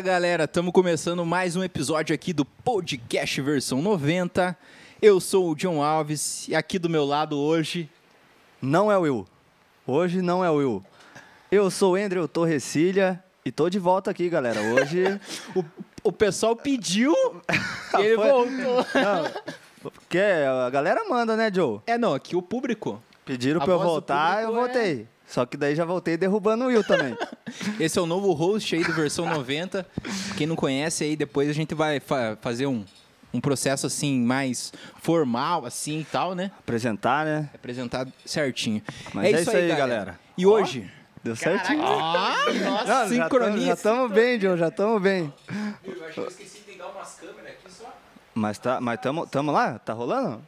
Fala galera, estamos começando mais um episódio aqui do podcast versão 90. Eu sou o John Alves e aqui do meu lado hoje. Não é o Will. Hoje não é o Will. Eu sou o Andrew Torrecilha e tô de volta aqui, galera. Hoje. o, o pessoal pediu e ele Foi- voltou. Não, porque a galera manda, né, Joe? É, não, aqui o público. Pediram A pra eu voltar, eu é- voltei. Só que daí já voltei derrubando o Will também. Esse é o novo host aí do versão 90. Quem não conhece aí, depois a gente vai fa- fazer um, um processo assim mais formal assim e tal, né? Apresentar, né? Apresentar certinho. Mas é isso aí, galera. E hoje? Deu certinho. Ah, nossa, Não, sincronia. Já estamos bem, Joe, já estamos bem. Eu acho que eu esqueci de ligar umas câmeras aqui só. Mas tá, mas tamo, tamo lá? Tá rolando?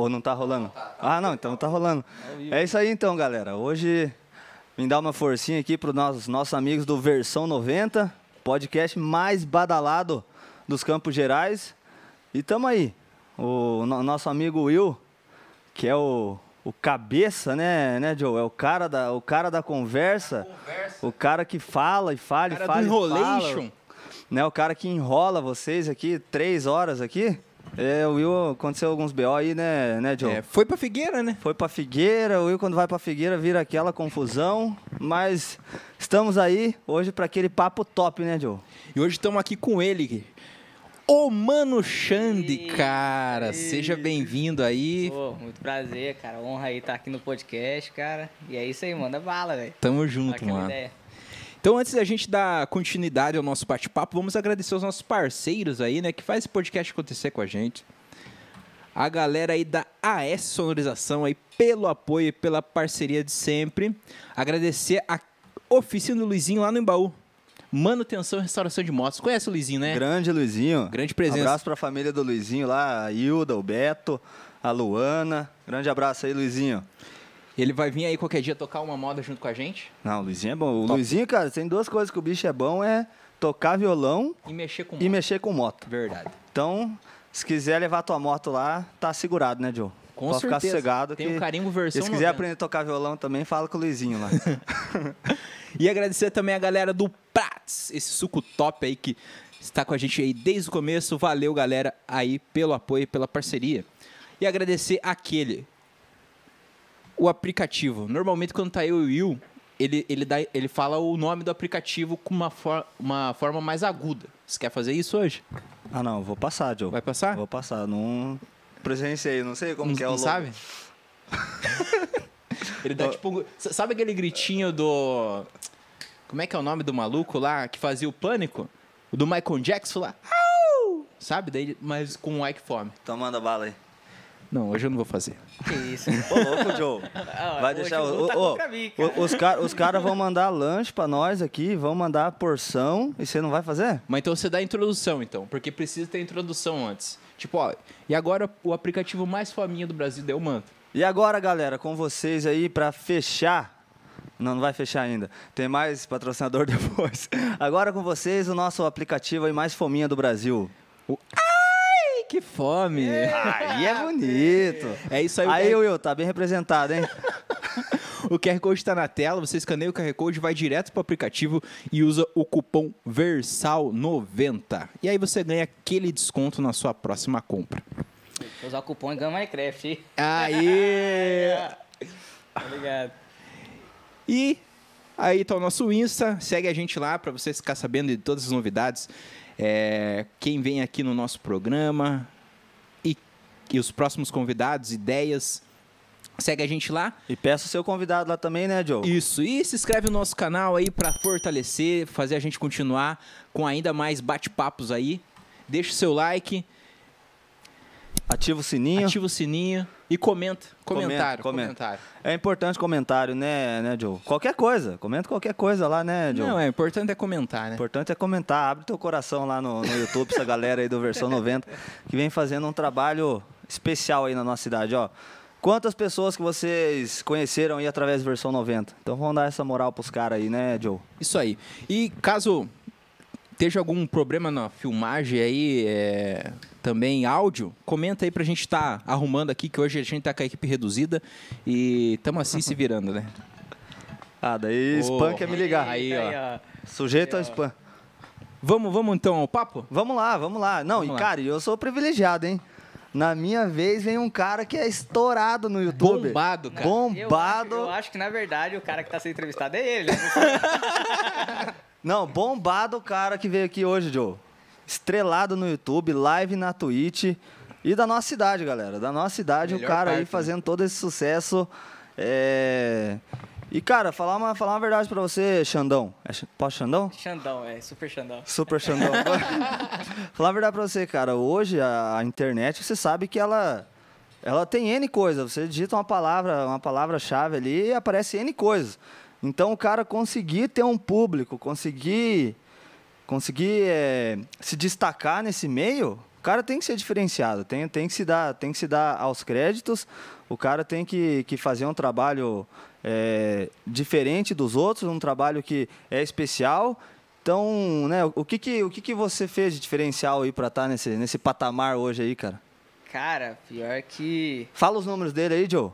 Ou não tá rolando? Ah, não, então tá rolando. É isso aí então, galera. Hoje vim dar uma forcinha aqui para nossos nossos amigos do Versão 90, podcast mais badalado dos Campos Gerais. E tamo aí. O no- nosso amigo Will, que é o, o cabeça, né, né, Joe? É o cara da, o cara da conversa. O cara que fala e fala e do fala. e fala né, o cara que enrola vocês aqui três horas aqui. É, o Will aconteceu alguns BO aí, né, né, Joe? É, foi pra Figueira, né? Foi pra Figueira, o Will quando vai pra Figueira vira aquela confusão, mas estamos aí hoje pra aquele papo top, né, Joe? E hoje estamos aqui com ele. O Mano Xande, E- cara. e- Seja bem-vindo aí. Pô, muito prazer, cara. Honra aí estar aqui no podcast, cara. E é isso aí, manda bala, velho. Tamo junto, Aquela mano. ideia. Então, antes da gente dar continuidade ao nosso bate-papo, vamos agradecer os nossos parceiros aí, né, que faz esse podcast acontecer com a gente. A galera aí da AS Sonorização aí pelo apoio e pela parceria de sempre. Agradecer a oficina do Luizinho lá no Embaú. Manutenção e restauração de motos. Conhece o Luizinho, né? Grande Luizinho. Grande presença. Abraço pra família do Luizinho lá, a Hilda, o Beto, a Luana. Grande abraço aí, Luizinho. Ele vai vir aí qualquer dia tocar uma moda junto com a gente Não, o Luizinho é bom. O Top. Luizinho, cara, tem duas coisas que o bicho é bom, é tocar violão e mexer com e moto. mexer com moto. Verdade. Então, se quiser levar tua moto lá, tá segurado, né, Joe? Com Pode ficar certeza. sossegado. Tem que... um carimbo versão se quiser 90. aprender a tocar violão também, fala com o Luizinho lá. E agradecer também a galera do Prats, esse suco top aí que está com a gente aí desde o começo. Valeu, galera, aí pelo apoio e pela parceria. E agradecer aquele, o aplicativo. Normalmente, quando tá eu e o Will, ele, ele, dá, ele fala o nome do aplicativo com uma, for, uma forma mais aguda. Você quer fazer isso hoje? ah, não, vou passar, Joe. Vai passar? Vou passar. Não presenciei, não sei como não que é o não logo. sabe? ele dá tipo. Sabe aquele gritinho do. Como é que é o nome do maluco lá que fazia o pânico? O do Michael Jackson lá. Sabe? Daí, mas com o Ike Fome. Então manda bala aí. Não, hoje eu não vou fazer. Que isso. Ô, louco, Joe. Ah, Vai deixar... o o- tá ô, contra mim, o- cara. os caras os cara vão mandar lanche pra nós aqui, vão mandar porção, e você não vai fazer? Mas então você dá a introdução, então. Porque precisa ter introdução antes. Tipo, ó. E agora o aplicativo mais faminha do Brasil deu manto. E agora, galera, com vocês aí pra fechar. Não, não vai fechar ainda. Tem mais patrocinador depois. Agora com vocês o nosso aplicativo aí mais fominha do Brasil. Ai, que fome! Aí é bonito. É isso aí. Aí, QR Will, tá bem representado, hein? O QR Code está na tela, você escaneia o QR Code, vai direto para o aplicativo e usa o cupom VERSAL90. E aí você ganha aquele desconto na sua próxima compra. Vou usar o cupom e ganha Minecraft, hein? Aí! Tá ligado? E aí tá o nosso Insta, segue a gente lá para você ficar sabendo de todas as novidades. É, quem vem aqui no nosso programa e, e os próximos convidados, ideias. Segue a gente lá. E peço o seu convidado lá também, né, Joe? Isso, e se inscreve no nosso canal aí pra fortalecer, fazer a gente continuar com ainda mais bate-papos aí. Deixa o seu like, Ativa o sininho. ativa o sininho e comenta. Comentário, Comenta, comenta. comentário. É importante comentário, né, né, Joe? Qualquer coisa. Comenta qualquer coisa lá, né, Joe? Não, é importante é comentar, né? O importante é comentar. Abre teu coração lá no, no YouTube, essa galera aí do Versão 90, que vem fazendo um trabalho especial aí na nossa cidade, ó. Quantas pessoas que vocês conheceram aí através do Versão 90? Então vamos dar essa moral pros caras aí, né, Joe? Isso aí. E caso esteja algum problema na filmagem aí, é, também áudio, comenta aí pra gente estar arrumando aqui, que hoje a gente tá com a equipe reduzida e estamos assim se virando, né? Ah, daí Ô, spam quer me ligar. Aí, ó. Sujeito ao spam. Vamos, vamos então ao papo? Vamos lá, vamos lá. Não, Vamos e lá. cara, eu sou privilegiado, hein? Na minha vez vem um cara que é estourado no YouTube. Bombado, cara. Eu acho, Bombado. eu acho que, na verdade, o cara que tá sendo entrevistado é ele. né? Não, bombado o cara que veio aqui hoje, Joe. Estrelado no YouTube, live na Twitch. E da nossa cidade, galera. Da nossa cidade, o Melhor cara aí parte, né? fazendo todo esse sucesso. É... E, cara, falar uma, falar uma verdade pra você, Xandão. É, posso Xandão? Xandão, é, super Xandão. Super Xandão. falar a verdade pra você, cara. Hoje, a, a internet, você sabe que ela... Ela tem N coisas. Você digita uma palavra, uma palavra-chave ali e aparece N coisas. Então, o cara conseguir ter um público, conseguir conseguir é, se destacar nesse meio, o cara tem que ser diferenciado, tem, tem, que, se dar, tem que se dar aos créditos, o cara tem que, que fazer um trabalho é, diferente dos outros, um trabalho que é especial. Então, né, o que, que, o que, que você fez de diferencial aí para estar nesse, nesse patamar hoje aí, cara? Cara, pior que. Fala os números dele aí, Joe.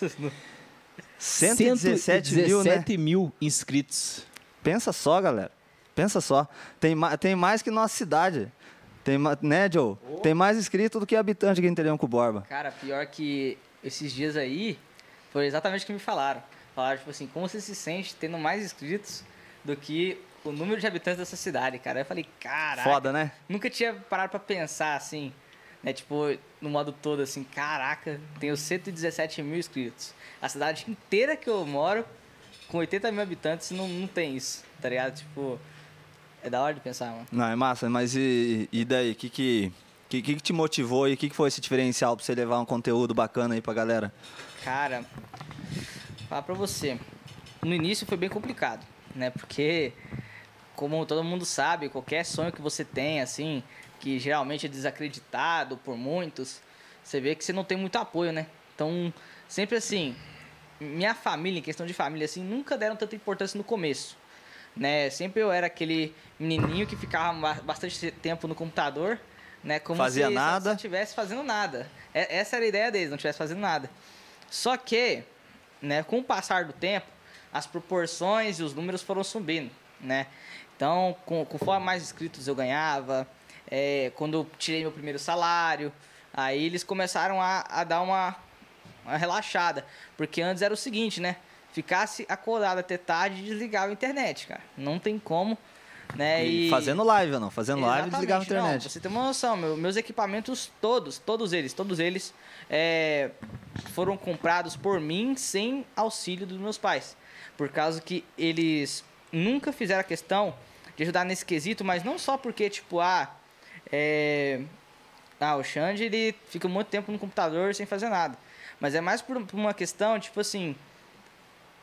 117 mil, né? 117 mil inscritos. Pensa só, galera. Pensa só. Tem, ma- tem mais que nossa cidade. Tem, né, Joe? Tem mais inscrito do que habitante aqui em Telhão Borba. Cara, pior que esses dias aí, foi exatamente o que me falaram. Falaram, tipo assim, como você se sente tendo mais inscritos do que o número de habitantes dessa cidade, cara? Eu falei, caraca. Foda, né? Nunca tinha parado pra pensar assim, né? Tipo, no modo todo, assim, caraca, tenho 117 mil inscritos. A cidade inteira que eu moro, com 80 mil habitantes, não, não tem isso, tá ligado? Tipo, é da hora de pensar, mano. Não, é massa, mas e, e daí? O que que, que, que te motivou e o que, que foi esse diferencial pra você levar um conteúdo bacana aí pra galera? Cara, falar pra você, no início foi bem complicado, né? Porque, como todo mundo sabe, qualquer sonho que você tem, assim, que geralmente é desacreditado por muitos, você vê que você não tem muito apoio, né? Então, sempre assim, minha família, em questão de família, assim, nunca deram tanta importância no começo. Né? Sempre eu era aquele menininho que ficava ba- bastante tempo no computador, né? Como Fazia se, nada. Não estivesse fazendo nada. Essa era a ideia deles, não estivesse fazendo nada. Só que, né, com o passar do tempo, as proporções e os números foram subindo, né? Então, com, conforme mais inscritos eu ganhava, é, quando eu tirei meu primeiro salário, aí eles começaram a, a dar uma, uma relaxada. Porque antes era o seguinte, né? Ficasse acordado até tarde e desligava a internet, cara. Não tem como, né? E fazendo live ou não? Fazendo live e desligava a Exatamente, não, internet. pra você ter uma noção, meu- meus equipamentos todos, todos eles, todos eles é, foram comprados por mim sem auxílio dos meus pais. Por causa que eles nunca fizeram a questão de ajudar nesse quesito, mas não só porque, tipo, ah, é, ah, o Xande, ele fica muito tempo no computador sem fazer nada. Mas é mais por, uma questão, tipo assim,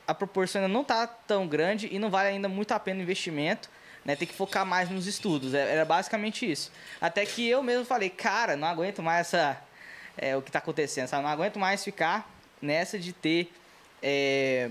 a proporção ainda não tá tão grande e não vale ainda muito a pena o investimento, né? Tem que focar mais nos estudos. É- Era basicamente isso. Até que eu mesmo falei, cara, não aguento mais essa, é, o que tá acontecendo, sabe? Não aguento mais ficar nessa de ter é,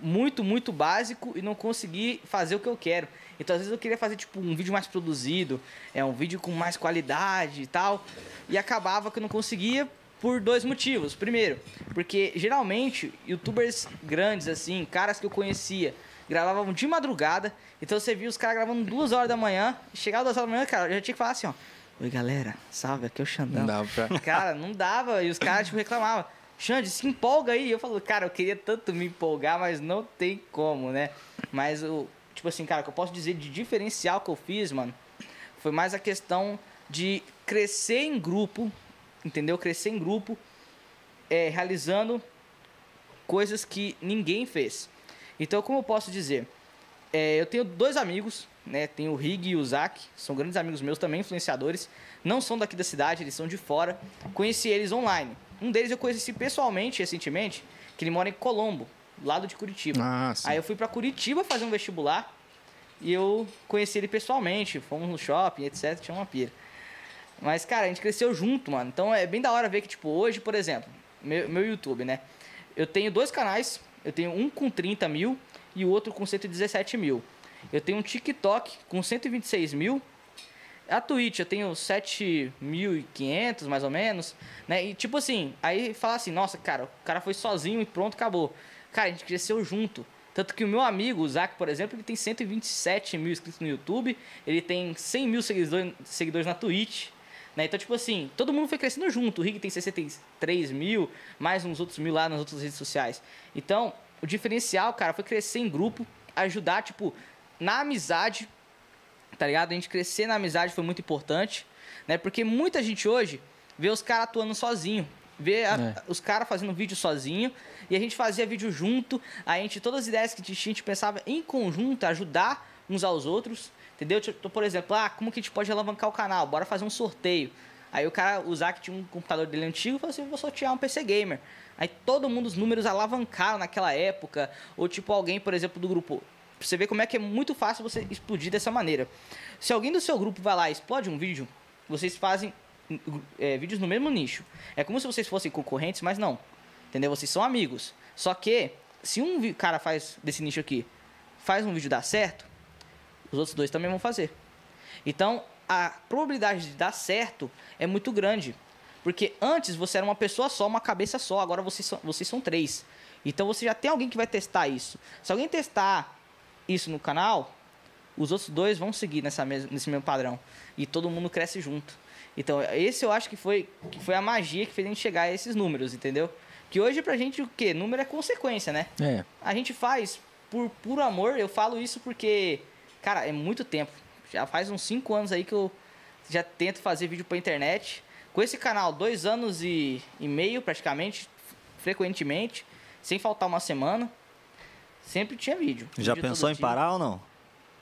muito, muito básico e não conseguir fazer o que eu quero. Então, às vezes eu queria fazer tipo um vídeo mais produzido, é um vídeo com mais qualidade e tal, e acabava que eu não conseguia por dois motivos. Primeiro, porque geralmente youtubers grandes assim, caras que eu conhecia, gravavam de madrugada, então você via os caras gravando duas horas da manhã, e chegava duas horas da manhã, cara, eu já tinha que falar assim, ó, Oi galera, salve, aqui é o Xandão. Não dá pra... Cara, não dava. E os caras, tipo, reclamavam. Xande, se empolga aí. Eu falo, cara, eu queria tanto me empolgar, mas não tem como, né? Mas o. Tipo assim, cara, que eu posso dizer de diferencial que eu fiz, mano, foi mais a questão de crescer em grupo, entendeu? Crescer em grupo, é, realizando coisas que ninguém fez. Então, como eu posso dizer? É, eu tenho dois amigos, né? Tenho o Rig e o Zac, são grandes amigos meus também, influenciadores. Não são daqui da cidade, eles são de fora. Conheci eles online. Um deles eu conheci pessoalmente recentemente, que ele mora em Colombo, lado de Curitiba. Ah. Aí eu fui pra Curitiba fazer um vestibular e eu conheci ele pessoalmente, fomos no shopping, etc, tinha uma pira. Mas, cara, a gente cresceu junto, mano. Então é bem da hora ver que, tipo, hoje, por exemplo, meu, meu YouTube, né? Eu tenho dois canais, eu tenho um com 30 mil e o outro com 117 mil. Eu tenho um TikTok com 126 mil. A Twitch eu tenho 7.500 mais ou menos, né? E tipo assim, aí fala assim, nossa, cara, o cara foi sozinho e pronto, acabou. Cara, a gente cresceu junto. Tanto que o meu amigo, o Zac, por exemplo, ele tem 127 mil inscritos no YouTube, ele tem 100 mil seguidores, seguidores na Twitch. Né? Então, tipo assim, todo mundo foi crescendo junto. O Rig tem 63 mil, mais uns outros mil lá nas outras redes sociais. Então, o diferencial, cara, foi crescer em grupo, ajudar, tipo, na amizade, tá ligado? A gente crescer na amizade foi muito importante, né? Porque muita gente hoje vê os caras atuando sozinho. Vê a, É. os caras fazendo vídeo sozinho e a gente fazia vídeo junto. A gente, todas as ideias que a gente pensava em conjunto, ajudar uns aos outros. Entendeu? Tipo, por exemplo, ah, como que a gente pode alavancar o canal? Bora fazer um sorteio. Aí o cara, o Zac tinha um computador dele antigo, falou assim, vou sortear um PC Gamer. Aí todo mundo, os números alavancaram naquela época. Ou tipo, alguém, por exemplo, do grupo. Você ver como é que é muito fácil você explodir dessa maneira. Se alguém do seu grupo vai lá e explode um vídeo, vocês fazem é, vídeos no mesmo nicho. É como se vocês fossem concorrentes, mas não. Entendeu? Vocês são amigos. Só que, se um cara faz desse nicho aqui, faz um vídeo dar certo, os outros dois também vão fazer. Então, a probabilidade de dar certo é muito grande. Porque antes você era uma pessoa só, uma cabeça só, agora vocês são, vocês são três. Então você já tem alguém que vai testar isso. Se alguém testar isso no canal, os outros dois vão seguir nessa nesse mesmo padrão. E todo mundo cresce junto. Então, esse eu acho que foi, que foi a magia que fez a gente chegar a esses números, entendeu? Que hoje pra gente o quê? Número é consequência, né? É. A gente faz por puro amor, eu falo isso porque, cara, é muito tempo. Já faz uns 5 anos aí que eu já tento fazer vídeo pra internet. Com esse canal, dois anos e, e meio praticamente, frequentemente, sem faltar uma semana. Sempre tinha vídeo. Já Vídeo pensou em dia. parar ou não?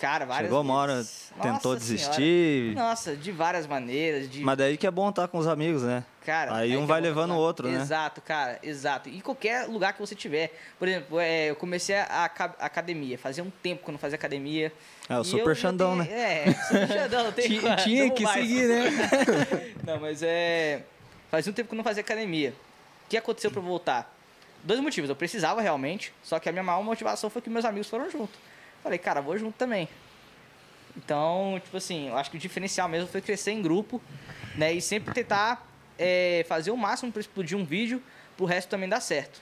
Cara, várias Chegou uma hora, vezes. tentou Nossa senhora. desistir. Nossa, de várias maneiras. De... Mas daí que é bom estar com os amigos, né? Cara, Aí é um que vai vou levando o outro, né? Exato, cara, exato. E qualquer lugar que você tiver. Por exemplo, é, eu comecei a aca- academia. Fazia um tempo que eu não fazia academia. É, o super Xandão, né? É, super Xandão, não tem Tinha, tinha que mais. seguir, né? Não, mas é. Fazia um tempo que eu não fazia academia. O que aconteceu pra eu voltar? Dois motivos. Eu precisava realmente, só que a minha maior motivação foi que meus amigos foram junto. Falei, cara, vou junto também. Então, tipo assim, eu acho que o diferencial mesmo foi crescer em grupo, né? E sempre tentar é, fazer o máximo pra explodir um vídeo, pro resto também dar certo.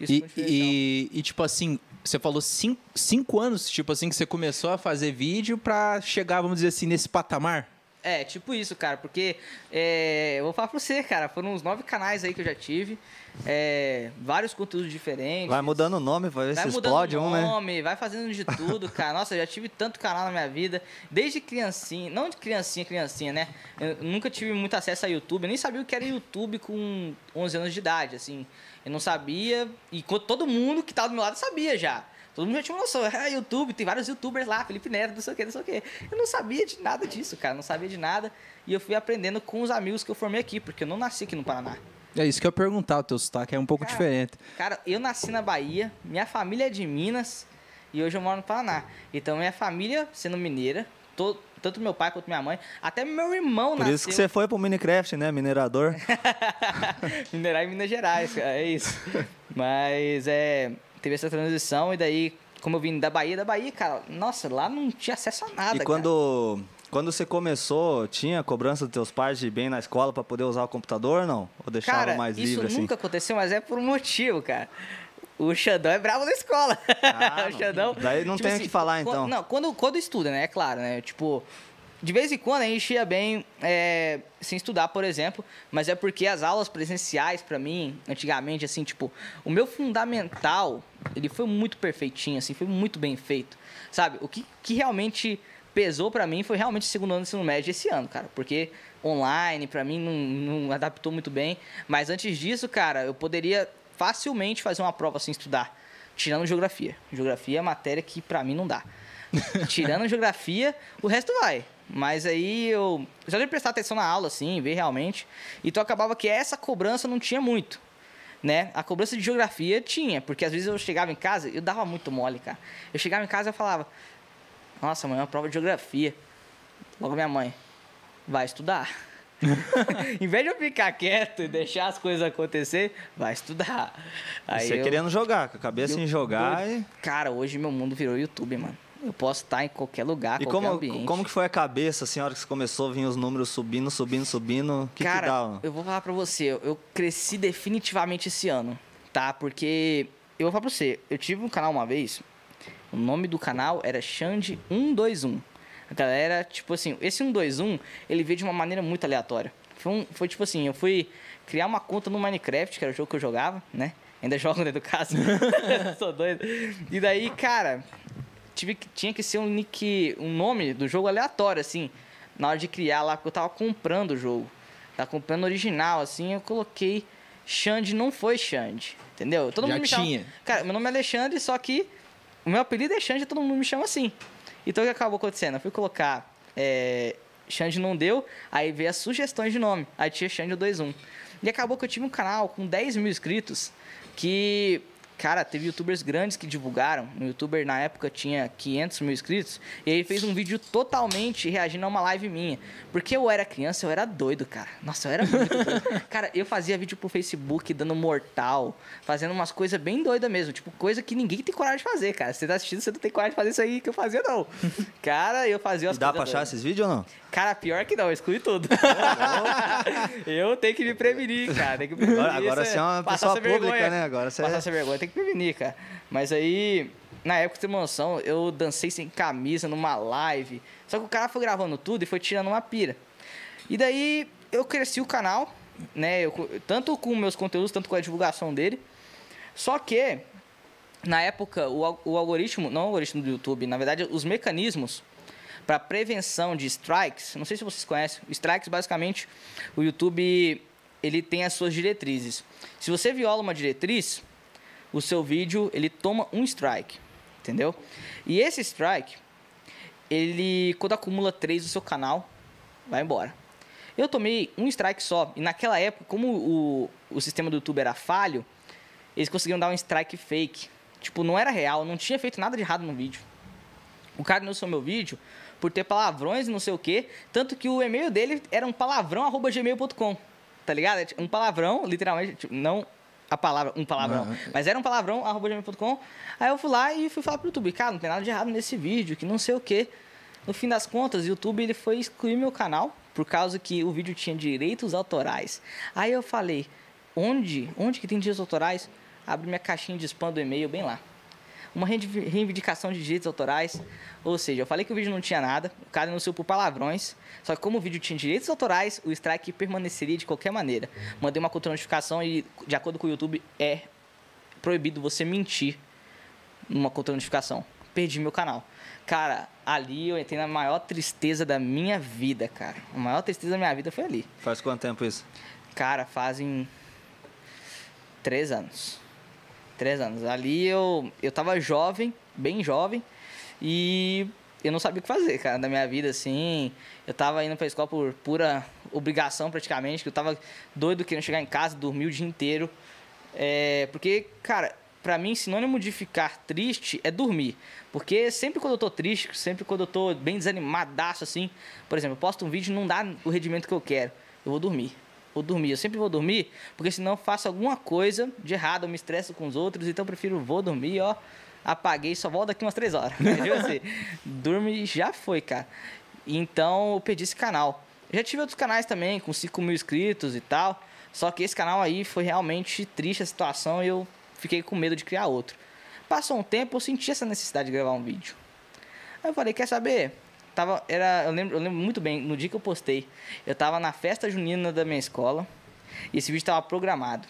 E, e, e, tipo assim, você falou cinco, cinco anos, tipo assim, que você começou a fazer vídeo pra chegar, vamos dizer assim, nesse patamar? É, tipo isso, cara, porque é, eu vou falar pra você, cara, foram uns nove canais aí que eu já tive, é, vários conteúdos diferentes. Vai mudando o nome pra ver Vai se mudando explode o um, né? nome, vai fazendo de tudo, cara. Nossa, eu já tive tanto canal na minha vida, desde criancinha, não de criancinha, criancinha, né? Eu nunca tive muito acesso a YouTube, eu nem sabia o que era YouTube com 11 anos de idade, assim. Eu não sabia, e todo mundo que tava do meu lado sabia já. Todo mundo já tinha uma noção, é YouTube, tem vários youtubers lá, Felipe Neto, não sei o que, não sei o que. Eu não sabia de nada disso, cara, não sabia de nada. E eu fui aprendendo com os amigos que eu formei aqui, porque eu não nasci aqui no Paraná. É isso que eu ia perguntar, o teu sotaque é um pouco Cara, diferente. Cara, eu nasci na Bahia, minha família é de Minas e hoje eu moro no Paraná. Então, minha família sendo mineira, to- tanto meu pai quanto minha mãe, até meu irmão Por nasceu isso que você foi pro Minecraft, né? Minerador. minerar em Minas Gerais, cara, é isso. Mas é, teve essa transição e daí, como eu vim da Bahia, da Bahia, cara, nossa, lá não tinha acesso a nada, e cara. quando, quando você começou, tinha cobrança dos teus pais de ir bem na escola pra poder usar o computador ou não? Ou deixava Cara, mais isso livre assim? nunca aconteceu, mas é por um motivo, cara. O Xandão é bravo na escola. Ah, o. Xandão. Daí não tem o que falar, então. Não, quando, quando estuda, né? É claro, né? Tipo, de vez em quando a gente ia bem é, sem estudar, por exemplo, mas é porque as aulas presenciais, pra mim, antigamente, assim, tipo, o meu fundamental, ele foi muito perfeitinho, assim, foi muito bem feito. Sabe? O que, que realmente pesou pra mim foi realmente o segundo ano do ensino médio esse ano, cara. Porque online, pra mim, não, não adaptou muito bem. Mas antes disso, cara, eu poderia facilmente fazer uma prova sem estudar. Tirando geografia. Geografia é matéria que pra mim não dá. Tirando geografia, o resto vai. Mas aí eu já de prestar atenção na aula, assim, ver realmente. Então acabava que essa cobrança não tinha muito. Né? A cobrança de geografia tinha, porque às vezes eu chegava em casa, eu dava muito mole, cara. Eu chegava em casa e falava: Nossa, amanhã é uma prova de geografia. Logo minha mãe, vai estudar. em vez de eu ficar quieto e deixar as coisas acontecer, vai estudar. Aí você eu- querendo jogar, com a cabeça eu- em jogar e... Cara, hoje meu mundo virou YouTube, mano. Eu posso estar em qualquer lugar, E qualquer como, ambiente. como que foi a cabeça, assim, a hora que você começou a vir os números subindo, subindo, subindo? Que Cara, que eu vou falar pra você, eu- cresci definitivamente esse ano, tá? Porque eu vou falar pra você, eu tive um canal uma vez, o nome do canal era Xande 121. A galera, tipo assim, esse 121, ele veio de uma maneira muito aleatória. Foi, um, foi tipo assim, eu fui criar uma conta no Minecraft, que era o jogo que eu jogava, né? Ainda jogo dentro do caso. Sou doido. E daí, cara, tive que, tinha que ser um nick, um nome do jogo aleatório, assim, na hora de criar lá, porque eu tava comprando o jogo. Tava comprando original, assim, eu coloquei Xande, não foi Xande, entendeu? Todo Já mundo me chama- tinha. Cara, meu nome é Alexandre, só que o meu apelido é Xande todo mundo me chama assim. Então o que acabou acontecendo? Eu fui colocar é, Xande não deu, aí veio as sugestões de nome. Aí tinha Xande 21. E acabou que eu tive um canal com 10 mil inscritos que, cara, teve youtubers grandes que divulgaram. Um youtuber na época tinha 500 mil inscritos e aí fez um vídeo totalmente reagindo a uma live minha. Porque eu era criança, eu era doido, cara. Nossa, eu era muito doido. Cara, eu fazia vídeo pro Facebook dando mortal, fazendo umas coisas bem doidas mesmo. Tipo, coisa que ninguém tem coragem de fazer, cara. Você tá assistindo, você não tem coragem de fazer isso aí que eu fazia, não. Cara, eu fazia as E dá pra coisas achar doidas. esses vídeos ou não? Cara, pior que não, eu excluí tudo. eu tenho que me prevenir, cara. Tem que prevenir. Agora- você é uma passar pessoa pública, vergonha. né? Agora você Passar é- essa vergonha, tem que prevenir, cara. Mas aí, na época, tem uma noção, eu dancei sem camisa numa live. Só que o cara foi gravando tudo e foi tirando uma pira. E daí, eu cresci o canal, né? Eu tanto com meus conteúdos, tanto com a divulgação dele. Só que, na época, o, o algoritmo, não o algoritmo do YouTube, na verdade, os mecanismos para prevenção de strikes, não sei se vocês conhecem, strikes basicamente, o YouTube ele tem as suas diretrizes. Se você viola uma diretriz, o seu vídeo ele toma um strike, entendeu? E esse strike, ele quando acumula três no seu canal, vai embora. Eu tomei um strike só, e naquela época, como o, o sistema do YouTube era falho, eles conseguiram dar um strike fake. Tipo, não era real, não tinha feito nada de errado no vídeo. O cara denunciou meu vídeo por ter palavrões e não sei o quê. Tanto que o e-mail dele era um palavrão arroba gmail.com. Tá ligado? É tipo Um palavrão, literalmente, tipo, não a palavra, um palavrão. Aham. Mas era um palavrão arroba gmail.com. Aí eu fui lá e fui falar pro YouTube, cara, não tem nada de errado nesse vídeo, que não sei o quê. No fim das contas, o YouTube ele foi excluir meu canal por causa que o vídeo tinha direitos autorais. Aí eu falei, onde? Onde que tem direitos autorais? Abri minha caixinha de spam do e-mail bem lá uma reivindicação de direitos autorais. Ou seja, eu falei que o vídeo não tinha nada, o cara anunciou por palavrões, só que como o vídeo tinha direitos autorais, o strike permaneceria de qualquer maneira. Mandei uma contra-notificação e, de acordo com o YouTube, é proibido você mentir numa contra-notificação. Perdi meu canal. Cara, ali eu entrei na maior tristeza da minha vida, cara. A maior tristeza da minha vida foi ali. Faz quanto tempo isso? Cara, fazem três anos. Três anos. Ali eu, eu tava jovem, bem jovem, e eu não sabia o que fazer, cara, da minha vida, assim. Eu tava indo pra escola por pura obrigação, praticamente, que eu tava doido querendo chegar em casa, dormir o dia inteiro. É, porque, cara, pra mim, sinônimo de ficar triste é dormir. Porque sempre quando eu tô triste, sempre quando eu tô bem desanimadaço, assim, por exemplo, eu posto um vídeo e não dá o rendimento que eu quero, eu vou dormir. Vou dormir, eu sempre vou dormir, porque senão faço alguma coisa de errado, eu me estresso com os outros, então eu prefiro vou dormir, ó, apaguei, só volto daqui umas três horas. Entendeu? Assim, e já foi, cara. Então eu perdi esse canal. Já tive outros canais também, com 5 mil inscritos e tal. Só que esse canal aí foi realmente triste a situação e eu fiquei com medo de criar outro. Passou um tempo, eu senti essa necessidade de gravar um vídeo. Aí eu falei, quer saber? Tava, era, eu, lembro, eu lembro muito bem, no dia que eu postei, eu tava na festa junina da minha escola e esse vídeo tava programado.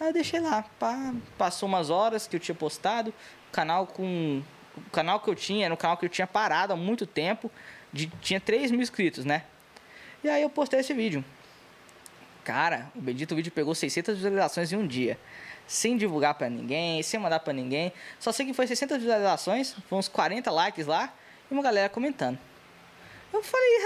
Aí eu deixei lá, pá, passou umas horas que eu tinha postado, canal com. O canal que eu tinha era um canal que eu tinha parado há muito tempo, de, tinha 3 mil inscritos, né? E aí eu postei esse vídeo. Cara, o bendito vídeo pegou 600 visualizações em um dia. Sem divulgar pra ninguém, sem mandar pra ninguém. Só sei que foi 600 visualizações, foi uns 40 likes lá e uma galera comentando. Eu falei,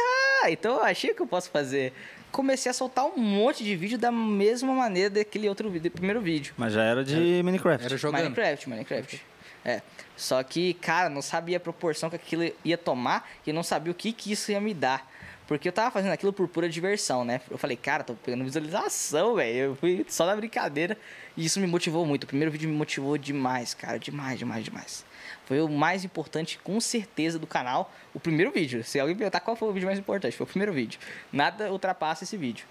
ah, então eu achei que eu posso fazer. Comecei a soltar um monte de vídeo da mesma maneira daquele outro vídeo, do primeiro vídeo. Mas já era de Minecraft. Era jogando. Minecraft, Minecraft. É. Só que, cara, não sabia a proporção que aquilo ia tomar e não sabia o que, que isso ia me dar. Porque eu tava fazendo aquilo por pura diversão, né? Eu falei, cara, tô pegando visualização, velho. Eu fui só na brincadeira. E isso me motivou muito. O primeiro vídeo me motivou demais, cara. Demais, demais, demais. Foi o mais importante, com certeza, do canal. O primeiro vídeo. Se alguém perguntar qual foi o vídeo mais importante, foi o primeiro vídeo. Nada ultrapassa esse vídeo.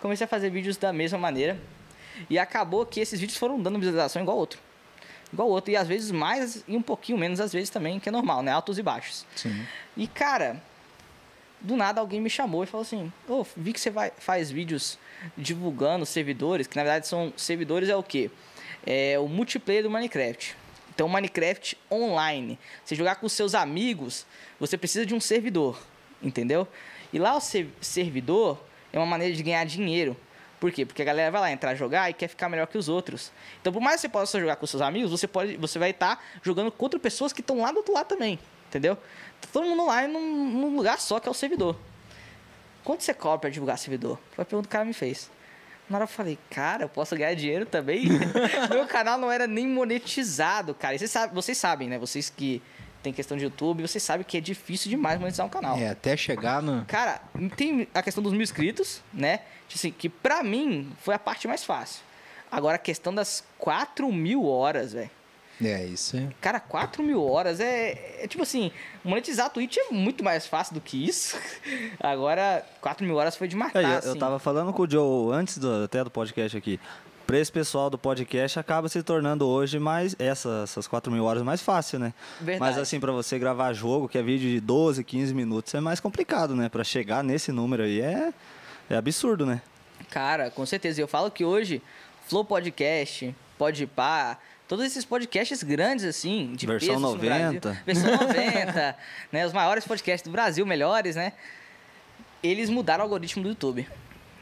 Comecei a fazer vídeos da mesma maneira. E acabou que esses vídeos foram dando visualização igual outro. igual outro. E às vezes mais e um pouquinho menos, às vezes também, que é normal, né? Altos e baixos. Sim. E, cara, do nada alguém me chamou e falou assim: Ô, vi que você vai, faz vídeos divulgando servidores, que na verdade são servidores é o quê? É o multiplayer do Minecraft. Então, Minecraft online. Você jogar com seus amigos, você precisa de um servidor, entendeu? E lá o ser- servidor é uma maneira de ganhar dinheiro. Por quê? Porque a galera vai lá entrar jogar e quer ficar melhor que os outros. Então, por mais que você possa jogar com seus amigos, você, pode, você vai estar jogando contra pessoas que estão lá do outro lado também. Entendeu? Tá todo mundo lá num, num lugar só que é o servidor. Quanto você cobra pra divulgar servidor? Foi a pergunta que o cara me fez. Na hora eu falei, cara, eu posso ganhar dinheiro também? Meu canal não era nem monetizado, cara. E vocês, sabem, vocês sabem, né? Vocês que tem questão de YouTube, vocês sabem que é difícil demais monetizar um canal. É, até chegar no. Cara, tem a questão dos mil inscritos, né? Assim, que pra mim foi a parte mais fácil. Agora a questão das 4 mil horas, velho. É, isso é. Cara, 4 mil horas é, é tipo assim, monetizar a Twitch é muito mais fácil do que isso. Agora, 4 mil horas foi de matar, É, eu, assim. eu tava falando com o Joe antes do- até do podcast aqui. Pra esse pessoal do podcast acaba se tornando hoje mais essa- essas 4 mil horas mais fácil, né? Verdade. Mas assim, pra você gravar jogo, que é vídeo de 12, 15 minutos, é mais complicado, né? Pra chegar nesse número aí é, é absurdo, né? Cara, com certeza. Eu falo que hoje, Flow Podcast, Podpah, todos esses podcasts grandes, assim, de Versão peso no 90. Brasil, versão 90, né? Os maiores podcasts do Brasil, melhores, né? Eles mudaram o algoritmo do YouTube.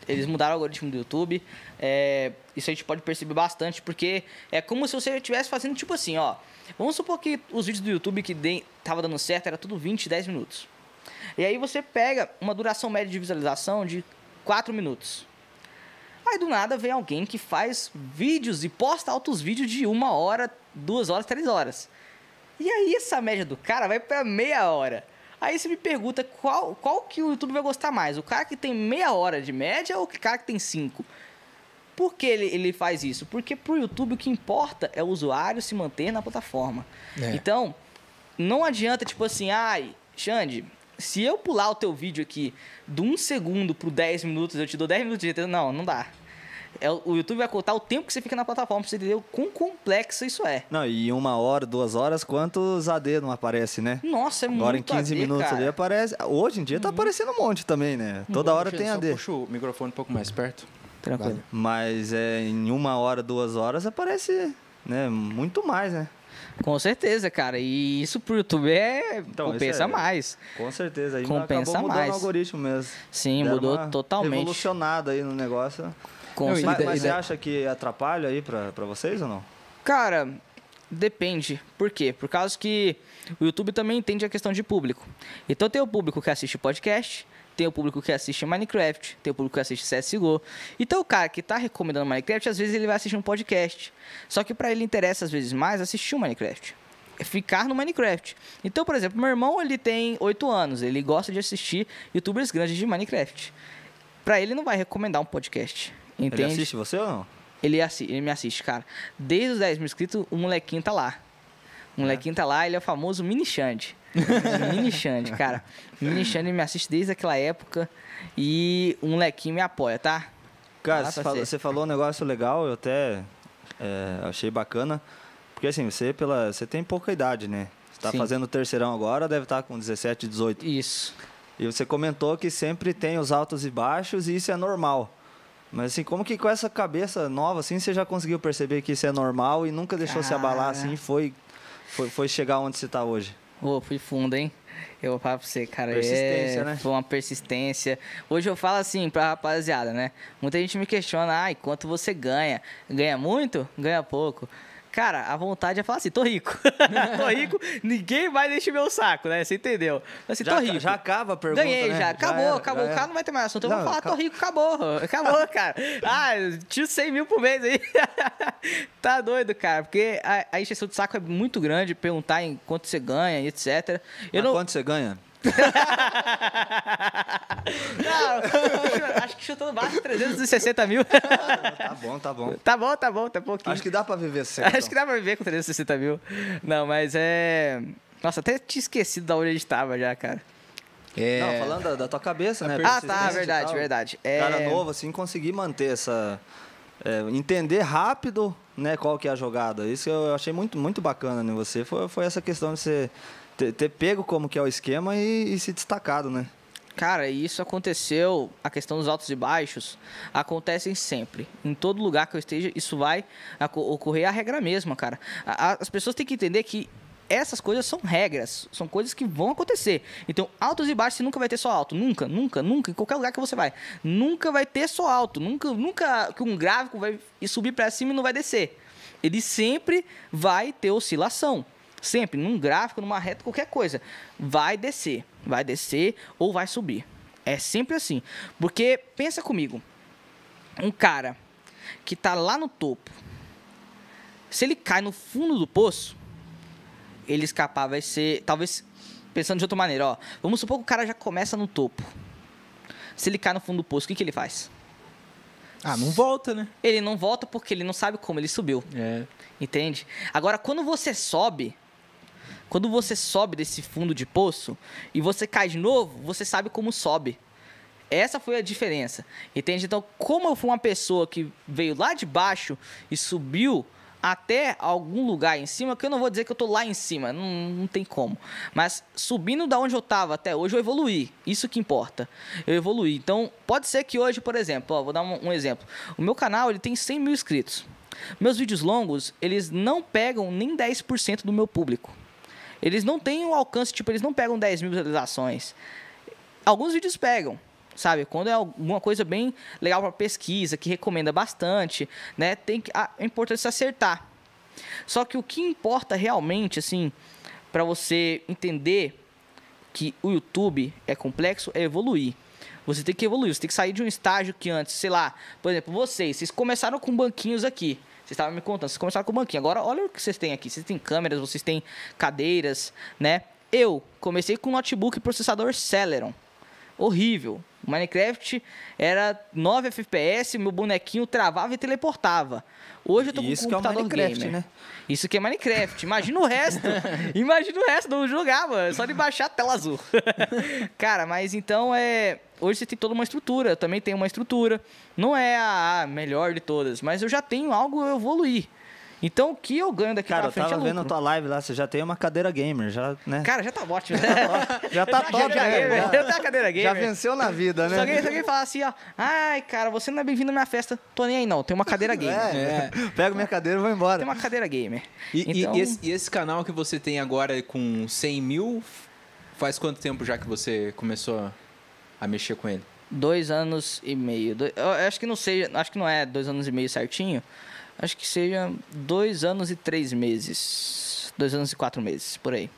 Eles mudaram o algoritmo do YouTube. É, isso a gente pode perceber bastante, porque é como se você estivesse fazendo tipo assim, ó. Vamos supor que os vídeos do YouTube que de, tava dando certo era tudo 20, 10 minutos. E aí você pega uma duração média de visualização de 4 minutos. Aí do nada vem alguém que faz vídeos e posta altos vídeos de uma hora, duas horas, três horas. E aí essa média do cara vai pra meia hora. Aí você me pergunta qual, qual que o YouTube vai gostar mais? O cara que tem meia hora de média ou o cara que tem cinco? Por que ele, ele faz isso? Porque pro YouTube o que importa é o usuário se manter na plataforma. É. Então, não adianta tipo assim, ai, Xande, se eu pular o teu vídeo aqui de um segundo pro 10 minutos, eu te dou 10 minutos de retorno. Não, não dá. É, o YouTube vai contar o tempo que você fica na plataforma pra você entender o quão complexo isso é. Não, e uma hora, duas horas, quantos AD não aparece, né? Nossa, é Agora em muito 15 AD, minutos cara. ali aparece. Hoje em dia tá aparecendo um monte também, né? Toda hora tem AD. Puxa o microfone um pouco mais perto. Tranquilo. Mas é, em uma hora, duas horas aparece né, muito mais, né? Com certeza, cara. E isso pro YouTube é Então, compensa é- mais. Com certeza. Aí Compensa acabou mais. o algoritmo mesmo. Sim, Deram mudou uma totalmente. Revolucionada aí no negócio. Com Não, Mas, certeza. mas e você acha que atrapalha aí pra vocês ou não? Cara, depende. Por quê? Por causa que o YouTube também entende a questão de público. Então tem o público que assiste podcast, tem o público que assiste Minecraft, tem o público que assiste CSGO. Então o cara que tá recomendando Minecraft, às vezes ele vai assistir um podcast. Só que pra ele interessa às vezes mais assistir um Minecraft. É ficar no Minecraft. Então, por exemplo, meu irmão, ele tem 8 anos, ele gosta de assistir youtubers grandes de Minecraft. Pra ele não vai recomendar um podcast. Entende? Ele assiste você ou não? Ele, assi- ele me assiste, cara. Desde os 10 mil inscritos, o molequinho tá lá. O molequinho tá lá, ele é o famoso Mini Xande. Mini Xande, cara. Mini Xande me assiste desde aquela época e o molequinho me apoia, tá? Cara, você falou, você. falou um negócio legal, eu até é, achei bacana. Porque assim, você, pela, você tem pouca idade, né? Você tá Sim. fazendo o terceirão agora, deve estar com 17, 18. Isso. E você comentou que sempre tem os altos e baixos e isso é normal. Mas assim, como que com essa cabeça nova, assim, você já conseguiu perceber que isso é normal e nunca deixou se abalar Cara. assim foi, foi, foi chegar onde você tá hoje? Ô, fui fundo, hein? Eu vou falar pra você, cara. Persistência, é, né? Foi uma persistência. Hoje eu falo assim pra rapaziada, né? Muita gente me questiona, ai, quanto você ganha? Ganha muito? Ganha pouco. Cara, a vontade é falar assim, tô rico. tô rico, ninguém vai deixar meu saco, né? Você entendeu? Assim, Já, tô rico. já acaba a pergunta, Ganhei né? já, acabou, era, acabou. já O cara não vai ter mais assunto. Eu vou falar, acabou. tô rico, acabou. Acabou, cara. Ah, tio 100 mil por mês aí. tá doido, cara. Porque a, a encheção de saco é muito grande, perguntar em quanto você ganha etc. Eu Mas não. quanto você ganha? Não, acho que chutando baixo 360 mil. Tá bom, tá bom. tá bom, tá bom, tá pouquinho. Acho que dá pra viver certo. Acho que dá pra viver com 360 mil. Não, mas é. Nossa, até tinha esquecido da onde a gente tava já, cara. É, Não, falando da, da tua cabeça, né? Ah, tá, verdade, verdade. É... Cara novo, assim, conseguir manter essa, é, entender rápido né, qual que é a jogada. Isso eu achei muito, muito bacana em você. Foi, foi essa questão de você ter, ter pego como que é o esquema e, e se destacado, né? Cara, isso aconteceu, a questão dos altos e baixos, acontecem sempre. Em todo lugar que eu esteja, isso vai ocorrer a regra mesma, cara. as pessoas têm que entender que essas coisas são regras, são coisas que vão acontecer. Então, altos e baixos você nunca vai ter só alto, nunca, nunca, nunca, em qualquer lugar que você vai, nunca vai ter só alto, nunca, nunca que um gráfico vai subir para cima e não vai descer. Ele sempre vai ter oscilação. Sempre, num gráfico, numa reta, qualquer coisa. Vai descer. Vai descer ou vai subir. É sempre assim. Porque, pensa comigo. Um cara que tá lá no topo. Se ele cai no fundo do poço, ele escapar vai ser. Talvez. Pensando de outra maneira, ó. Vamos supor que o cara já começa no topo. Se ele cai no fundo do poço, o que, que ele faz? Ah, não volta, né? Ele não volta porque ele não sabe como ele subiu. É. Entende? Agora, quando você sobe, quando você sobe desse fundo de poço e você cai de novo, você sabe como sobe. Essa foi a diferença. Entende? Então, como eu fui uma pessoa que veio lá de baixo e subiu até algum lugar em cima, que eu não vou dizer que eu tô lá em cima, não, não tem como. Mas subindo da onde eu tava até hoje, eu evoluí. Isso que importa. Eu evoluí. Então, pode ser que hoje, por exemplo, ó, vou dar um, um exemplo. O meu canal ele tem 100 mil inscritos. Meus vídeos longos, eles não pegam nem 10% do meu público. Eles não têm um alcance, tipo, eles não pegam 10 mil visualizações. Alguns vídeos pegam, sabe? Quando é alguma coisa bem legal para pesquisa, que recomenda bastante, né? Tem que, ah, é importante acertar. Só que o que importa realmente, assim, para você entender que o YouTube é complexo, é evoluir. Você tem que evoluir, você tem que sair de um estágio que antes, sei lá, por exemplo, vocês, vocês começaram com banquinhos aqui. Vocês estavam me contando, vocês começaram com o banquinho. Agora, olha o que vocês têm aqui. Vocês têm câmeras, vocês têm cadeiras, né? Eu comecei com notebook e processador Celeron. Horrível. O Minecraft era 9 FPS, meu bonequinho travava e teleportava. Hoje eu tô com Isso um computador que é o Minecraft, gamer. né? Isso que é Minecraft. Imagina o resto. Imagina o resto, não jogava. Só de baixar a tela azul. Cara, mas então é. Hoje você tem toda uma estrutura. Eu também tenho uma estrutura. Não é a melhor de todas, mas eu já tenho algo eu evoluir. Então o que eu ganho daqui Cara, pra eu frente tava é vendo a tua live lá, você já tem uma cadeira gamer, já, né? Cara, já tá ótimo. já tá top, já, né? Já- já tá a cadeira gamer. Já venceu na vida, Se alguém, né? se alguém falar assim, ó, ai, cara, você não é bem-vindo à minha festa, tô nem aí não, tem uma cadeira gamer. É, pega minha cadeira e vou embora. Tem uma cadeira gamer. E, e- Então- e esse, e esse canal que você tem agora com 100 mil, faz quanto tempo já que você começou a, a mexer com ele? Dois anos e meio. Dois- eu acho que não seja, acho que não é dois anos e meio certinho. Acho que seja dois anos e três meses. Dois anos e quatro meses, por aí.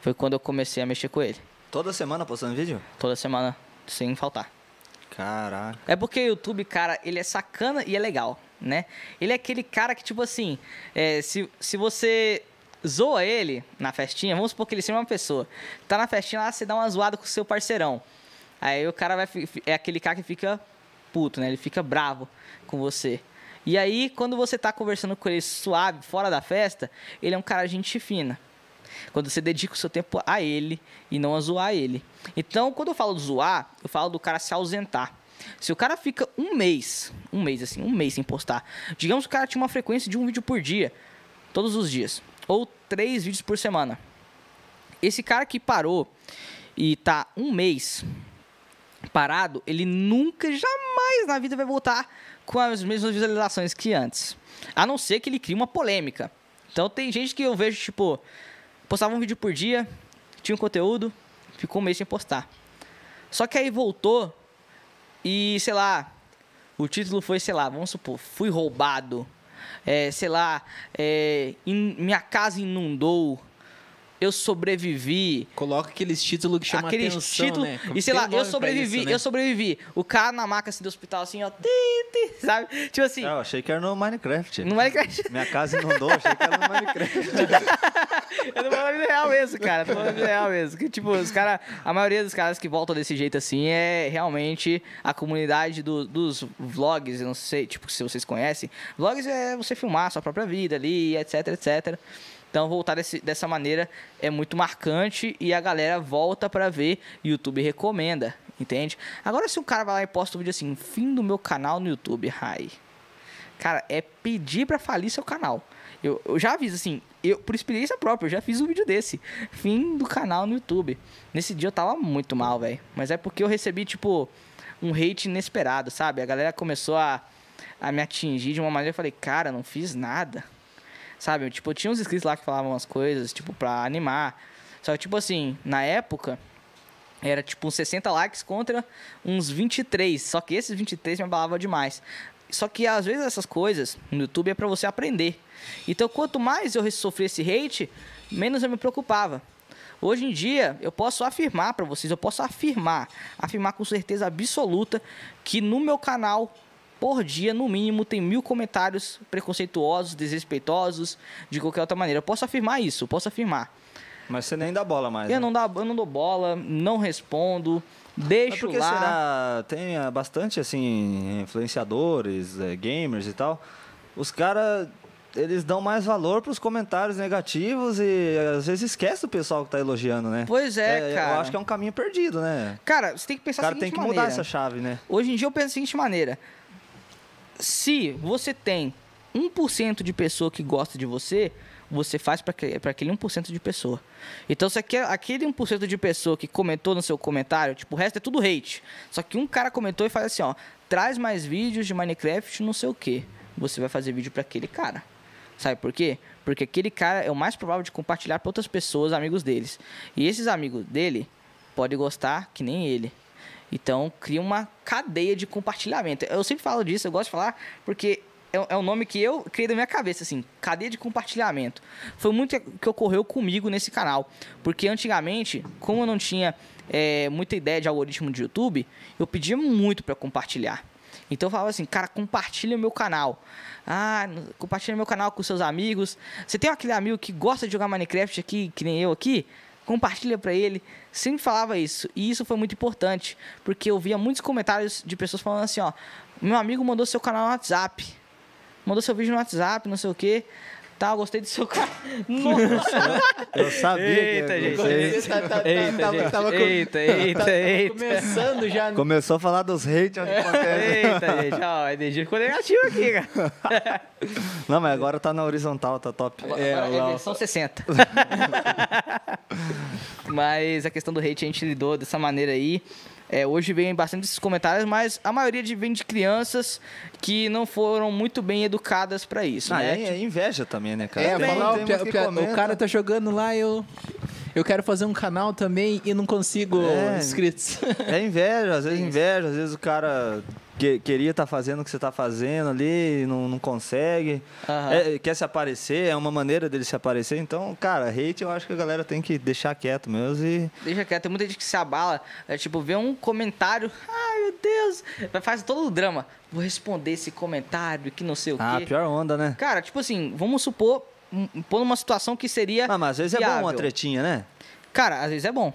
Foi quando eu comecei a mexer com ele. Toda semana postando vídeo? Toda semana, sem faltar. Caraca. É porque o YouTube, cara, ele é sacana e é legal, né? Ele é aquele cara que, tipo assim, é, se, se você zoa ele na festinha, vamos supor que ele seja uma pessoa. Tá na festinha lá, você dá uma zoada com o seu parceirão. Aí o cara vai. É aquele cara que fica puto, né? Ele fica bravo com você. E aí, quando você tá conversando com ele suave, fora da festa, ele é um cara gente fina. Quando você dedica o seu tempo a ele e não a zoar ele. Então, quando eu falo de zoar, eu falo do cara se ausentar. Se o cara fica um mês, um mês assim, um mês sem postar, digamos que o cara tinha uma frequência de um vídeo por dia, todos os dias, ou três vídeos por semana. Esse cara que parou e tá um mês parado, ele nunca, jamais na vida vai voltar com as mesmas visualizações que antes. A não ser que ele crie uma polêmica. Então tem gente que eu vejo, tipo, postava um vídeo por dia, tinha um conteúdo, ficou um mês sem postar. Só que aí voltou e, sei lá, o título foi, sei lá, vamos supor, fui roubado. É, sei lá, é, in- minha casa inundou. Eu sobrevivi. Coloca aqueles títulos que chamam Aquele atenção, título. né? E sei lá, eu sobrevivi, isso, né? eu sobrevivi. O cara na maca assim, do hospital, assim, ó. Ti, ti, sabe? Tipo assim, Ah, eu achei que era no Minecraft. no Minecraft. Minha casa inundou, achei que era no Minecraft. Eu tô falando vida real mesmo, cara. Tô falando vida real mesmo. Que, tipo, os caras. A maioria dos caras que voltam desse jeito assim é realmente a comunidade do- dos vlogs. Eu não sei, tipo, se vocês conhecem. Vlogs é você filmar a sua própria vida ali, etc, etc. Então, voltar desse- dessa maneira é muito marcante e a galera volta pra ver. YouTube recomenda, entende? Agora, se um cara vai lá e posta um vídeo assim, fim do meu canal no YouTube, ai. cara, é pedir pra falir seu canal. Eu, eu já aviso, assim, eu, por experiência própria, eu já fiz um vídeo desse. Fim do canal no YouTube. Nesse dia eu tava muito mal, velho. Mas é porque eu recebi, tipo, um hate inesperado, sabe? A galera começou a, a me atingir de uma maneira. Eu falei, cara, não fiz nada. Sabe? Tipo, tinha uns inscritos lá que falavam umas coisas, tipo, pra animar. Só que, tipo assim, na época, era tipo uns 60 likes contra uns 23. Só que esses 23 me abalavam demais. Só que às vezes essas coisas no YouTube é pra você aprender. Então, quanto mais eu sofri esse hate, menos eu me preocupava. Hoje em dia, eu posso afirmar pra vocês, eu posso afirmar, afirmar com certeza absoluta que no meu canal, por dia, no mínimo, tem mil comentários preconceituosos, desrespeitosos, de qualquer outra maneira. Eu posso afirmar isso, posso afirmar. Mas você nem dá bola mais. Eu né? não, dá, eu não dou bola, não respondo, Mas deixo que lá. será? Tem ah, bastante, assim, influenciadores, eh, gamers e tal. Os caras, eles dão mais valor pros comentários negativos e às vezes esquece o pessoal que tá elogiando, né? Pois é, cara. Eu acho que é um caminho perdido, né? Cara, você tem que O pensar cara da tem seguinte que mudar maneira. essa chave, né? Hoje em dia eu penso da seguinte maneira. Se você tem 1% de pessoa que gosta de você, você faz para aquele 1% de pessoa. Então, se aquele, aquele 1% de pessoa que comentou no seu comentário, tipo, o resto é tudo hate. Só que um cara comentou e faz assim, ó, traz mais vídeos de Minecraft, não sei o que. Você vai fazer vídeo para aquele cara. Sabe por quê? Porque aquele cara é o mais provável de compartilhar para outras pessoas, amigos deles. E esses amigos dele podem gostar que nem ele. Então, cria uma cadeia de compartilhamento. Eu sempre falo disso, eu gosto de falar, porque é, é um nome que eu criei da minha cabeça, assim, cadeia de compartilhamento. Foi muito que ocorreu comigo nesse canal. Porque antigamente, como eu não tinha é, muita ideia de algoritmo de YouTube, eu pedia muito para compartilhar. Então eu falava assim, cara, compartilha meu canal. Ah, compartilha meu canal com seus amigos. Você tem aquele amigo que gosta de jogar Minecraft aqui, que nem eu aqui? Compartilha pra ele. Sempre falava isso. E isso foi muito importante. Porque eu via muitos comentários de pessoas falando assim, ó. Meu amigo mandou seu canal no WhatsApp. Mandou seu vídeo no WhatsApp, não sei o quê. Tá, eu gostei do seu canal. Nossa! Eu sabia Eita, que gente. vocês... Tá- tá- Eita, tava- gente. tava com- eita, eita, tava eita. Começando já. Começou a falar dos hates, onde acontece. Eita, gente. Ó, a energia ficou negativa aqui, cara. Não, mas agora tá na horizontal, tá top. É, Agora é versão 60. mas a questão do hate a gente lidou dessa maneira aí. É, hoje vem bastante esses comentários, mas a maioria de, vem de crianças que não foram muito bem educadas pra isso, Ah, né? é, é inveja também, né, cara? É, Tem- falar, tem o, o cara tá jogando lá, eu. Eu quero fazer um canal também e não consigo É. inscritos. É inveja, às vezes inveja, às vezes o cara que- queria estar fazendo o que você tá fazendo ali e não, não consegue. Aham. É, quer se aparecer, é uma maneira dele se aparecer. Então, cara, hate eu acho que a galera tem que deixar quieto mesmo e. Deixa quieto, tem muita gente que se abala, é, tipo, vê um comentário, ai meu Deus, vai- faz todo o drama. Vou responder esse comentário que não sei o Ah, quê. pior onda, né? Cara, tipo assim, vamos supor, pôr numa situação que seria. Ah, mas às vezes é bom uma viável. tretinha, né? Cara, às vezes é bom.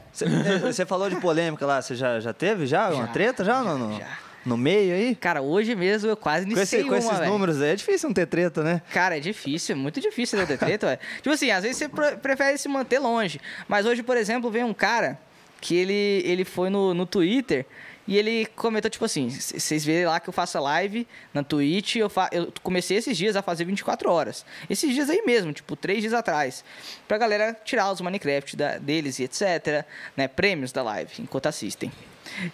Você falou de polêmica lá, você já, já teve já? Uma Já, treta já, no, no, já. No meio aí? Cara, hoje mesmo eu quase Com, iniciei esse- com esses números aí é difícil não ter treta, né? Cara, é difícil, é muito difícil ter treta, velho. Tipo assim, às vezes você pre- prefere se manter longe. Mas hoje, por exemplo, vem um cara que ele, ele foi no, no Twitter e ele comentou, tipo assim, vocês verem lá que eu faço a live na Twitch, eu, eu comecei esses dias a fazer 24 horas. Esses dias aí mesmo, tipo, três dias atrás. Pra galera tirar os Minecraft da- deles e etc, né, prêmios da live, enquanto assistem.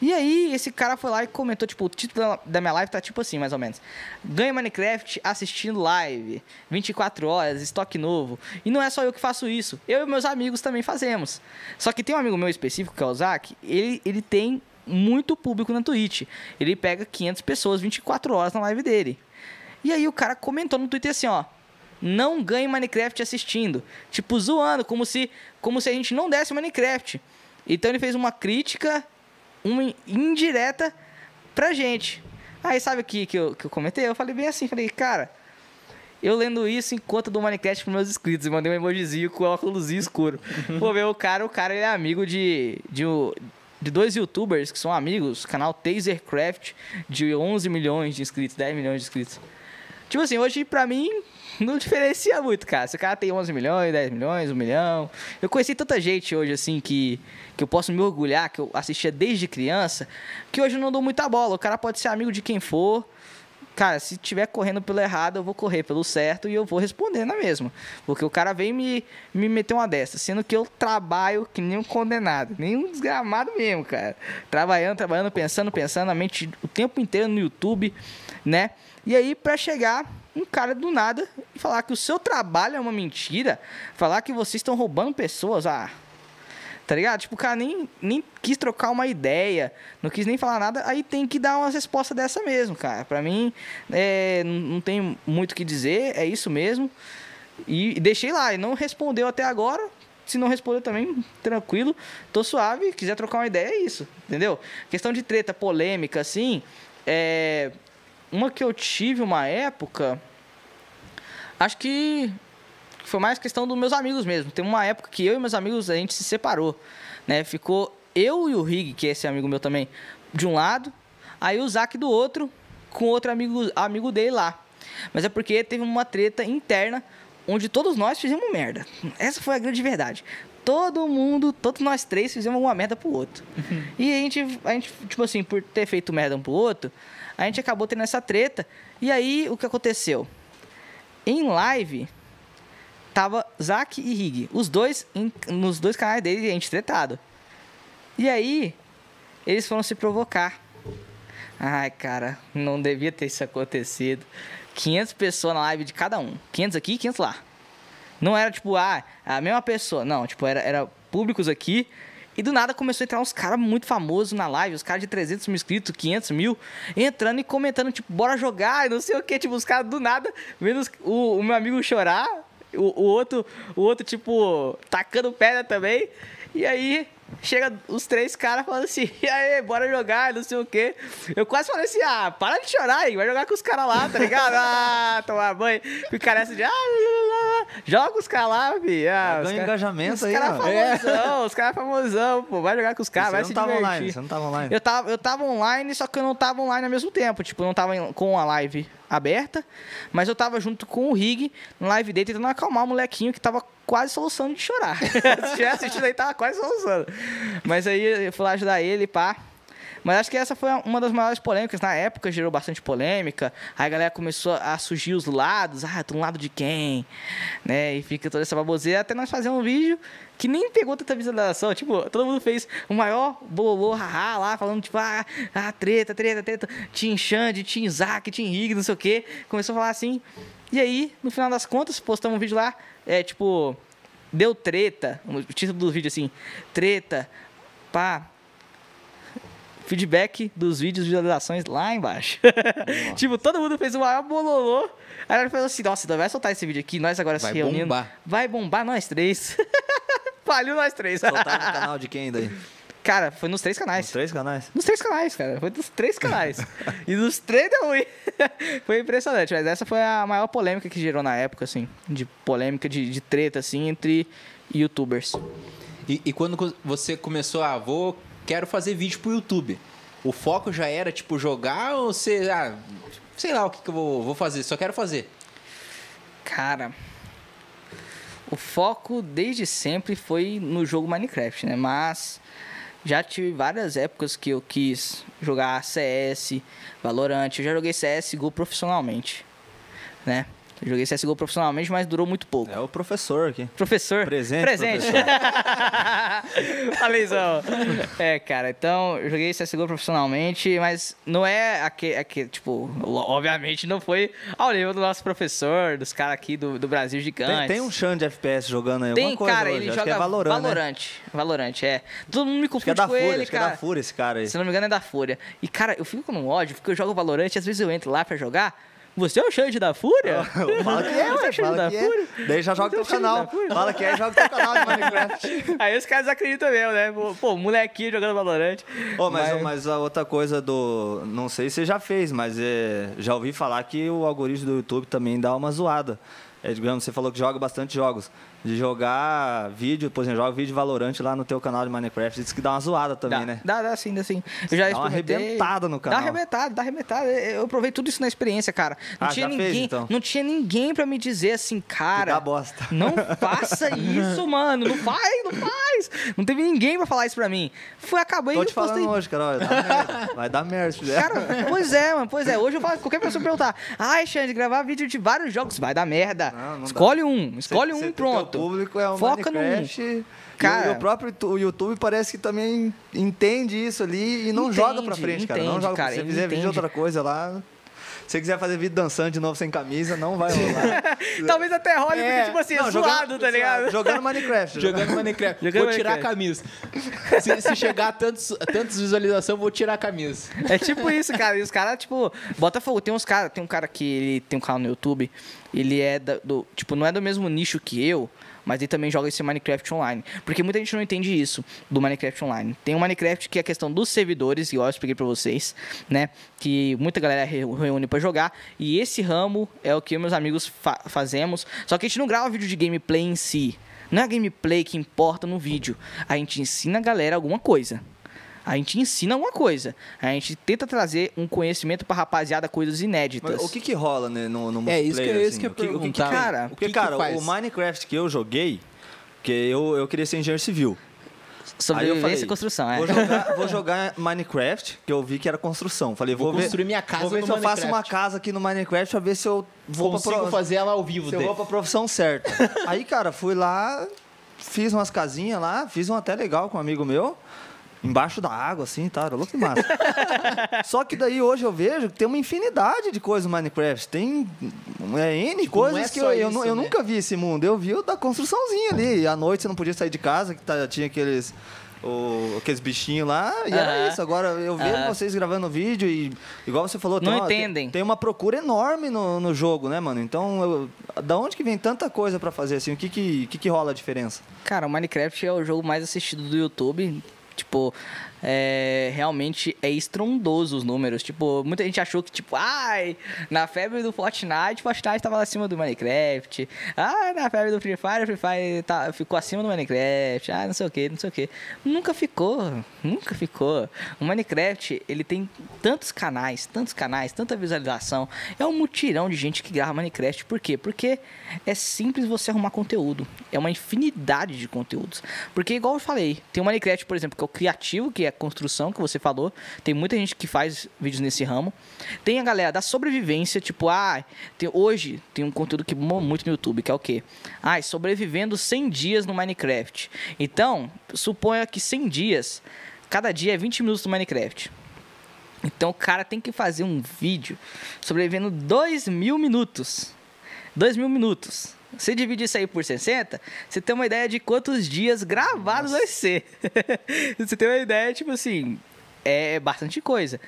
E aí, esse cara foi lá e comentou, tipo, o título da- minha live tá tipo assim, mais ou menos. Ganha Minecraft assistindo live, 24 horas, estoque novo. E não é só eu que faço isso, eu e meus amigos também fazemos. Só que tem um amigo meu específico, que é o Zac, ele, ele tem muito público na Twitch. Ele pega 500 pessoas 24 horas na live dele. E aí o cara comentou no Twitter assim, ó. Não ganhe Minecraft assistindo. Tipo, zoando, como se, como se a gente não desse Minecraft. Então ele fez uma crítica, uma indireta pra gente. Aí sabe o que, que, eu, que eu comentei? Eu falei bem assim, falei, cara, eu lendo isso enquanto do Minecraft pros meus inscritos. E mandei um emojizinho com óculos escuro. Pô, ver o cara, o cara ele é amigo de, de, de dois youtubers que são amigos, canal Tasercraft, de 11 milhões de inscritos, 10 milhões de inscritos. Tipo assim, hoje pra mim não diferencia muito, cara. Se o cara tem 11 milhões, 10 milhões, 1 milhão. Eu conheci tanta gente hoje, assim, que, que eu posso me orgulhar, que eu assistia desde criança, que hoje eu não dou muita bola. O cara pode ser amigo de quem for, cara, se tiver correndo pelo errado, eu vou correr pelo certo e eu vou responder na mesma. Porque o cara veio me, me meter uma dessa, sendo que eu trabalho que nem um condenado, nem um desgramado mesmo, cara. Trabalhando, trabalhando, pensando, pensando, a mente o tempo inteiro no YouTube, né? E aí, pra chegar um cara do nada falar que o seu trabalho é uma mentira, falar que vocês estão roubando pessoas, ah, Tá ligado? Tipo, o cara nem, nem quis trocar uma ideia, não quis nem falar nada, aí tem que dar uma resposta dessa mesmo, cara. Pra mim, é, não tem muito o que dizer, é isso mesmo. E, e deixei lá, e não respondeu até agora. Se não respondeu também, tranquilo, tô suave. Quiser trocar uma ideia, é isso, entendeu? Questão de treta polêmica, assim, é. Uma que eu tive uma época. Acho que foi mais questão dos meus amigos mesmo. Tem uma época que eu e meus amigos a gente se separou, né? Ficou eu e o Rig, que é esse amigo meu também, de um lado, aí o Zac do outro, com outro amigo, amigo dele lá. Mas é porque teve uma treta interna onde todos nós fizemos merda. Essa foi a grande verdade. Todo mundo, todos nós três fizemos alguma merda pro outro. E a gente, a gente, tipo assim, por ter feito merda um pro outro, a gente acabou tendo essa treta. E aí, o que aconteceu? Em live, tava Zack e Rig. Os dois, em- nos dois canais dele, a gente tretado. E aí, eles foram se provocar. Ai, cara, não devia ter isso acontecido. 500 pessoas na live de cada um. 500 aqui e 500 lá. Não era tipo, ah, a mesma pessoa. Não, tipo, era, era públicos aqui. E do nada começou a entrar uns caras muito famosos na live, os caras de 300 mil inscritos, 500 mil, entrando e comentando, tipo, bora jogar e não sei o que. Tipo, os caras do nada, vendo os- o, o meu amigo chorar, o, o outro, o outro, tipo, tacando pedra também. E aí, chega os três caras falando assim, e aí, bora jogar, não sei o quê. Eu quase falei assim, ah, para de chorar aí, vai jogar com os caras lá, tá ligado? Ah, tomar banho. Ficar nessa de, ah, lá, lá, joga os caras lá, fi. Ah, ganha engajamento os aí, cara ó. famosão, os caras famosão, pô, vai jogar com os caras, vai você se não tava divertir. online, você não tava online. Eu tava, eu tava online, só que eu não tava online ao mesmo tempo. Tipo, não tava com a live aberta, mas eu tava junto com o Rig na live dele, tentando acalmar o molequinho que tava quase soluçando de chorar. Se tiver assistindo aí, tava quase soluçando. Mas aí eu fui lá ajudar ele, pá. Mas acho que essa foi uma das maiores polêmicas. Na época gerou bastante polêmica. Aí a galera começou a surgir os lados. Ah, tô no lado de quem? Né? E fica toda essa baboseira. Até nós fazemos um vídeo que nem pegou tanta visualização. Tipo, todo mundo fez o maior bololô, haha, lá, falando, tipo, ah, ah treta, treta, treta. Team Xande, Team Isaac, Team Rig, não sei o quê. Começou a falar assim. E aí, no final das contas, postamos um vídeo lá. É tipo, deu treta. O título do vídeo assim: treta, pá. Feedback dos vídeos, visualizações lá embaixo. tipo, todo mundo fez o maior bololô. Aí ela falou assim: nossa, vai soltar esse vídeo aqui, nós agora Vai se reunindo. bombar. Vai bombar nós três. Faliu nós três. Soltaram no canal de quem daí? Cara, foi nos três canais. Os três canais? Nos três canais, cara. Foi dos três canais. e dos três deu ruim. foi impressionante. Mas essa foi a maior polêmica que gerou na época, assim. De polêmica, de, de treta, assim, entre youtubers. E, e quando você começou, ah, vou, quero fazer vídeo pro YouTube, o foco já era, tipo, jogar ou você, ah, sei lá o que, que eu vou, vou fazer, só quero fazer. Cara, o foco desde sempre foi no jogo Minecraft, né? Mas já tive várias épocas que eu quis jogar CS, Valorant. Eu já joguei CSGO profissionalmente, né? Eu joguei CSGO profissionalmente, mas durou muito pouco. É o professor aqui. Professor? Presente, Presente. Faleizão. É, cara, então, eu joguei CSGO profissionalmente, mas não é aquele, aquele tipo, obviamente não foi ao nível do nosso professor, dos caras aqui do, do Brasil Tem, Gigantes. tem um Xande FPS jogando aí, Tem, alguma coisa cara, hoje. ele Acho joga que é Valorant, né? Valorant. Valorant, é. Todo mundo me Acho que confunde é da com Fúria, ele, acho que é cara. da Fúria esse cara aí. Se não me engano é da Fúria. E, cara, eu fico com um ódio, porque eu jogo Valorant e às vezes eu entro lá pra jogar. Você é o Xande da Fúria? Fala que é, Você ué, o Xande fala da que Fúria? é. Daí já joga é teu canal. Fala que é e joga teu canal de Minecraft. Aí os caras acreditam mesmo, né? Pô, molequinho jogando Valorant. Ô, mas, Mas- mas a outra coisa do. Não sei se você já fez, mas é, já ouvi falar que o algoritmo do YouTube também dá uma zoada. É, digamos, você falou que joga bastante jogos. De jogar vídeo, por exemplo, joga vídeo Valorant lá no teu canal de Minecraft. Diz que dá uma zoada também, dá, né? Dá, dá sim, dá sim. Eu já Dá uma arrebentada no Dá canal. arrebentada, dá arrebentada. Eu provei tudo isso na experiência, cara. Não Ah, tinha já fez, ninguém, então? não tinha ninguém para me dizer assim, cara. dá bosta. Não faça isso, mano. Não faz, não faz. Não teve ninguém pra falar isso pra mim. Foi, acabei Tô te falando postei. hoje, cara. Olha, dá. Vai dar merda se fizer. Cara, pois é, mano, pois é. Hoje eu falo, qualquer pessoa perguntar, ai, Xande, gravar vídeo de vários jogos, vai dar merda. Não, não dá. escolhe um, escolhe Cê- um cê- e O público é o Foca. Minecraft. Cara, e o próprio o YouTube parece que também entende isso ali e não Entende, joga pra frente, cara. Não joga cara, pra Se fizer vídeo outra coisa lá. Se você quiser fazer vídeo dançando de novo sem camisa, não vai rolar. Talvez até role, É, porque, tipo assim, é Não, zoado, tá ligado? Jogando Minecraft. Jogando Minecraft. Jogando vou tirar Minecraft. a camisa. Se, se chegar a tantos, a tantas visualizações, vou tirar a camisa. É tipo isso, cara. E os caras, tipo, Botafogo, tem uns caras, tem um cara que ele tem um canal no YouTube, ele é da- do, tipo, não é do mesmo nicho que eu, mas ele também joga esse Minecraft online. Porque muita gente não entende isso do Minecraft online. Tem o Minecraft que é a questão dos servidores, igual eu expliquei pra vocês, né? Que muita galera re- reúne pra jogar. E esse ramo é o que meus amigos fa- fazemos. Só que a gente não grava vídeo de gameplay em si. Não é a gameplay que importa no vídeo. A gente ensina a galera alguma coisa. A gente ensina alguma coisa. A gente tenta trazer um conhecimento pra rapaziada, coisas inéditas. Mas o que que rola né, no, no É, isso que- multiplayer, isso que eu O que, o que, que? Cara, o que que cara, faz? o Minecraft que eu joguei, que eu, eu queria ser engenheiro civil. Aí eu Sobrevivência falei, e construção, é. Vou jogar, vou jogar Minecraft, que eu vi que era construção. Falei, Vou vou, ver, construir minha casa vou ver no se eu faço uma Minecraft. casa aqui no Minecraft pra ver se eu vou Consigo pro- fazer ela ao vivo. se eu dele. vou pra profissão certa. Aí, cara, fui lá, fiz umas casinhas lá, fiz um até legal com um amigo meu. Embaixo da água, assim, tá? Era louco de massa. Só que daí hoje eu vejo que tem uma infinidade de coisas no Minecraft. Tem é, N Tipo, não coisas é que eu, eu, isso, eu né? nunca vi esse mundo. Eu vi o da construçãozinha ali. E à noite você não podia sair de casa, que tá- tinha aqueles. o- aqueles bichinhos lá, e era Aham. isso. Agora eu vejo Aham. vocês gravando vídeo e, igual você falou, tem Não uma, tem- entendem. Tem, uma procura enorme no, no jogo, né, mano? Então, eu- da onde que vem tanta coisa pra fazer assim? O que que, que que rola a diferença? Cara, o Minecraft é o jogo mais assistido do YouTube. Tipo, é, realmente é estrondoso os números. Tipo, muita gente achou que, tipo, ai, na febre do Fortnite, Fortnite tava acima do Minecraft. Ah, na febre do Free Fire, Free Fire tá, ficou acima do Minecraft. Ah, não sei o que, não sei o que. Nunca ficou, nunca ficou. O Minecraft, ele tem tantos canais, tantos canais, tanta visualização. É um mutirão de gente que grava Minecraft. Por quê? Porque é simples você arrumar conteúdo. É uma infinidade de conteúdos. Porque, igual eu falei, tem o Minecraft, por exemplo, que é o criativo, que é construção que você falou. Tem muita gente que faz vídeos nesse ramo. Tem a galera da sobrevivência, tipo, ah, tem- hoje tem um conteúdo que muito no YouTube, que é o quê? Ah, sobrevivendo 100 dias no Minecraft. Então, suponha que 100 dias, cada dia é 20 minutos no Minecraft. Então o cara tem que fazer um vídeo sobrevivendo 2 mil minutos. 2 mil minutos. Você divide isso aí por 60, você tem uma ideia de quantos dias gravados vai ser. você tem uma ideia, tipo assim, é bastante coisa.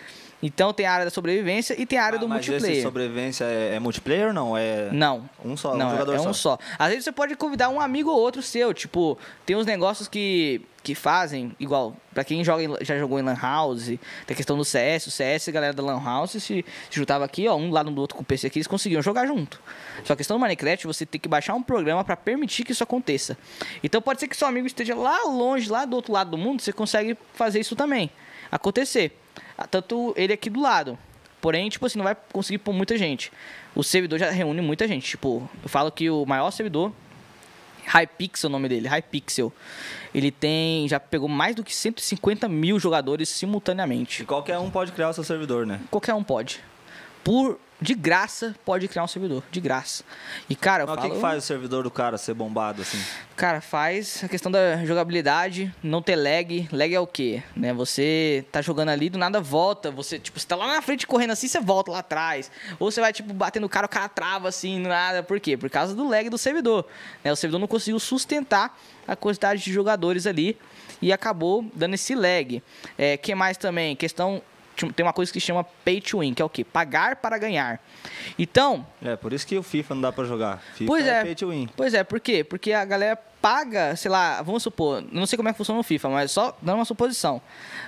Então tem a área da sobrevivência e tem a área do Ah, Mas esse multiplayer. sobrevivência é, é multiplayer ou não? É Não. um só, Não, um jogador é só. um só. Às vezes você pode convidar um amigo ou outro seu. Tipo, tem uns negócios que, que fazem, igual, pra quem joga, já jogou em Lan House, tem a questão do CS. O CS, a galera da Lan House se, se juntava aqui, ó, um lado do outro com o PC aqui, eles conseguiam jogar junto. Só a questão do Minecraft, você tem que baixar um programa pra permitir que isso aconteça. Então pode ser que seu amigo esteja lá longe, lá do outro lado do mundo, você consegue fazer isso também. Acontecer. Ah, Tanto ele aqui do lado. Porém, tipo assim, não vai conseguir por muita gente. O servidor já reúne muita gente. Tipo, eu falo que o maior servidor, Hypixel é o nome dele, Hypixel, ele tem, já pegou mais do que 150 mil jogadores simultaneamente. E qualquer um pode criar o seu servidor, né? Qualquer um pode. Por, de graça, pode criar um servidor, de graça. E, cara, Mas o falo... que, faz o servidor do cara ser bombado assim? Cara, faz a questão da jogabilidade, não ter lag. Lag é o quê? Né? Você tá jogando ali, do nada volta. Você, tipo, você tá lá na frente correndo assim, você volta lá atrás. Ou você vai, tipo, batendo o cara, o cara trava assim, nada. Por quê? Por causa do lag do servidor. Né? O servidor não conseguiu sustentar a quantidade de jogadores ali e acabou dando esse lag. É, que mais também? Questão. Tem uma coisa que se chama pay to win, que é o quê? Pagar para ganhar. Então, É, por isso que o FIFA não dá pra jogar. FIFA Pois é. pay to win. Pois é, por quê? Porque a galera paga, sei lá, vamos supor, não sei como é que funciona no FIFA, mas só dando uma suposição.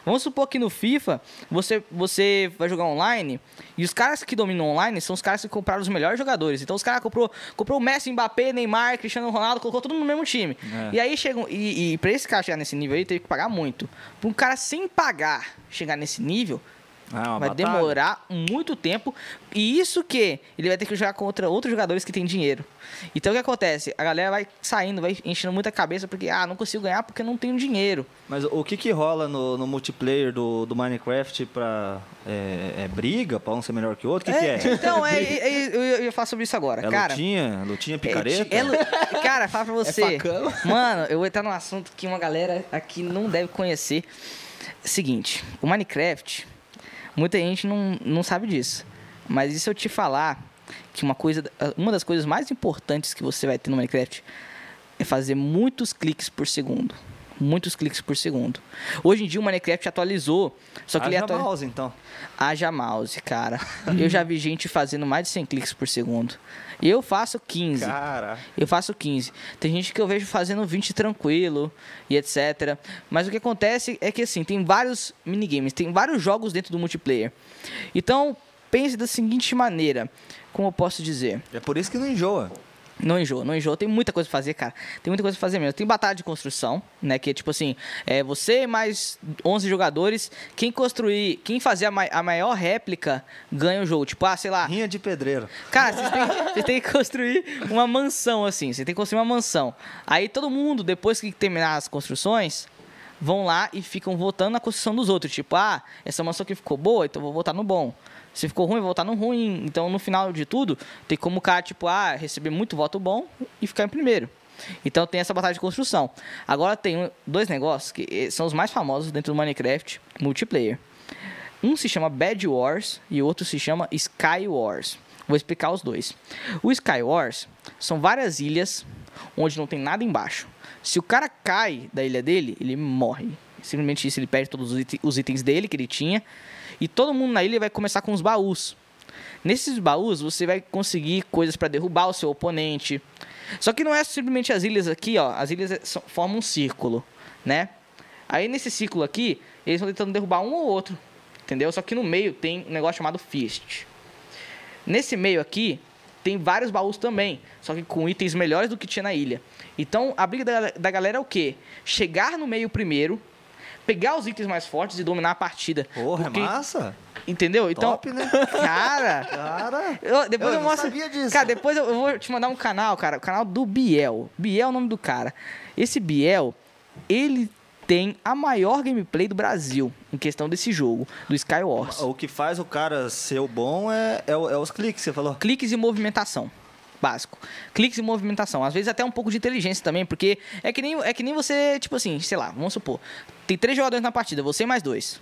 Vamos supor que no FIFA você, você vai jogar online e os caras que dominam online são os caras que compraram os melhores jogadores. Então os caras comprou, comprou o Messi, Mbappé, Neymar, Cristiano Ronaldo, colocou todo mundo no mesmo time. É. E aí chegam e, e para esse cara chegar nesse nível aí teve que pagar muito. Para um cara sem pagar chegar nesse nível Ah, uma vai batalha. demorar muito tempo. E isso que ele vai ter que jogar contra outros jogadores que têm dinheiro. Então o que acontece? A galera vai saindo, vai enchendo muita cabeça porque, ah, não consigo ganhar porque não tenho dinheiro. Mas o que que rola no, no multiplayer do, do Minecraft pra... É, é briga pra um ser melhor que o outro? O que que é? Então, é, é- é- eu, ia falar sobre isso agora. É cara, lutinha? Lutinha picareta? É, é cara, fala pra você. Mano, eu vou entrar num assunto que uma galera aqui não deve conhecer. Seguinte, o Minecraft, muita gente não, não sabe disso. Mas e se eu te falar que uma coisa, uma das coisas mais importantes que você vai ter no Minecraft é fazer muitos cliques por segundo. Muitos cliques por segundo. Hoje em dia o Minecraft atualizou, só que ele Haja atualizou. mouse, então. Haja mouse, cara. Eu já vi gente fazendo mais de 100 cliques por segundo. Eu faço 15. Cara... Eu faço 15. Tem gente que eu vejo fazendo 20 tranquilo e etc. Mas o que acontece é que assim, tem vários minigames, tem vários jogos dentro do multiplayer. Então, pense da seguinte maneira, como eu posso dizer? É por isso que não enjoa. Não enjoa, não enjoa. Tem muita coisa pra fazer, cara. Tem muita coisa pra fazer mesmo. Tem batalha de construção, né? Que é tipo assim, é você mais 11 jogadores. Quem construir, quem fazer a, mai- a maior réplica ganha o jogo. Tipo, ah, sei lá, Rinha de pedreiro. Cara, vocês têm que construir uma mansão, assim. Você tem que construir uma mansão. Aí todo mundo, depois que terminar as construções, vão lá e ficam votando na construção dos outros. Tipo, ah, essa mansão aqui ficou boa, então eu vou votar no bom. Se ficou ruim, votar no ruim. Então, no final de tudo, tem como o cara, tipo, ah, receber muito voto bom e ficar em primeiro. Então tem essa batalha de construção. Agora tem dois negócios que eh, são os mais famosos dentro do Minecraft multiplayer. Um se chama Bad Wars e o outro se chama Sky Wars. Vou explicar os dois. O Sky Wars são várias ilhas onde não tem nada embaixo. Se o cara cai da ilha dele, ele morre. Simplesmente isso, ele perde todos os itens dele que ele tinha. E todo mundo na ilha vai começar com os baús. Nesses baús você vai conseguir coisas para derrubar o seu oponente. Só que não é simplesmente as ilhas aqui, ó. As ilhas é- formam um círculo, né? Aí nesse círculo aqui, eles vão tentando derrubar um ou outro. Entendeu? Só que no meio tem um negócio chamado Fist. Nesse meio aqui, tem vários baús também, só que com itens melhores do que tinha na ilha. Então, a briga da, da galera é o quê? Chegar no meio primeiro, pegar os itens mais fortes e dominar a partida. Porra, Porque- é massa. Entendeu? Então, Top, né? cara, Cara... eu- depois Eu eu, não mostro. sabia disso. Cara, depois eu, eu vou te mandar um canal, cara. O canal do Biel. Biel é o nome do cara. Esse Biel, ele tem a maior gameplay do Brasil em questão desse jogo, do Skywars. O que faz o cara ser o bom é, é, é os cliques, você falou. Cliques e movimentação. Básico. Cliques e movimentação. Às vezes até um pouco de inteligência também, porque é que nem, é que nem você, tipo assim, sei lá, vamos supor. Tem três jogadores na partida, você mais dois.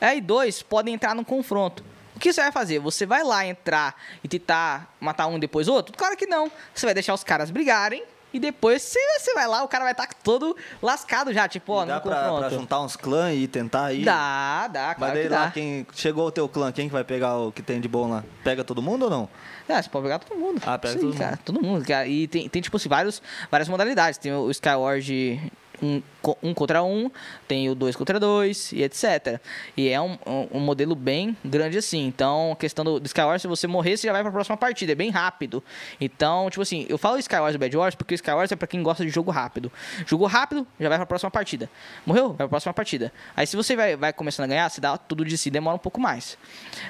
Aí dois podem entrar no confronto. O que você vai fazer? Você vai lá entrar e tentar matar um depois outro? Claro que não. Você vai deixar os caras brigarem e depois você, você vai lá, o cara vai estar todo lascado já, tipo, ó, dá no pra, pra confronto. juntar uns clãs e tentar ir. Dá, dá, Mas claro daí que lá, dá. quem chegou o teu clã, quem que vai pegar o que tem de bom lá? Pega todo mundo ou não? Ah, você pode pegar todo mundo. Ah, pega aí, todo cara. Todo mundo, cara. E tem, tem tipo assim, vários, várias modalidades. Tem o Skyward um, um contra um, tem o dois contra dois e etc. E é um, um, um modelo bem grande assim. Então, a questão do, do Skyward, se você morrer, você já vai pra próxima partida. É bem rápido. Então, tipo assim, eu falo Skyward e Bad Wars porque o Skyward é pra quem gosta de jogo rápido. Jogo rápido, já vai pra próxima partida. Morreu? Vai pra próxima partida. Aí, se você vai, vai começando a ganhar, você dá tudo de si, demora um pouco mais.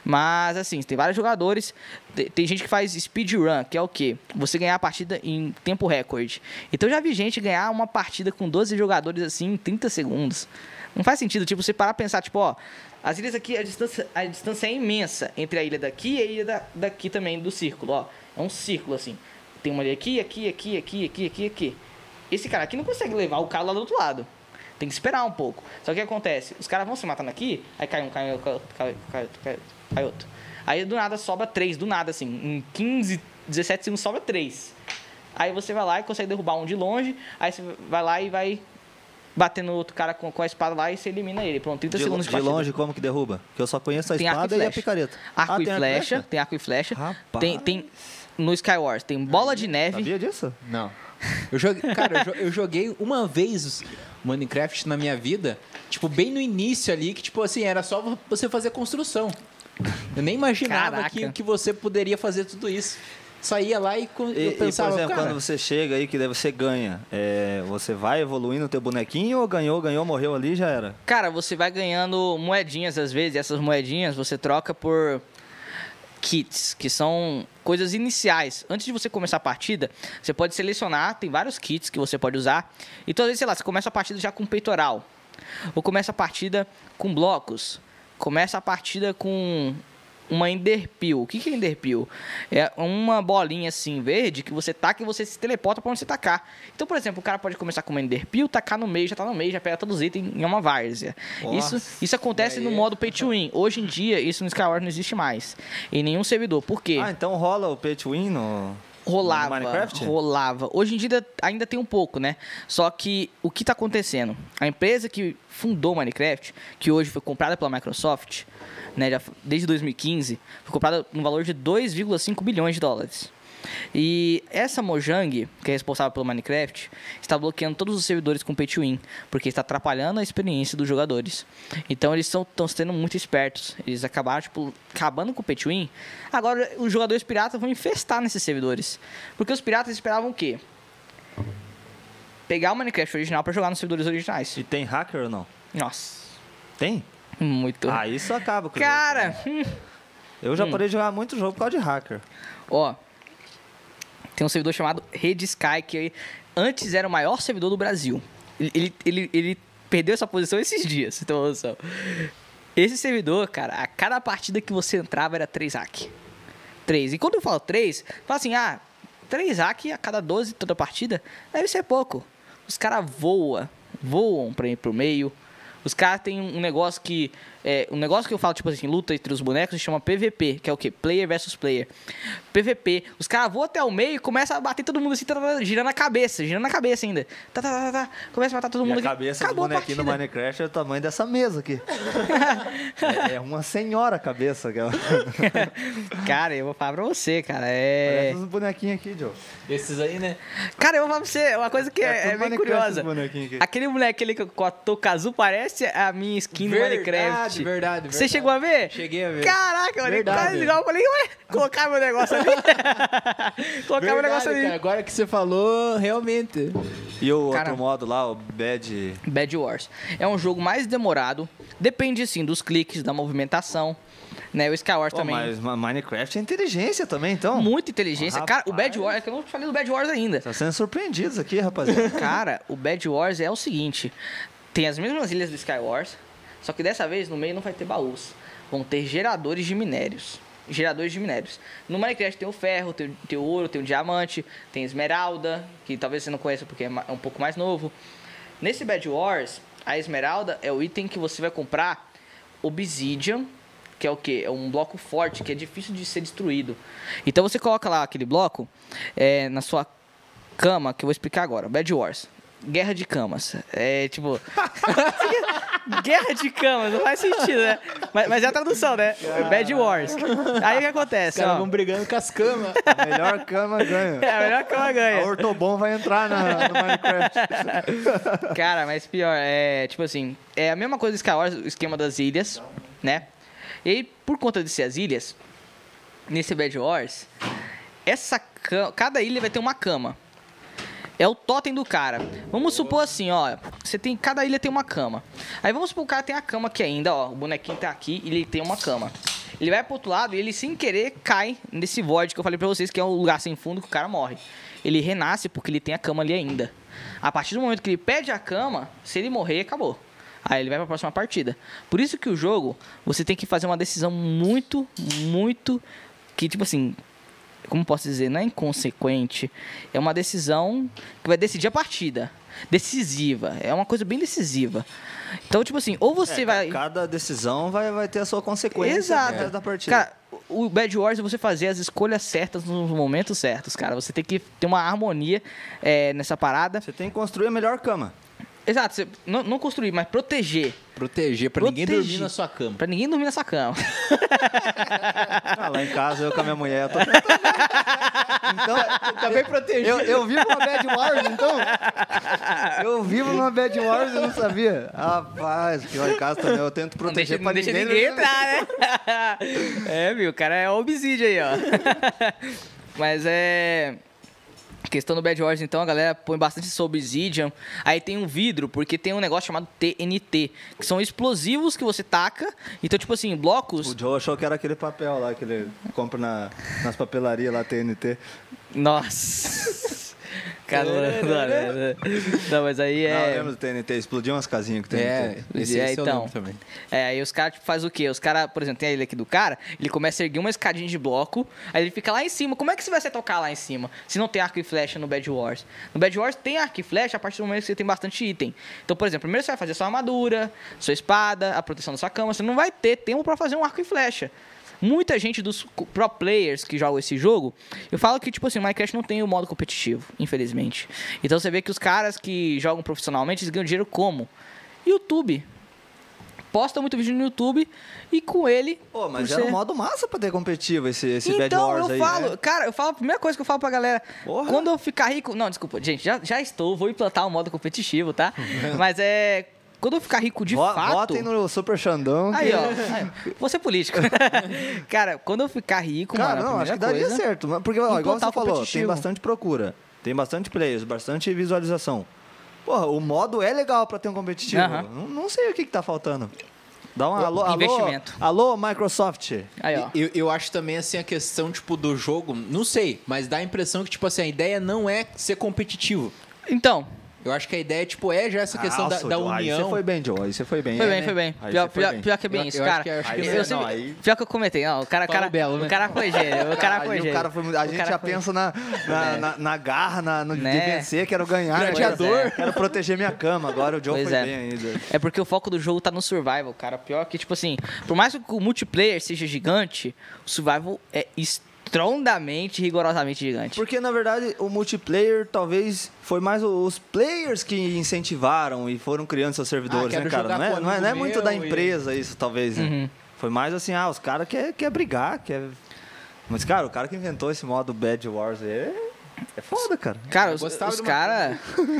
Mas, assim, tem vários jogadores. Tem, gente que faz speedrun, que é o quê? Você ganhar a partida em tempo recorde. Então, eu já vi gente ganhar uma partida com 12 jogadores, assim, em 30 segundos. Não faz sentido, tipo, você parar pra pensar, tipo, ó, as ilhas aqui, a distância, a distância é imensa entre a ilha daqui e a ilha da, daqui também, do círculo, ó. É um círculo, assim. Tem uma ilha aqui, aqui, aqui, aqui, aqui, aqui, aqui. Esse cara aqui não consegue levar o cara lá do outro lado. Tem que esperar um pouco. Só que o que acontece? Os caras vão se matando aqui, aí cai um, cai outro, cai outro, cai outro, cai outro, Aí do nada sobra três, do nada, assim. Em 15, 17 segundos sobra três. Aí você vai lá e consegue derrubar um de longe, aí você vai lá e vai bater no outro cara com, com a espada lá e você elimina ele. Pronto, 30 De, segundos de, partida. longe, como que derruba? Porque eu só conheço a Tem arco e espada e, a flecha. picareta. Arco Ah, e tem arco flecha, tem arco e flecha. Rapaz. Tem, tem no Skywars, tem bola de neve. Sabia disso? Não. Eu joguei, cara, eu joguei uma vez Minecraft na minha vida, tipo, bem no início ali, que, tipo assim, era só você fazer construção. Eu nem imaginava Caraca. que, que você poderia fazer tudo isso. Só ia lá e E, eu e, pensava, por exemplo, cara, quando você chega aí, que daí você ganha, é, você vai evoluindo o teu bonequinho ou ganhou, ganhou, morreu ali e já era? Cara, você vai ganhando moedinhas às vezes, e essas moedinhas você troca por kits, que são coisas iniciais. Antes de você começar a partida, você pode selecionar, tem vários kits que você pode usar. Então, às vezes, sei lá, você começa a partida já com peitoral, ou começa a partida com blocos, começa a partida com uma Enderpeel. O que que é Enderpeel? É uma bolinha assim verde que você taca e você se teleporta pra onde você tacar. Então, por exemplo, o cara pode começar com uma Enderpeel, tacar no meio, já tá no meio, já pega todos os itens em uma várzea. Isso, isso acontece no modo Pay to Win. Hoje em dia, isso no Skyward não existe mais. Em nenhum servidor. Por quê? Ah, então rola o pay to win no, Rolava, Minecraft? rolava. Hoje em dia ainda tem um pouco, né? Só que o que tá acontecendo? A empresa que fundou Minecraft, que hoje foi comprada pela Microsoft, né, já desde 2015, foi comprada no valor de 2,5 bilhões de dólares. E essa Mojang, que é responsável pelo Minecraft, está bloqueando todos os servidores com Pay to Win, porque está atrapalhando a experiência dos jogadores. Então eles estão sendo muito espertos. Eles acabaram, tipo, acabando com o Pay to Win. Agora os jogadores piratas vão infestar nesses servidores. Porque os piratas esperavam o quê? Pegar o Minecraft original para jogar nos servidores originais. E tem hacker ou não? Nossa, Tem? muito. Ah, isso acaba com Cara, hum. Eu já parei de jogar muito jogo por causa de hacker. Ó, tem um servidor chamado Rede Sky, que antes era o maior servidor do Brasil. Ele, ele, ele, perdeu essa posição esses dias, você tem. Esse servidor, cara, a cada partida que você entrava era 3 hack. 3. E quando eu falo 3, fala assim, ah, 3 hack a cada 12 toda partida, deve ser pouco. Os caras voam, voam pra ir pro meio. Os caras têm um negócio que. É, um negócio que eu falo, tipo assim, luta entre os bonecos, se chama PVP, que é o quê? Player versus player. PVP. Os caras voam até o meio e começam a bater todo mundo assim, tá, tá, tá, girando a cabeça, girando a cabeça ainda. Tá, tá, tá, tá. Começa a matar todo E mundo a aqui. cabeça Acabou do bonequinho do. Minecraft é o tamanho dessa mesa aqui. é, é uma senhora a cabeça. Aquela. Cara, eu vou falar pra você, cara. É. Parece uns bonequinhos aqui, Joe. esses aí, né? Cara, eu vou falar pra você, uma coisa que É é, é bem curiosa. Aquele moleque ali com a touca azul parece a minha skin Verdade, Minecraft. Verdade, Você verdade. chegou a ver? Cheguei a ver. Caraca, Verdade. quase igual. Eu falei, ué, colocar meu negócio ali. colocar meu negócio Verdade, ali. cara, agora que você falou, realmente. E o Cara. outro modo lá, o Bad. Bad Wars. É um jogo mais demorado. Depende, sim, dos cliques, da movimentação. Né? O Skywars Pô, também. mas Ma- Minecraft é inteligência também, então. Muita inteligência. Cara, o Bad. Wars. É que eu não falei do Bad Wars ainda. Tá sendo surpreendidos aqui, rapaziada. Cara, o Bad Wars é o seguinte: tem as mesmas ilhas do Skywars, só que dessa vez no meio não vai ter baús. Vão ter geradores de minérios. Geradores de minérios. No Minecraft tem o ferro, tem, o- tem o ouro, tem o diamante, tem esmeralda, que talvez você não conheça porque é é um pouco mais novo. Nesse Bad Wars, a esmeralda é o item que você vai comprar obsidian, que é o quê? É um bloco forte, que é difícil de ser destruído. Então você coloca lá aquele bloco é, na sua cama, que eu vou explicar agora. Bad Wars. Guerra de camas. É tipo. Guerra de camas, não faz sentido, né? Mas, mas é a tradução, né? Bad Wars. Aí o que acontece? Os caras vão brigando com as camas. A melhor cama ganha. É a melhor cama A ganha. Ortobon vai entrar na, no Minecraft. Cara, mas pior, é tipo assim, é a mesma coisa do Skywars, o esquema das ilhas, né? E por conta de ser as ilhas, nesse Bad Wars, essa cama, cada ilha vai ter uma cama. É o totem do cara. Vamos supor assim, ó, você tem cada ilha tem uma cama. Aí vamos supor que o cara tem a cama aqui ainda, ó, o bonequinho tá aqui e ele tem uma cama. Ele vai pro outro lado e ele sem querer cai nesse void que eu falei pra vocês que é um lugar sem fundo que o cara morre. Ele renasce porque ele tem a cama ali ainda. A partir do momento que ele pede a cama, se ele morrer, acabou. Aí ele vai pra próxima partida. Por isso que o jogo, você tem que fazer uma decisão muito, muito que tipo assim, como posso dizer, não é inconsequente, é uma decisão que vai decidir a partida. Decisiva, é uma coisa bem decisiva. Então, tipo assim, ou você vai. Cada decisão vai, vai ter a sua consequência Exato. dentro da partida. Cara, o Bad Wars é você fazer as escolhas certas nos momentos certos, cara. Você tem que ter uma harmonia é, nessa parada. Você tem que construir a melhor cama. Exato, você não, não construir, mas proteger. Proteger, pra ninguém Proteger. dormir na sua cama. Pra ninguém dormir nessa cama. Ah, lá em casa, eu com a minha mulher, eu tô tentando. Então, Tá bem protegido. eu, eu vivo uma Bad Wars, então? Eu vivo numa Bad Wars e não sabia. Rapaz, porque lá em casa também eu tento Não deixa, proteger não pra deixa ninguém. ninguém entrar, né? é, viu? O cara é obsidian aí, ó. Mas é. Questão do Bad Wars, então, a galera põe bastante sobre Obsidian. Aí tem um vidro, porque tem um negócio chamado TNT, que são explosivos que você taca. Então, tipo assim, blocos. O Joe achou que era aquele papel lá que ele compra na, nas papelarias lá, TNT. Nossa. Cara, não, não, mas aí Não, eu é. lembro do TNT, explodiu umas casinhas com TNT. É, esse, É, esse então. também. É, aí os caras tipo, faz o quê? Os caras, por exemplo, tem ele aqui do cara, ele começa a erguer uma escadinha de bloco, aí ele fica lá em cima. Como é que você vai se tocar lá em cima se não tem arco e flecha no Bad Wars? No Bad Wars tem arco e flecha a partir do momento que você tem bastante item. Então, por exemplo, primeiro você vai fazer sua armadura, sua espada, a proteção da sua cama, você não vai ter tempo pra fazer um arco e flecha. Muita gente dos pro players que jogam esse jogo, eu falo que, tipo assim, Minecraft não tem o modo competitivo, infelizmente. Então você vê que os caras que jogam profissionalmente, eles ganham dinheiro como? YouTube. Posta muito vídeo no YouTube e com ele. Pô, mas era ser- um modo massa pra ter competitivo esse, esse Bad então, Wars eu aí. falo, né? cara, eu falo, a primeira coisa que eu falo pra galera, Porra. quando eu ficar rico, não, desculpa, gente, já, já estou, vou implantar um modo competitivo, tá? Mas é, quando eu ficar rico de Vo- fato... Votem no Super Xandão. Aí, ó, aí, você é político. cara, quando eu ficar rico, Cara, mano, não, acho que daria coisa- certo. mas- Porque, ó, igual você falou, tem bastante procura. Tem bastante players, bastante visualização. Porra, o modo é legal pra ter um competitivo. Aham. Não, não sei o que, que tá faltando. Dá um alô, alô, Investimento. alô, Microsoft. Aí, ó. Eu, eu acho também, assim, a questão, tipo, do jogo, não sei, mas dá a impressão que, tipo assim, a ideia não é ser competitivo. Então, Eu acho que a ideia, tipo, é já essa questão da, Nossa, da Joe, Aí união. você foi bem, Joe. Aí você foi bem. Foi É, bem, né? foi bem. Aí Pior, foi pior- bem. pior que é bem Eu- isso, eu cara. que- acho que eu é- sempre- não, aí- Pior que eu comentei. Não, o cara, Paulo cara, Belo, né? o cara foi gênio. O cara foi o gênio. cara foi a gente já foi- pensa na, na, É. na- na garra, na, no, de Né? vencer, quero ganhar. né? Gladiador. Quero, quero proteger minha cama. Agora o Joe Pois foi é. bem ainda. É porque o foco do jogo tá no survival, cara. Pior que, tipo assim, por mais que o multiplayer seja gigante, o survival é estrondamente, rigorosamente gigante. Porque, na verdade, o multiplayer talvez foi mais os players que incentivaram e foram criando seus servidores, Ah, né, cara? jogar Não é, não é, não é muito da meu e- empresa isso, talvez, né? Uhum. Foi mais assim, ah, os caras querem quer brigar, quer... Mas, cara, o cara que inventou esse modo Bad Wars aí é, é foda, cara. Cara, Eu os, os caras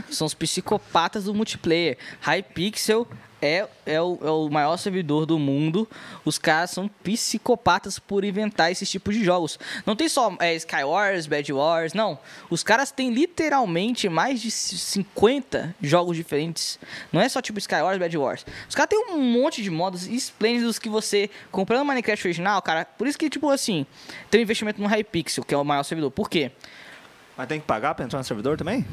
são os psicopatas do multiplayer. Hypixel é, é, o, é o maior servidor do mundo. Os caras são psicopatas por inventar esses tipos de jogos. Não tem só é, Skywars, Bad Wars, não. Os caras têm literalmente mais de 50 jogos diferentes. Não é só tipo Skywars, Bad Wars. Os caras têm um monte de modos esplêndidos que você, comprando o Minecraft original, cara, por isso que, tipo assim, tem um investimento no Hypixel, que é o maior servidor. Por quê? Mas tem que pagar pra entrar no servidor também?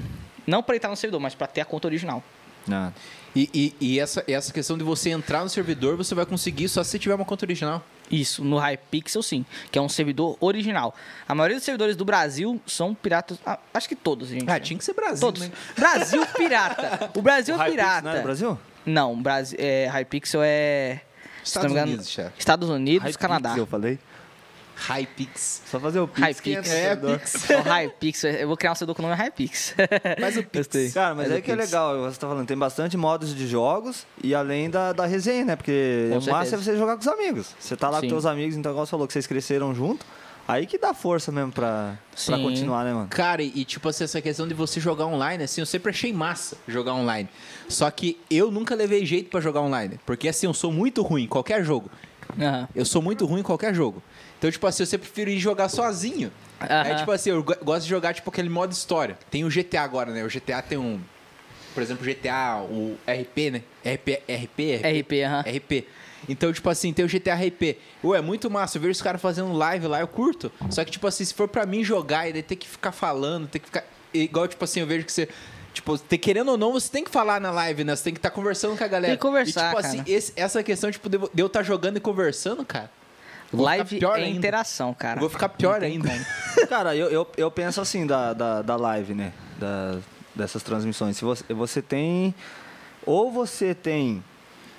Não pra entrar no servidor, mas pra ter a conta original. Não. E, e, e essa, essa questão de você entrar no servidor, você vai conseguir só se tiver uma conta original. Isso, no Hypixel sim, que é um servidor original. A maioria dos servidores do Brasil são piratas. ah, acho que todos, gente. Ah, tinha que ser Brasil, todos. né? Brasil pirata. O Brasil é Hypixel pirata. Não é do Brasil? Não, Brasil, é, Hypixel é. Estados engano, Unidos, chefe. Estados Unidos, Hypixel, Canadá. eu falei. Hypix. Só fazer o Pix. que Hypix. É, servidor. Pix. O Hypixel, eu vou criar um servidor com o nome Hypix. Faz o Pix. Gostei. Cara, mas Faz o que é Pix. legal, você tá falando, tem bastante modos de jogos e além da, da resenha, né? Porque Com o massa é você jogar com os amigos. Você tá lá Sim. com seus amigos, então igual você falou que vocês cresceram junto, aí que dá força mesmo pra, pra continuar, né, mano? Cara, e, tipo assim, essa questão de você jogar online, assim, eu sempre achei massa jogar online. Só que eu nunca levei jeito pra jogar online. Porque assim, eu sou muito ruim em qualquer jogo. Aham. Eu sou muito ruim em qualquer jogo. Então, tipo assim, eu sempre prefiro ir jogar sozinho. Aí, Aham. tipo assim, eu go- gosto de jogar, tipo, aquele modo história. Tem o GTA agora, né? O GTA tem um... Por exemplo, o GTA, o RP, né? RP, RP, RP, aham. RP. Então, tipo assim, tem o GTA RP. Ué, é muito massa. Eu vejo os caras fazendo live lá, eu curto. Só que, tipo assim, se for pra mim jogar e daí ter que ficar falando, ter que ficar. Igual, tipo assim, eu vejo que você. Tipo, te- querendo ou não, você tem que falar na live, né? Você tem que estar conversando com a galera. Tem que conversar, E, tipo cara. assim, esse- essa questão, tipo, de eu de eu estar jogando e conversando, cara. Live pior é ainda. interação, cara. Vou ficar pior ainda. Cara, eu, eu, eu penso assim da, da, da live, né? Da, dessas transmissões. Se você, você tem. Ou você tem.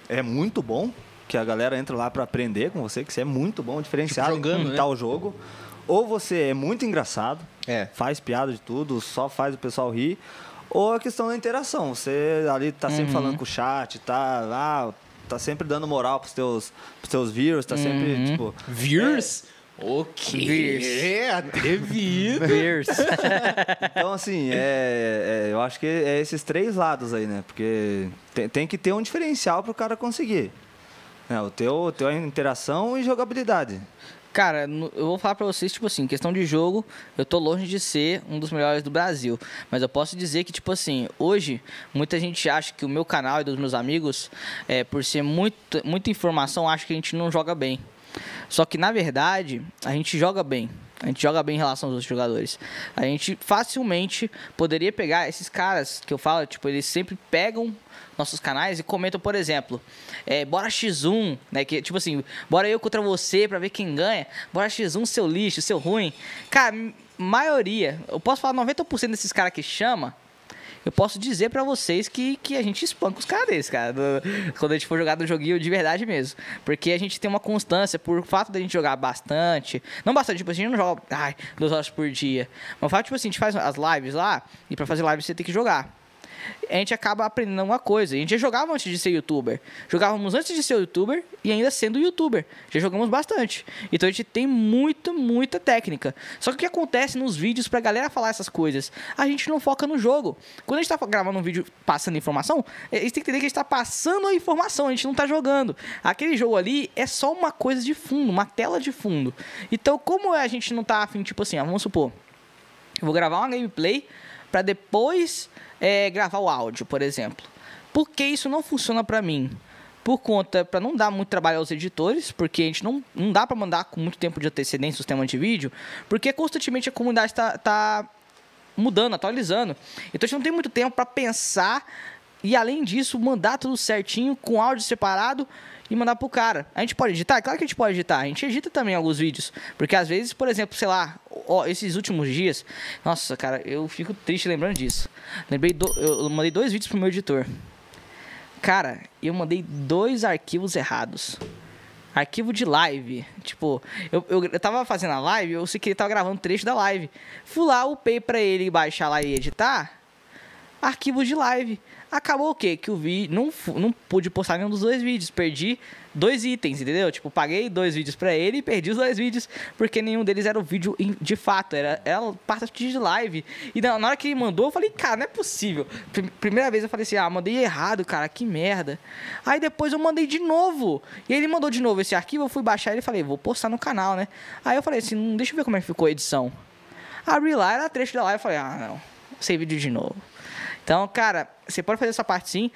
É muito bom, que a galera entra lá pra aprender com você, que você é muito bom, diferenciado Tipo, jogando, em né? tal jogo. Ou você é muito engraçado, É. faz piada de tudo, só faz o pessoal rir. Ou a questão da interação. Você ali tá sempre Uhum. falando com o chat, tá, ah, tá sempre dando moral pros teus, pros teus viewers, tá sempre, Uhum. tipo. Virs? O quê? Virs. Atrevido. Então, assim, é, é, eu acho que é esses três lados aí, né? Porque tem, tem que ter um diferencial para o cara conseguir. É, o teu, teu interação e jogabilidade. Cara, eu vou falar pra vocês, tipo assim, questão de jogo, eu tô longe de ser um dos melhores do Brasil. Mas eu posso dizer que, tipo assim, hoje, muita gente acha que o meu canal e dos meus amigos, é, por ser muito, muita informação, acha que a gente não joga bem. Só que, na verdade, a gente joga bem. A gente joga bem em relação aos outros jogadores. A gente facilmente poderia pegar esses caras que eu falo, tipo, eles sempre pegam nossos canais e comentam, por exemplo, é, bora X1, né? Que, tipo assim, bora eu contra você pra ver quem ganha. Bora X1, seu lixo, seu ruim. Cara, maioria, eu posso falar 90% desses caras que chama, eu posso dizer pra vocês que, que a gente espanca os caras desses, cara. do- quando a gente for jogar no joguinho de verdade mesmo. Porque a gente tem uma constância, por fato da gente jogar bastante. Não bastante, tipo, a gente não joga, ai, duas horas por dia. Mas o fato, tipo assim, a gente faz as lives lá, e pra fazer live você tem que jogar a gente acaba aprendendo uma coisa. A gente já jogava antes de ser youtuber. Jogávamos antes de ser youtuber e ainda sendo youtuber. Já jogamos bastante. Então a gente tem muita, muita técnica. Só que o que acontece nos vídeos pra galera falar essas coisas? A gente não foca no jogo. Quando a gente tá gravando um vídeo passando informação, a gente tem que entender que a gente tá passando a informação, a gente não tá jogando. Aquele jogo ali é só uma coisa de fundo, uma tela de fundo. Então, como a gente não tá afim, tipo assim, ó, vamos supor, eu vou gravar uma gameplay para depois é, gravar o áudio, por exemplo. Por que isso não funciona para mim? Por conta, para não dar muito trabalho aos editores, porque a gente não, não dá para mandar com muito tempo de antecedência o sistema de vídeo, porque constantemente a comunidade está tá mudando, atualizando. Então a gente não tem muito tempo para pensar e além disso mandar tudo certinho com áudio separado e mandar pro cara. A gente pode editar? Claro que a gente pode editar. A gente edita também alguns vídeos, porque às vezes, por exemplo, sei lá, ó, esses últimos dias, nossa, cara, eu fico triste lembrando disso. Lembrei do, eu mandei dois vídeos pro meu editor. Cara, eu mandei dois arquivos errados. Arquivo de live. Tipo, eu, eu, eu tava fazendo a live, eu sei que ele tava gravando trecho da live. Fui lá, upei pra ele baixar lá e editar. Arquivo de live. Acabou o quê? Que o vídeo. Não, não pude postar nenhum dos dois vídeos. Perdi dois itens, entendeu? Tipo, paguei dois vídeos pra ele e perdi os dois vídeos. Porque nenhum deles era o vídeo de fato. Era, era parte de live. E na, hora que ele mandou, eu falei, cara, não é possível. Prim- Primeira vez eu falei assim, ah, mandei errado, cara, que merda. Aí depois eu mandei de novo. E ele mandou de novo esse arquivo, eu fui baixar ele e falei, vou postar no canal, né? Aí eu falei assim, "Hum, deixa eu ver como é que ficou a edição. Abri lá, era trecho da live, eu falei, ah, não, sem vídeo de novo. Então, cara, você pode fazer essa parte sim,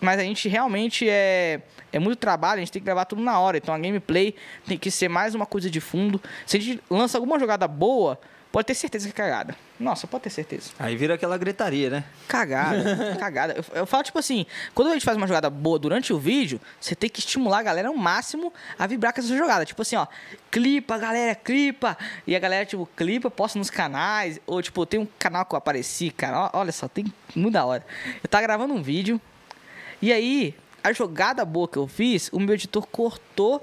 mas a gente realmente é, é muito trabalho, a gente tem que gravar tudo na hora. Então a gameplay tem que ser mais uma coisa de fundo. Se a gente lança alguma jogada boa, pode ter certeza que é cagada. Nossa, pode ter certeza. Aí vira aquela gritaria, né? Cagada, cagada. Eu, eu falo, tipo assim, quando a gente faz uma jogada boa durante o vídeo, você tem que estimular a galera ao máximo a vibrar com essa jogada. Tipo assim, ó, clipa, galera, clipa. E a galera, tipo, clipa, posta nos canais. Ou, tipo, tem um canal que eu apareci, cara. Olha só, tem muito da hora. Eu tava gravando um vídeo, e aí, a jogada boa que eu fiz, o meu editor cortou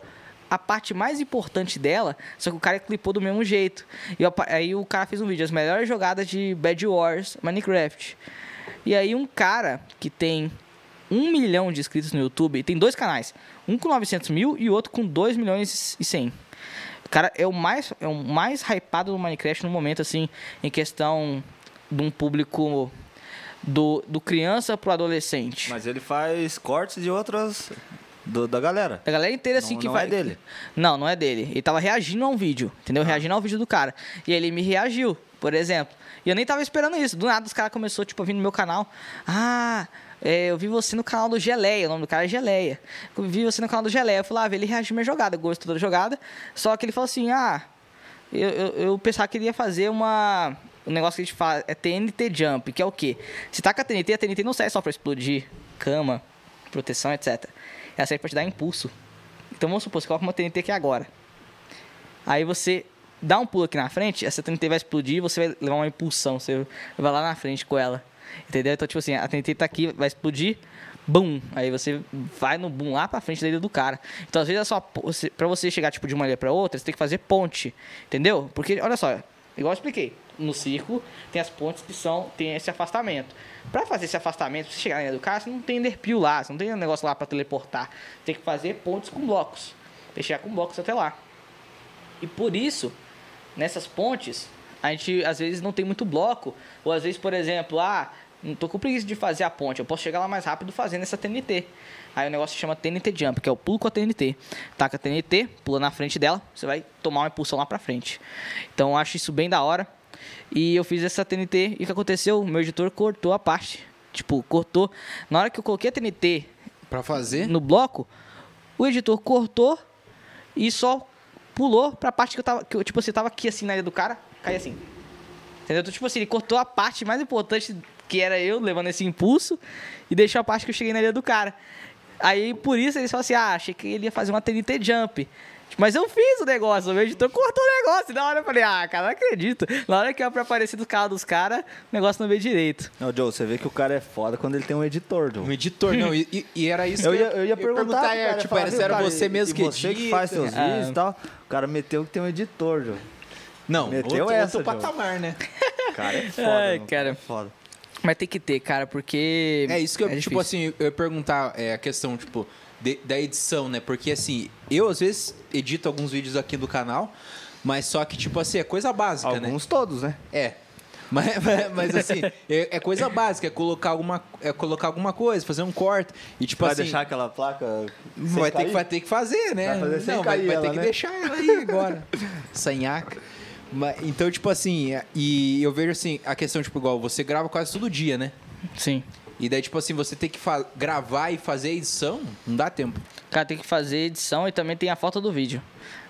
a parte mais importante dela, só que o cara clipou do mesmo jeito. E aí o cara fez um vídeo, as melhores jogadas de Bad Wars Minecraft. E aí um cara que tem um milhão de inscritos no YouTube, tem dois canais, um com 900 mil e outro com 2 milhões e 100. O cara é o mais, é o mais hypado do Minecraft no momento, assim, em questão de um público do, do criança pro adolescente. Mas ele faz cortes de outras do- da galera. A galera inteira, assim, Não- que não vai. é dele? Não, não é dele. Ele tava reagindo a um vídeo, entendeu? Reagindo ao vídeo do cara. E ele me reagiu, por exemplo. E eu nem tava esperando isso. Do nada os caras começaram, tipo, a vir no meu canal. Ah, é, eu vi você no canal do Geleia. O nome do cara é Geleia. Eu vi você no canal do Geleia. Eu fui lá ver ele reagir minha jogada. Gostou da jogada. Só que ele falou assim: ah, eu, eu, eu pensava que ele ia fazer uma. Um negócio que a gente fala é TNT Jump, que é o quê? Se tá com a TNT, a TNT não serve só pra explodir cama, proteção, etc. Ela serve pra te dar impulso. Então vamos supor, você coloca uma TNT aqui agora. Aí você dá um pulo aqui na frente, essa TNT vai explodir e você vai levar uma impulsão. Você vai lá na frente com ela. Entendeu? Então, tipo assim, a TNT tá aqui, vai explodir, bum! Aí você vai no boom lá pra frente da ilha do cara. Então, às vezes, é só, você, pra você chegar, tipo, de uma ilha pra outra, você tem que fazer ponte. Entendeu? Porque, olha só, igual eu expliquei, no círculo tem as pontes que são, tem esse afastamento. Pra fazer esse afastamento, você chegar na ilha do cara, você não tem enderpeel lá, você não tem um negócio lá pra teleportar. Tem que fazer pontes com blocos. Chegar com blocos até lá. E por isso, nessas pontes, a gente às vezes não tem muito bloco. Ou às vezes, por exemplo, ah, não tô com preguiça de fazer a ponte, eu posso chegar lá mais rápido fazendo essa TNT. Aí o negócio se chama TNT Jump, que é o pulo com a TNT. Taca a TNT, pula na frente dela, você vai tomar uma impulsão lá pra frente. Então eu acho isso bem da hora. E eu fiz essa TNT e o que aconteceu? Meu editor cortou a parte. Tipo, cortou. Na hora que eu coloquei a TNT Pra fazer? no bloco, o editor cortou e só pulou pra parte que eu tava. Que eu, tipo assim, eu tava aqui assim na ilha do cara, caí assim. Entendeu? Então, tipo assim, ele cortou a parte mais importante que era eu levando esse impulso e deixou a parte que eu cheguei na ilha do cara. Aí por isso eles falam assim: ah, achei que ele ia fazer uma TNT jump. Mas eu fiz o negócio, o meu editor cortou o negócio. E na hora eu falei, ah, cara, não acredito. Na hora que eu pra aparecer do carro dos caras, o negócio não veio direito. Não, Joe, você vê que o cara é foda quando ele tem um editor, Joe. Um editor, não. E, e- era isso Eu que ia, eu ia perguntar, é, cara, tipo, falar, era, "Viu, era cara, você e- mesmo e que você que edita?" faz seus Ah. vídeos e tal. O cara meteu que tem um editor, Joe. Não, Meteu outro, essa, outro patamar, né? O cara é foda, Ai, mano, cara. É foda. Mas tem que ter, cara, porque. É isso que eu, tipo difícil. assim, eu ia perguntar é, a questão, tipo, de- da edição, né? Porque assim, eu às vezes edito alguns vídeos aqui do canal, mas só que, tipo assim, é coisa básica, né? Alguns todos, né? É. Mas, mas- mas, assim, é, é coisa básica, é colocar alguma, é colocar alguma coisa, fazer um corte. E tipo Vai assim. deixar aquela placa. sem Vai ter, que, vai ter que fazer, né? Vai fazer sem Não, vai, cair vai ter ela, que né? deixar ela aí agora. Sanhaca. Mas, então, tipo assim, e eu vejo assim, a questão, tipo, igual, você grava quase todo dia, né? Sim. E daí, tipo assim, você tem que gravar e fazer edição, não dá tempo. Cara, tem que fazer edição e também tem a foto do vídeo.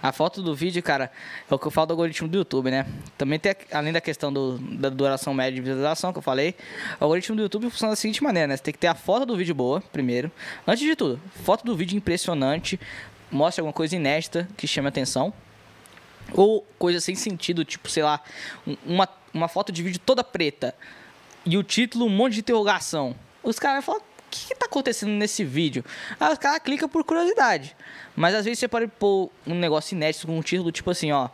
A foto do vídeo, cara, é o que eu falo do algoritmo do YouTube, né? Também tem, além da questão do- da duração média de visualização que eu falei, o algoritmo do YouTube funciona da seguinte maneira, né? Você tem que ter a foto do vídeo boa, primeiro. Antes de tudo, foto do vídeo impressionante, mostra alguma coisa inédita que chame atenção. Ou coisa sem sentido, tipo, sei lá, um- uma, uma foto de vídeo toda preta e o título um monte de interrogação. Os caras vão falar, o que, que tá acontecendo nesse vídeo? Aí os caras clicam por curiosidade. Mas às vezes você pode pôr um negócio inédito com um título tipo assim, ó.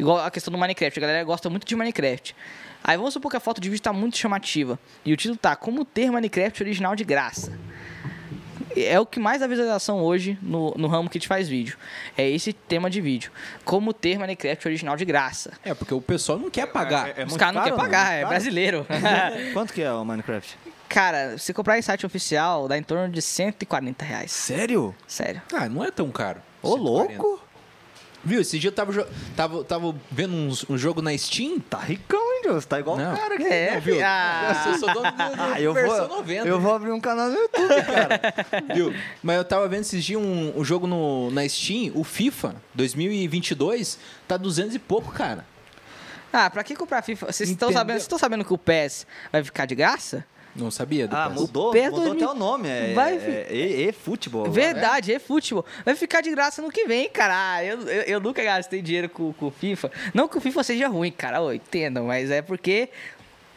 Igual a questão do Minecraft. A galera gosta muito de Minecraft. Aí vamos supor que a foto de vídeo tá muito chamativa. E o título tá Como ter Minecraft original de graça. É o que mais dá visualização hoje no, no ramo que te faz vídeo. É esse tema de vídeo. Como ter Minecraft original de graça. É, porque o pessoal não quer pagar. É- é Os muito caras não querem pagar, Muito é caro? brasileiro. Quanto que é o Minecraft? Cara, se comprar em site oficial, dá em torno de 140 reais. Sério? Sério. Ah, não é tão caro. Ô, 140. louco! Viu, esse dia eu tava, tava, tava vendo uns- um, jogo na Steam. Tá ricão, hein, Deus? Tá igual Não. o cara aqui. É, Não, viu? ah. Eu sou dono do, do Ah, eu vou, 90. eu vou abrir um canal no YouTube, cara. Viu? Mas eu tava vendo esses dias um, um jogo no, na Steam, o FIFA 2022, tá 200 e pouco, cara. Ah, pra que comprar FIFA? Vocês estão sabendo, vocês estão sabendo que o PES vai ficar de graça? Não sabia do Ah, PES. mudou, PES mudou 2000 até o nome. É, vai- é, e, e futebol. agora. Verdade, é futebol. Vai ficar de graça no que vem, cara. Ah, eu, eu, eu nunca gastei dinheiro com, com o FIFA. Não que o FIFA seja ruim, cara. Ô, entendam, mas é porque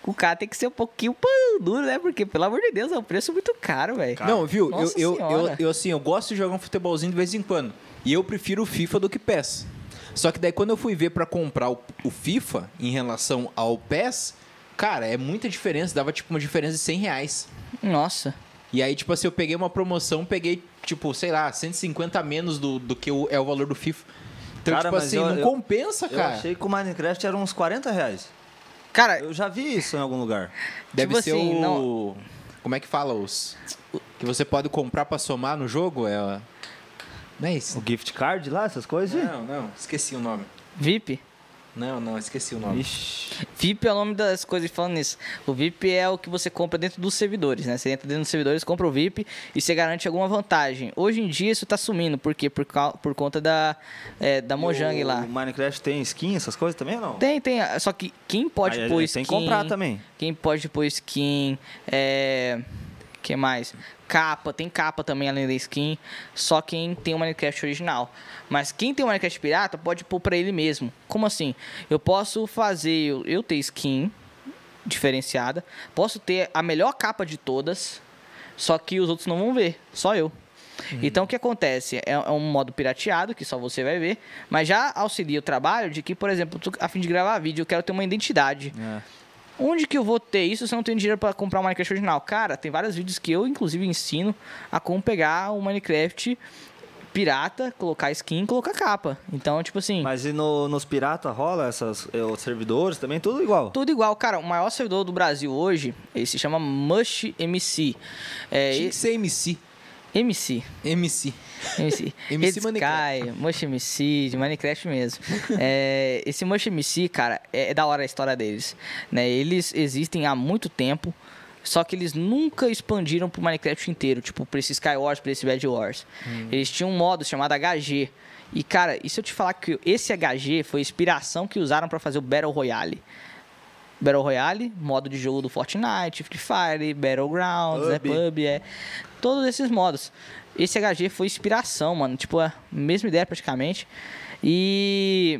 o cara tem que ser um pouquinho pão duro, né? Porque, pelo amor de Deus, é um preço muito caro, velho. Não, viu? Eu, Nossa eu, eu, eu, assim, eu gosto de jogar um futebolzinho de vez em quando. E eu prefiro o FIFA do que PES. Só que daí quando eu fui ver pra comprar o, o FIFA em relação ao PES, cara, é muita diferença. Dava tipo uma diferença de 100 reais. Nossa. E aí, tipo assim, eu peguei uma promoção, peguei, tipo, sei lá, 150 a menos do, do que o- é o valor do FIFA. Então, Cara, tipo mas assim, eu- não eu- compensa, Eu cara. achei que o Minecraft era uns 40 reais. Cara, Eu já vi isso em algum lugar. Deve tipo ser assim, o. não- Como é que fala os. Que você pode comprar pra somar no jogo? É. Não é isso? O gift card lá, essas coisas? Não, não, esqueci o nome. VIP. Não, não, esqueci o nome. Ixi. VIP é o nome das coisas falando nisso. O VIP é o que você compra dentro dos servidores, né? Você entra dentro dos servidores, compra o VIP e você garante alguma vantagem. Hoje em dia isso tá sumindo, por quê? Por, cau- por conta da, é, da Mojang o, lá. O Minecraft tem skin, essas coisas também ou não? Tem, tem. Só que quem pode Aí, pôr skin. Tem que comprar também. Quem pode pôr skin. É. que mais? Capa, tem capa também além da skin. Só quem tem o Minecraft original. Mas quem tem o Minecraft pirata pode pôr pra ele mesmo. Como assim? Eu posso fazer. Eu, eu ter skin diferenciada. Posso ter a melhor capa de todas. Só que os outros não vão ver. Só eu. Então o que acontece? É, é um modo pirateado, que só você vai ver, mas já auxilia o trabalho de que, por exemplo, tu, a fim de gravar vídeo, eu quero ter uma identidade. É. Onde que eu vou ter isso se eu não tenho dinheiro para comprar um Minecraft original? Cara, tem vários vídeos que eu, inclusive, ensino a como pegar o Minecraft pirata, colocar skin, colocar capa. Então, tipo assim, Mas e no- nos pirata rola essas eh, os servidores também, tudo igual? tudo igual. Cara, o maior servidor do Brasil hoje, ele se chama Mush MC. É, Tinha que ser MC. MC. MC. MC. MC Sky, Mush MC, de Minecraft mesmo. É, esse Mush MC, cara, é, é da hora a história deles. Né? Eles existem há muito tempo, só que eles nunca expandiram pro Minecraft inteiro, tipo, pra esse Sky Wars, pra esse Bad Wars. Eles tinham um modo chamado HG. E, cara, e se eu te falar que esse HG foi a inspiração que usaram pra fazer o Battle Royale? Battle Royale, modo de jogo do Fortnite, Free Fire, Battlegrounds, PUB. PUB, é. Todos esses modos. Esse HG foi inspiração, mano. Tipo, a mesma ideia praticamente. E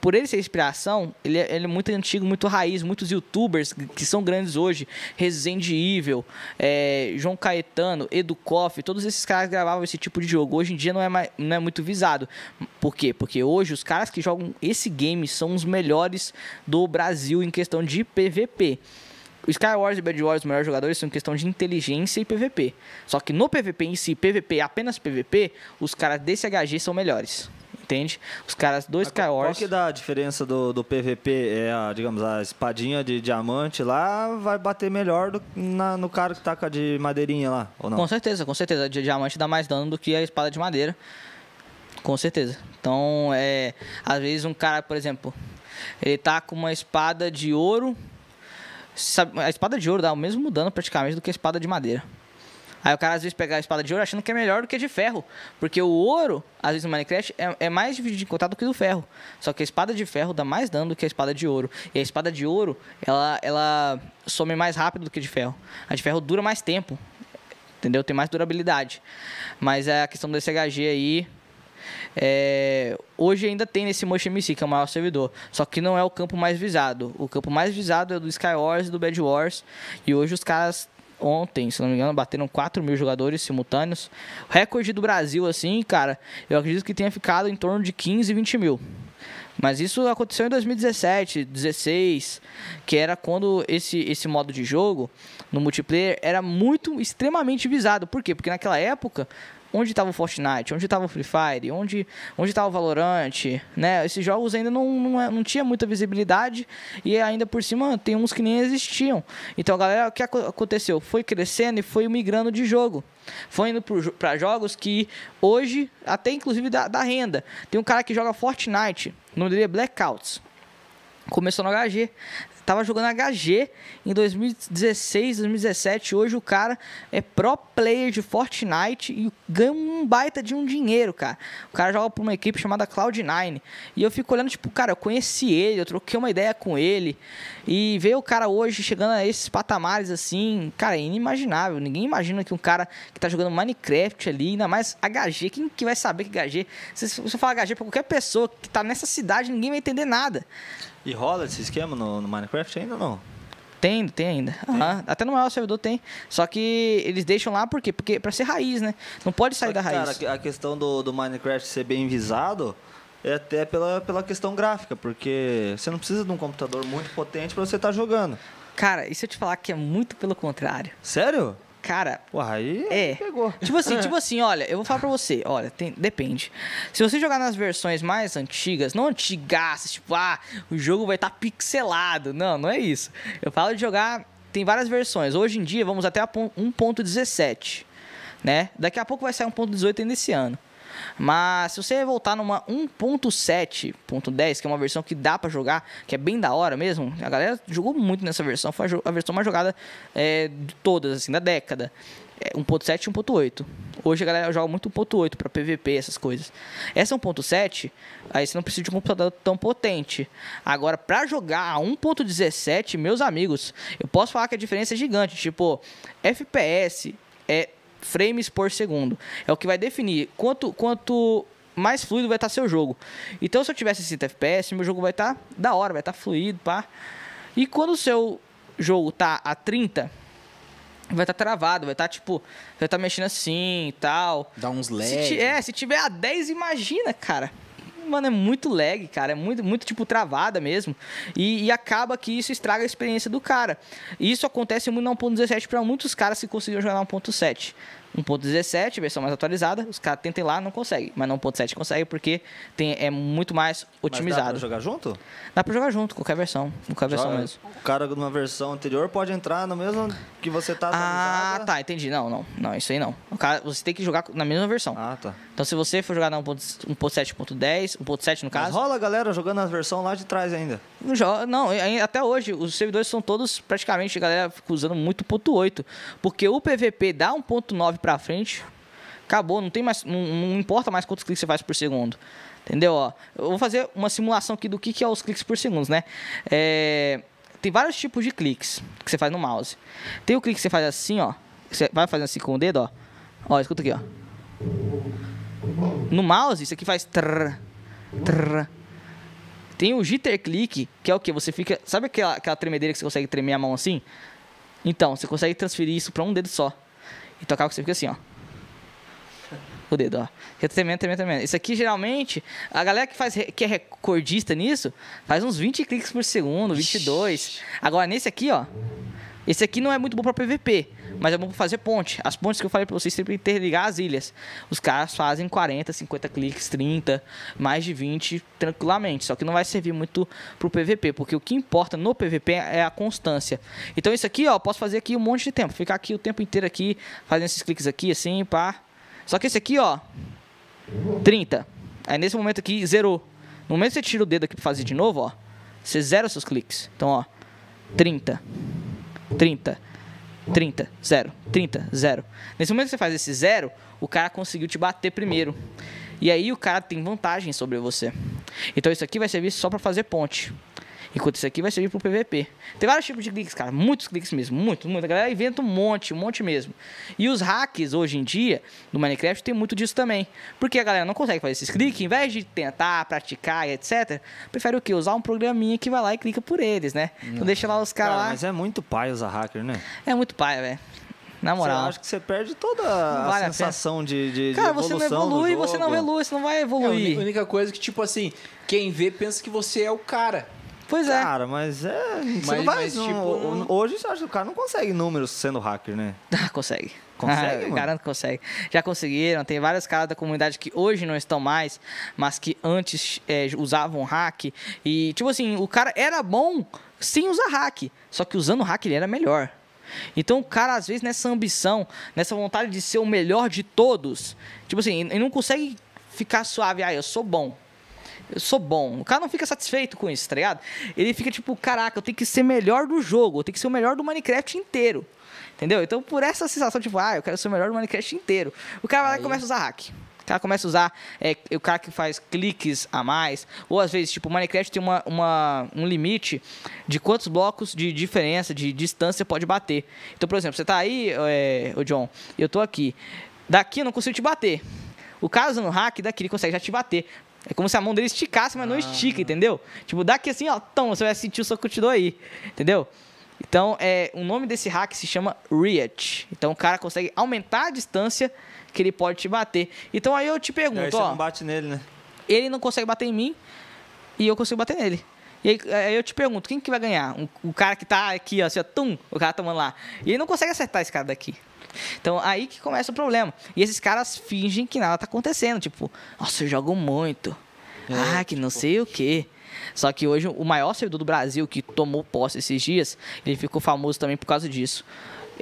por ele ser inspiração, ele é, ele é muito antigo, muito raiz. Muitos youtubers que são grandes hoje, Resident Evil, é, João Caetano, Edu Koff, todos esses caras gravavam esse tipo de jogo. Hoje em dia não é, mais, não é muito visado. Por quê? Porque hoje os caras que jogam esse game são os melhores do Brasil em questão de PVP. O Skywars e Bad Wars, os melhores jogadores, são questão de inteligência e PVP. Só que no PVP em si, PVP, apenas PVP, os caras desse HG são melhores. Entende? Os caras do Mas qual- Qual Skywars. que dá a diferença do, do PVP? É, a, digamos, a espadinha de diamante lá vai bater melhor do, na- no cara que tá com a de madeirinha lá, ou não? Com certeza, com certeza. A de diamante dá mais dano do que a espada de madeira. Com certeza. Então, é. Às vezes um cara, por exemplo, ele tá com uma espada de ouro. A espada de ouro dá o mesmo dano praticamente do que a espada de madeira. Aí o cara às vezes pega a espada de ouro achando que é melhor do que a de ferro. Porque o ouro, às vezes no Minecraft, é, é mais difícil de encontrar do que o do ferro. Só que a espada de ferro dá mais dano do que a espada de ouro. E a espada de ouro, ela, ela some mais rápido do que a de ferro. A de ferro dura mais tempo. Entendeu? Tem mais durabilidade. Mas é a questão desse HG aí. É, hoje ainda tem nesse Mosh MC, que é o maior servidor. Só que não é o campo mais visado. O campo mais visado é do Sky Wars e do Bad Wars. E hoje os caras, ontem, se não me engano, bateram 4 mil jogadores simultâneos. O recorde do Brasil, assim, cara, eu acredito que tenha ficado em torno de 15, 20 mil. Mas isso aconteceu em 2017, 16, que era quando esse, esse modo de jogo no multiplayer era muito extremamente visado. Por quê? Porque naquela época, onde estava o Fortnite, onde estava o Free Fire, onde onde estava o Valorant, né? Esses jogos ainda não, não, é- não tinha muita visibilidade e ainda por cima tem uns que nem existiam. Então, galera, o que aco- aconteceu? Foi crescendo e foi migrando de jogo. Foi indo para jogos que hoje, até inclusive da, da renda. Tem um cara que joga Fortnite, o nome dele é Blackouts. Começou no HG. Tava jogando HG em 2016, 2017. Hoje o cara é pro player de Fortnite e ganha um baita de um dinheiro, cara. O cara joga pra uma equipe chamada Cloud9. E eu fico olhando, tipo, cara, eu conheci ele, eu troquei uma ideia com ele. E ver o cara hoje chegando a esses patamares assim, cara, é inimaginável. Ninguém imagina que um cara que tá jogando Minecraft ali, ainda mais HG, quem que vai saber que HG? Se você falar HG pra qualquer pessoa que tá nessa cidade, ninguém vai entender nada. E rola esse esquema no, no Minecraft ainda ou não? Tem, tem ainda. Aham. Até no maior servidor tem. Só que eles deixam lá por quê? Porque pra ser raiz, né? Não pode sair Só da que, raiz. Cara, a questão do, do Minecraft ser bem visado é até pela, pela questão gráfica, porque você não precisa de um computador muito potente pra você estar jogando. Cara, e se eu te falar que é muito pelo contrário? Sério? Cara, Porra, aí É. pegou. Tipo assim, tipo assim, olha, eu vou falar pra você, olha, tem- depende. Se você jogar nas versões mais antigas, não antigas, tipo, ah, o jogo vai estar pixelado. Não, não é isso. Eu falo de jogar, tem várias versões. Hoje em dia, vamos até a pon- 1.17, né? Daqui a pouco vai sair 1.18 ainda esse ano. Mas se você voltar numa 1.7.10, que é uma versão que dá pra jogar, que é bem da hora mesmo, a galera jogou muito nessa versão, foi a versão mais jogada é, de todas, assim, da década. É 1.7 e 1.8. Hoje a galera joga muito 1.8 pra PVP, essas coisas. Essa 1.7, aí você não precisa de um computador tão potente. Agora, pra jogar a 1.17, meus amigos, eu posso falar que a diferença é gigante. Tipo, FPS é frames por segundo. É o que vai definir quanto, quanto mais fluido vai estar seu jogo. Então, se eu tivesse 60 FPS, meu jogo vai estar da hora, vai estar fluido, pá. E quando o seu jogo tá a 30, vai estar travado, vai estar tipo, vai estar mexendo assim e tal. Dá uns Se lag. ti- é, se tiver a 10, imagina, cara. Mano, é muito lag, cara. É muito, muito tipo, travada mesmo. E, e acaba que isso estraga a experiência do cara. E isso acontece muito na 1.17 para muitos caras que conseguiram jogar na 1.7. 1.17, versão mais atualizada, os caras tentem lá, não conseguem. Mas no 1.7 consegue porque tem, é muito mais Mas dá otimizado. pra jogar junto? Dá pra jogar junto, qualquer versão. Qualquer versão Joga- mesmo. O cara de uma versão anterior pode entrar no mesmo que você tá Ah, tá, entendi. Não, não. Não, isso aí não. O cara, você tem que jogar na mesma versão. Ah, tá. Então, se você for jogar na 1.7.10, 1.7 no Mas caso, rola a galera jogando a versão lá de trás ainda. Não, até hoje, os servidores são todos praticamente, a galera usando muito 1.8. Porque o PVP dá 1.9 pra frente, acabou, não tem mais, não, não importa mais quantos cliques você faz por segundo. Entendeu? Ó, eu vou fazer uma simulação aqui do que, que é os cliques por segundo, né? É, tem vários tipos de cliques que você faz no mouse. Tem o clique que você faz assim, ó. Você vai fazendo assim com o dedo, ó. Ó, escuta aqui, ó. No mouse, isso aqui faz trrr, trrr. Tem o jitter click, que é o que? Você fica. Sabe aquela, aquela tremedeira que você consegue tremer a mão assim? Então, você consegue transferir isso pra um dedo só. E tocar que você fica assim, ó. O dedo, ó. Fica tremendo, tremendo, tremendo. Isso aqui, geralmente, a galera que, faz, que é recordista nisso, faz uns 20 cliques por segundo, 22. Agora, nesse aqui, ó. Esse aqui não é muito bom pra PVP, mas é bom fazer ponte. As pontes que eu falei pra vocês sempre interligar as ilhas. Os caras fazem 40, 50 cliques, 30, mais de 20 tranquilamente. Só que não vai servir muito pro PVP, porque o que importa no PVP é a constância. Então isso aqui, ó, eu posso fazer aqui um monte de tempo, ficar aqui o tempo inteiro aqui fazendo esses cliques aqui assim, pá. Só que esse aqui, ó, 30. Aí nesse momento aqui zerou. No momento que você tira o dedo aqui pra fazer de novo, ó, você zera seus cliques. Então, ó, 30. 30, 30, 0, 30, 0. Nesse momento que você faz esse zero, o cara conseguiu te bater primeiro. E aí o cara tem vantagem sobre você. Então isso aqui vai servir só pra fazer ponte. Enquanto isso aqui vai servir pro PVP. Tem vários tipos de cliques, cara. Muitos cliques mesmo. Muito, muito. A galera inventa um monte, um monte mesmo. E os hacks, hoje em dia, no Minecraft, tem muito disso também. Porque a galera não consegue fazer esses cliques. Em vez de tentar, praticar e etc., prefere o quê? Usar um programinha que vai lá e clica por eles, né? Então deixa lá os caras Cara, lá. mas é muito pai usar hacker, né? É muito paia, velho. Na Você moral. acha que você perde toda a vale a sensação de, de, de Cara, você não evolução do evolui, você não evolui, você não vai É, a evoluir. única coisa que, tipo assim, quem vê pensa que você é o cara. Pois é. Cara, mas é. Mas- não vai, mas, não- tipo, Hoje que o cara não consegue números sendo hacker, né? Ah, consegue. Consegue, Ah? Garanto que consegue. Já conseguiram. Tem vários caras da comunidade que hoje não estão mais, mas que antes é, usavam hack. E, tipo assim, o cara era bom sem usar hack. Só que usando hack ele era melhor. Então o cara, às vezes, nessa ambição, nessa vontade de ser o melhor de todos, tipo assim, ele não consegue ficar suave. Ah, eu sou bom. Eu sou bom. O cara não fica satisfeito com isso, tá ligado? Ele fica tipo, caraca, eu tenho que ser melhor do jogo, eu tenho que ser o melhor do Minecraft inteiro. Entendeu? Então, por essa sensação, tipo, ah, eu quero ser o melhor do Minecraft inteiro. O cara vai lá e começa a usar hack. O cara começa a usar é, o cara que faz cliques a mais. Ou às vezes, tipo, o Minecraft tem uma, uma, um limite de quantos blocos de diferença, de distância pode bater. Então, por exemplo, você tá aí, é, o John, e eu tô aqui. Daqui eu não consigo te bater. O cara usando hack, daqui ele consegue já te bater. É como se a mão dele esticasse, mas não estica, entendeu? Tipo, daqui assim, ó, tão, você vai sentir o soco aí, entendeu? Então, é, o nome desse hack se chama Reach. Então, o cara consegue aumentar a distância que ele pode te bater. Então, aí eu te E aí pergunto, você ó, não bate nele, né? ele não consegue bater em mim e eu consigo bater nele. E aí, aí eu te pergunto, quem que vai ganhar? Um- o cara que tá aqui, ó, assim, ó, tum, o cara tomando lá. E ele não consegue acertar esse cara daqui. Então, aí que começa o problema. E esses caras fingem que nada tá acontecendo. Tipo, nossa, eu jogo muito. ah, que não sei o quê. Só que hoje, o maior servidor do Brasil que tomou posse esses dias, ele ficou famoso também por causa disso.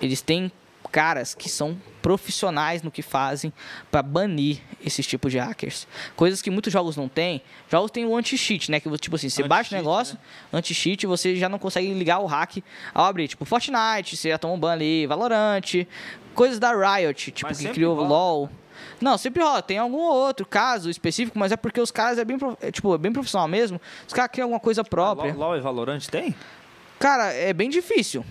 Eles têm caras que são profissionais no que fazem para banir esses tipos de hackers. Coisas que muitos jogos não têm. Jogos têm o anti-cheat, né? Que tipo assim, você baixa o Anti-cheat, negócio, anti-cheat, você já não consegue ligar o hack ao abrir. Tipo, Fortnite, você já toma um ban ali, Valorant, coisas da Riot, tipo, Mas que criou o rola. LoL. Não, sempre rola. Tem algum outro caso específico, mas é porque os caras é bem, é, tipo, é bem profissional mesmo. Os caras criam alguma coisa própria. LOL, LOL e Valorant tem? Cara, é bem difícil.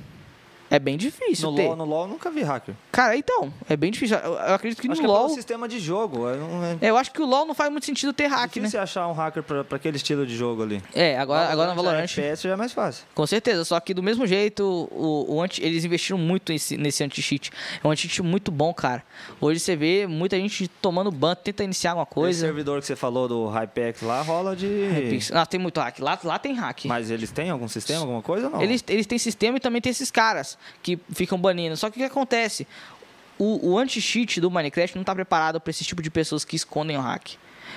É bem difícil No ter. LOL, no LOL eu nunca vi hacker. Cara, então, é bem difícil. Eu, eu acredito que Acho no que é LoL. pelo sistema de jogo. É, não é É, eu acho que o LoL não faz muito sentido ter hack, né? difícil achar um hacker pra, pra aquele estilo de jogo ali. É, agora, agora no Valorant. FPS já é mais fácil. Com certeza, só que do mesmo jeito, o, o anti, eles investiram muito nesse, nesse anti-cheat. É um anti-cheat muito bom, cara. Hoje você vê muita gente tomando ban, tenta iniciar alguma Esse coisa. servidor que você falou do Hypex lá rola de. Ah, tem muito hack. Lá, lá tem hack. Mas eles têm algum sistema, alguma coisa ou não? Eles, eles têm sistema e também tem esses caras que ficam banindo. Só que o que acontece? o, o anti-cheat do Minecraft não tá preparado para esse tipo de pessoas que escondem o hack.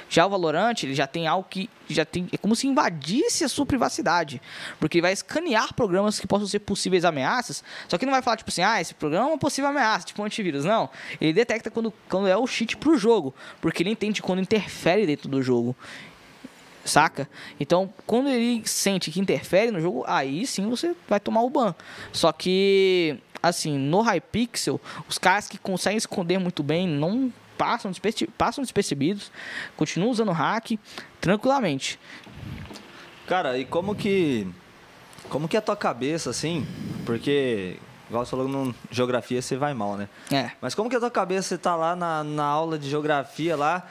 Já o Valorant, ele já tem algo que já tem. É como se invadisse a sua privacidade. Porque ele vai escanear programas que possam ser possíveis ameaças. Só que não vai falar, tipo assim, ah, esse programa é uma possível ameaça, tipo um antivírus. Não. Ele detecta quando, quando é o cheat pro jogo. Porque ele entende quando interfere dentro do jogo. Saca? Então, quando ele sente que interfere no jogo, aí sim você vai tomar o ban. Só que, assim, no Hypixel, os caras que conseguem esconder muito bem não passam, desperce- passam despercebidos, continuam usando hack tranquilamente. Cara, e como que. Como que é a tua cabeça, assim? Porque, igual você falou, no geografia você vai mal, né? É. Mas como que é a tua cabeça, você tá lá na, na aula de geografia lá,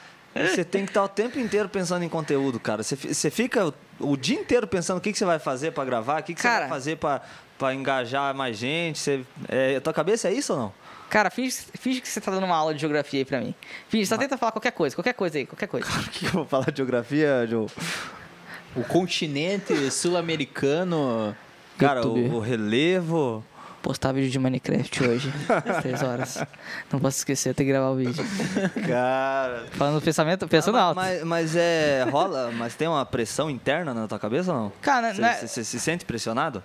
você tem que estar o tempo inteiro pensando em conteúdo, cara. Você, fi- você fica o, dia inteiro pensando o que, que você vai fazer pra gravar, o que, que você Cara. vai fazer pra, pra engajar mais gente. Você, é, a tua cabeça é isso ou não? Cara, finge, finge que você tá dando uma aula de geografia aí pra mim. Finge, só tenta falar qualquer coisa, qualquer coisa aí, qualquer coisa. O que eu vou falar de geografia, Joe? O continente sul-americano. Cara, o, o relevo. Postar vídeo de Minecraft hoje, às 3 horas. Não posso esquecer, tenho que gravar o vídeo. Cara. Falando pensamento, pensando Ah, alto. Mas, mas é. rola, mas tem uma pressão interna na tua cabeça ou não? Cara, Você é- você- você se sente pressionado?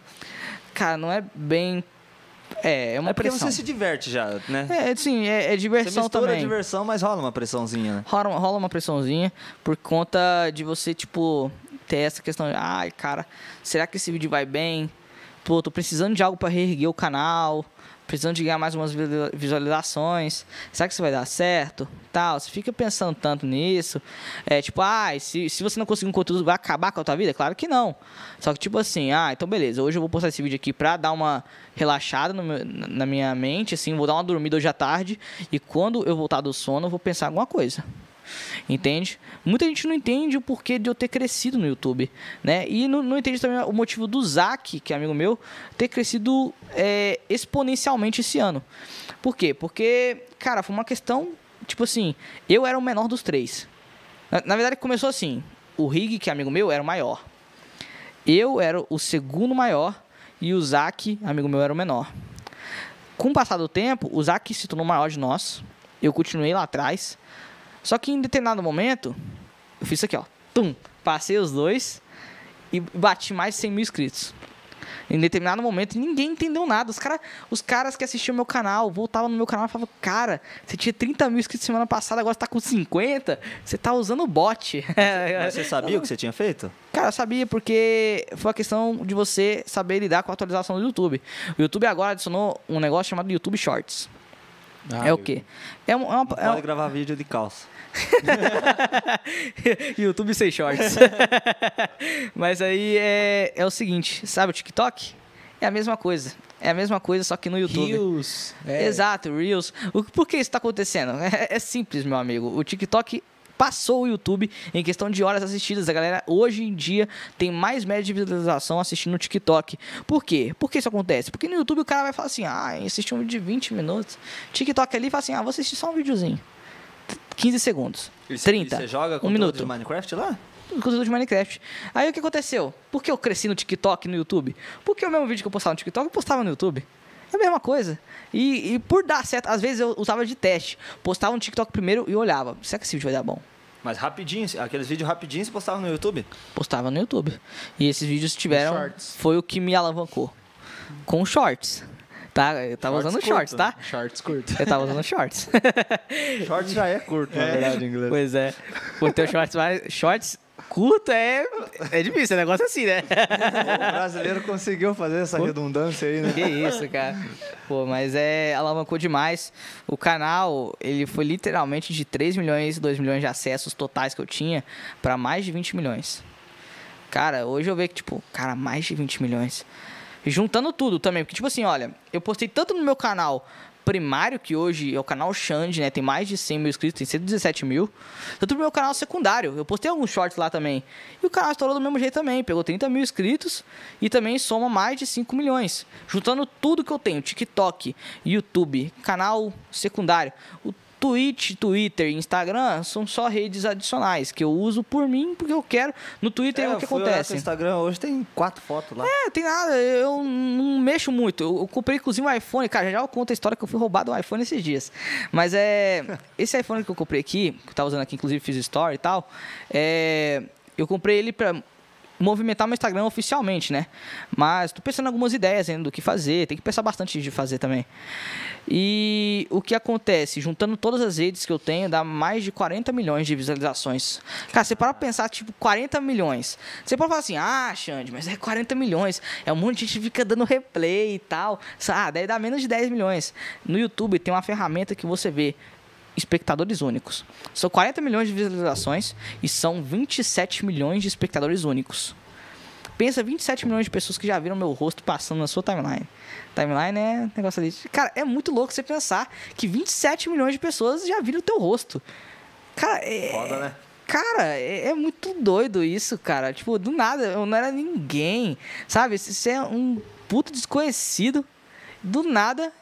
Cara, não é bem. É, é uma É porque pressão. você se diverte já, né? É, sim, é, é Você diversão a também. diversão, mas rola uma pressãozinha, né? rola, rola uma pressãozinha por conta de você, tipo, ter essa questão de, ai, cara, será que esse vídeo vai bem? Pô, tô precisando de algo pra reerguer o canal, precisando de ganhar mais umas vi- visualizações. Será que isso vai dar certo? Tal, você fica pensando tanto nisso. É tipo, ai, se, se você não conseguir um conteúdo, vai acabar com a tua vida? Claro que não. Só que, tipo assim, ah, então beleza, hoje eu vou postar esse vídeo aqui pra dar uma relaxada meu- na minha mente, assim, vou dar uma dormida hoje à tarde. E quando eu voltar do sono, eu vou pensar alguma coisa. Entende? Muita gente não entende o porquê de eu ter crescido no YouTube, né? E não, não entende também o motivo do Zac, que é amigo meu, ter crescido é, exponencialmente esse ano. Por quê? Porque, cara, foi uma questão, tipo assim, eu era o menor dos três. Na, na verdade, começou assim: o Rig, que é amigo meu, era o maior. Eu era o segundo maior e o Zac, amigo meu, era o menor. Com o passar do tempo, o Zac se tornou maior de nós. Eu continuei lá atrás. Só que em determinado momento, eu fiz isso aqui, ó. Tum! Passei os dois e bati mais de 100 mil inscritos. Em determinado momento, ninguém entendeu nada. Os, cara, os caras que assistiam meu canal voltavam no meu canal e falavam: Cara, você tinha 30 mil inscritos semana passada, agora você tá com 50. Você tá usando bot. Mas você sabia o que você tinha feito? Cara, eu sabia porque foi a questão de você saber lidar com a atualização do YouTube. O YouTube agora adicionou um negócio chamado YouTube Shorts. Ah, é o quê? É, um- é uma, é Pode gravar vídeo de calça. YouTube sem shorts. Mas aí é, é o seguinte, sabe o TikTok? É a mesma coisa. É a mesma coisa, só que no YouTube. Reels. É. Exato, Reels. O, por que isso está acontecendo? É, é simples, meu amigo. O TikTok passou o YouTube em questão de horas assistidas. A galera hoje em dia tem mais média de visualização assistindo o TikTok. Por quê? Por que isso acontece? Porque no YouTube o cara vai falar assim: ah, assisti um vídeo de 20 minutos. TikTok ali fala assim: ah, vou assistir só um videozinho. 15 segundos. E você- 30. E você joga um conteúdo minuto de Minecraft lá? conteúdo de Minecraft. Aí o que aconteceu? Por que eu cresci no TikTok e no YouTube? Porque o mesmo vídeo que eu postava no TikTok, eu postava no YouTube. É a mesma coisa. E, e por dar certo, às vezes eu usava de teste. Postava no TikTok primeiro e olhava. Será que esse vídeo vai dar bom? Mas rapidinho, aqueles vídeos rapidinhos você postava no YouTube? Postava no YouTube. E esses vídeos tiveram. shorts. Foi o que me alavancou. Com shorts. Tá? Eu tava Shorts usando shorts, curto. tá? Shorts curtos. Eu tava usando shorts. Short já é curto, na verdade, em inglês. pois é. O teu shorts mais. Shorts curto é. É difícil, é negócio assim, né? O brasileiro conseguiu fazer essa redundância aí, né? Que isso, cara. Pô, mas é alavancou demais. O canal, ele foi literalmente de 3 milhões, 2 milhões de acessos totais que eu tinha pra mais de 20 milhões. Cara, hoje eu vejo que, tipo, cara, mais de 20 milhões. Juntando tudo também, porque, tipo assim, olha, eu postei tanto no meu canal primário, que hoje é o canal Xande, né? Tem mais de 100 mil inscritos, tem 117 mil. Tanto no meu canal secundário, eu postei alguns shorts lá também. E o canal estourou do mesmo jeito também, pegou 30 mil inscritos e também soma mais de 5 milhões. Juntando tudo que eu tenho, TikTok, YouTube, canal secundário, o- Twitch, Twitter e Instagram são só redes adicionais que eu uso por mim, porque eu quero. No Twitter É, é, o que acontece. seu Instagram hoje tem quatro fotos lá. É, tem nada, eu não mexo muito. Eu, eu comprei inclusive um iPhone, cara, já eu conto a história que eu fui roubado um iPhone esses dias. Mas é. Esse iPhone que eu comprei aqui, que eu tava usando aqui, inclusive fiz story e tal, é. Eu comprei ele pra movimentar meu Instagram oficialmente, né? Mas tô pensando em algumas ideias ainda do que fazer, tem que pensar bastante de fazer também. E o que acontece? Juntando todas as redes que eu tenho, dá mais de 40 milhões de visualizações. Cara, você para pensar, tipo, 40 milhões. Você pode falar assim, ah, Xande, mas é 40 milhões. É um monte de gente fica dando replay e tal. Ah, daí dá menos de 10 milhões. No YouTube tem uma ferramenta que você vê espectadores únicos. São 40 milhões de visualizações e são 27 milhões de espectadores únicos. Pensa 27 milhões de pessoas que já viram meu rosto passando na sua timeline. Timeline é negócio ali. Cara, é muito louco você pensar que 27 milhões de pessoas já viram o teu rosto. Cara, é. Foda, né? Cara, é, é muito doido isso, cara. Tipo, do nada, eu não era ninguém. Sabe? Você é um puto desconhecido. Do nada,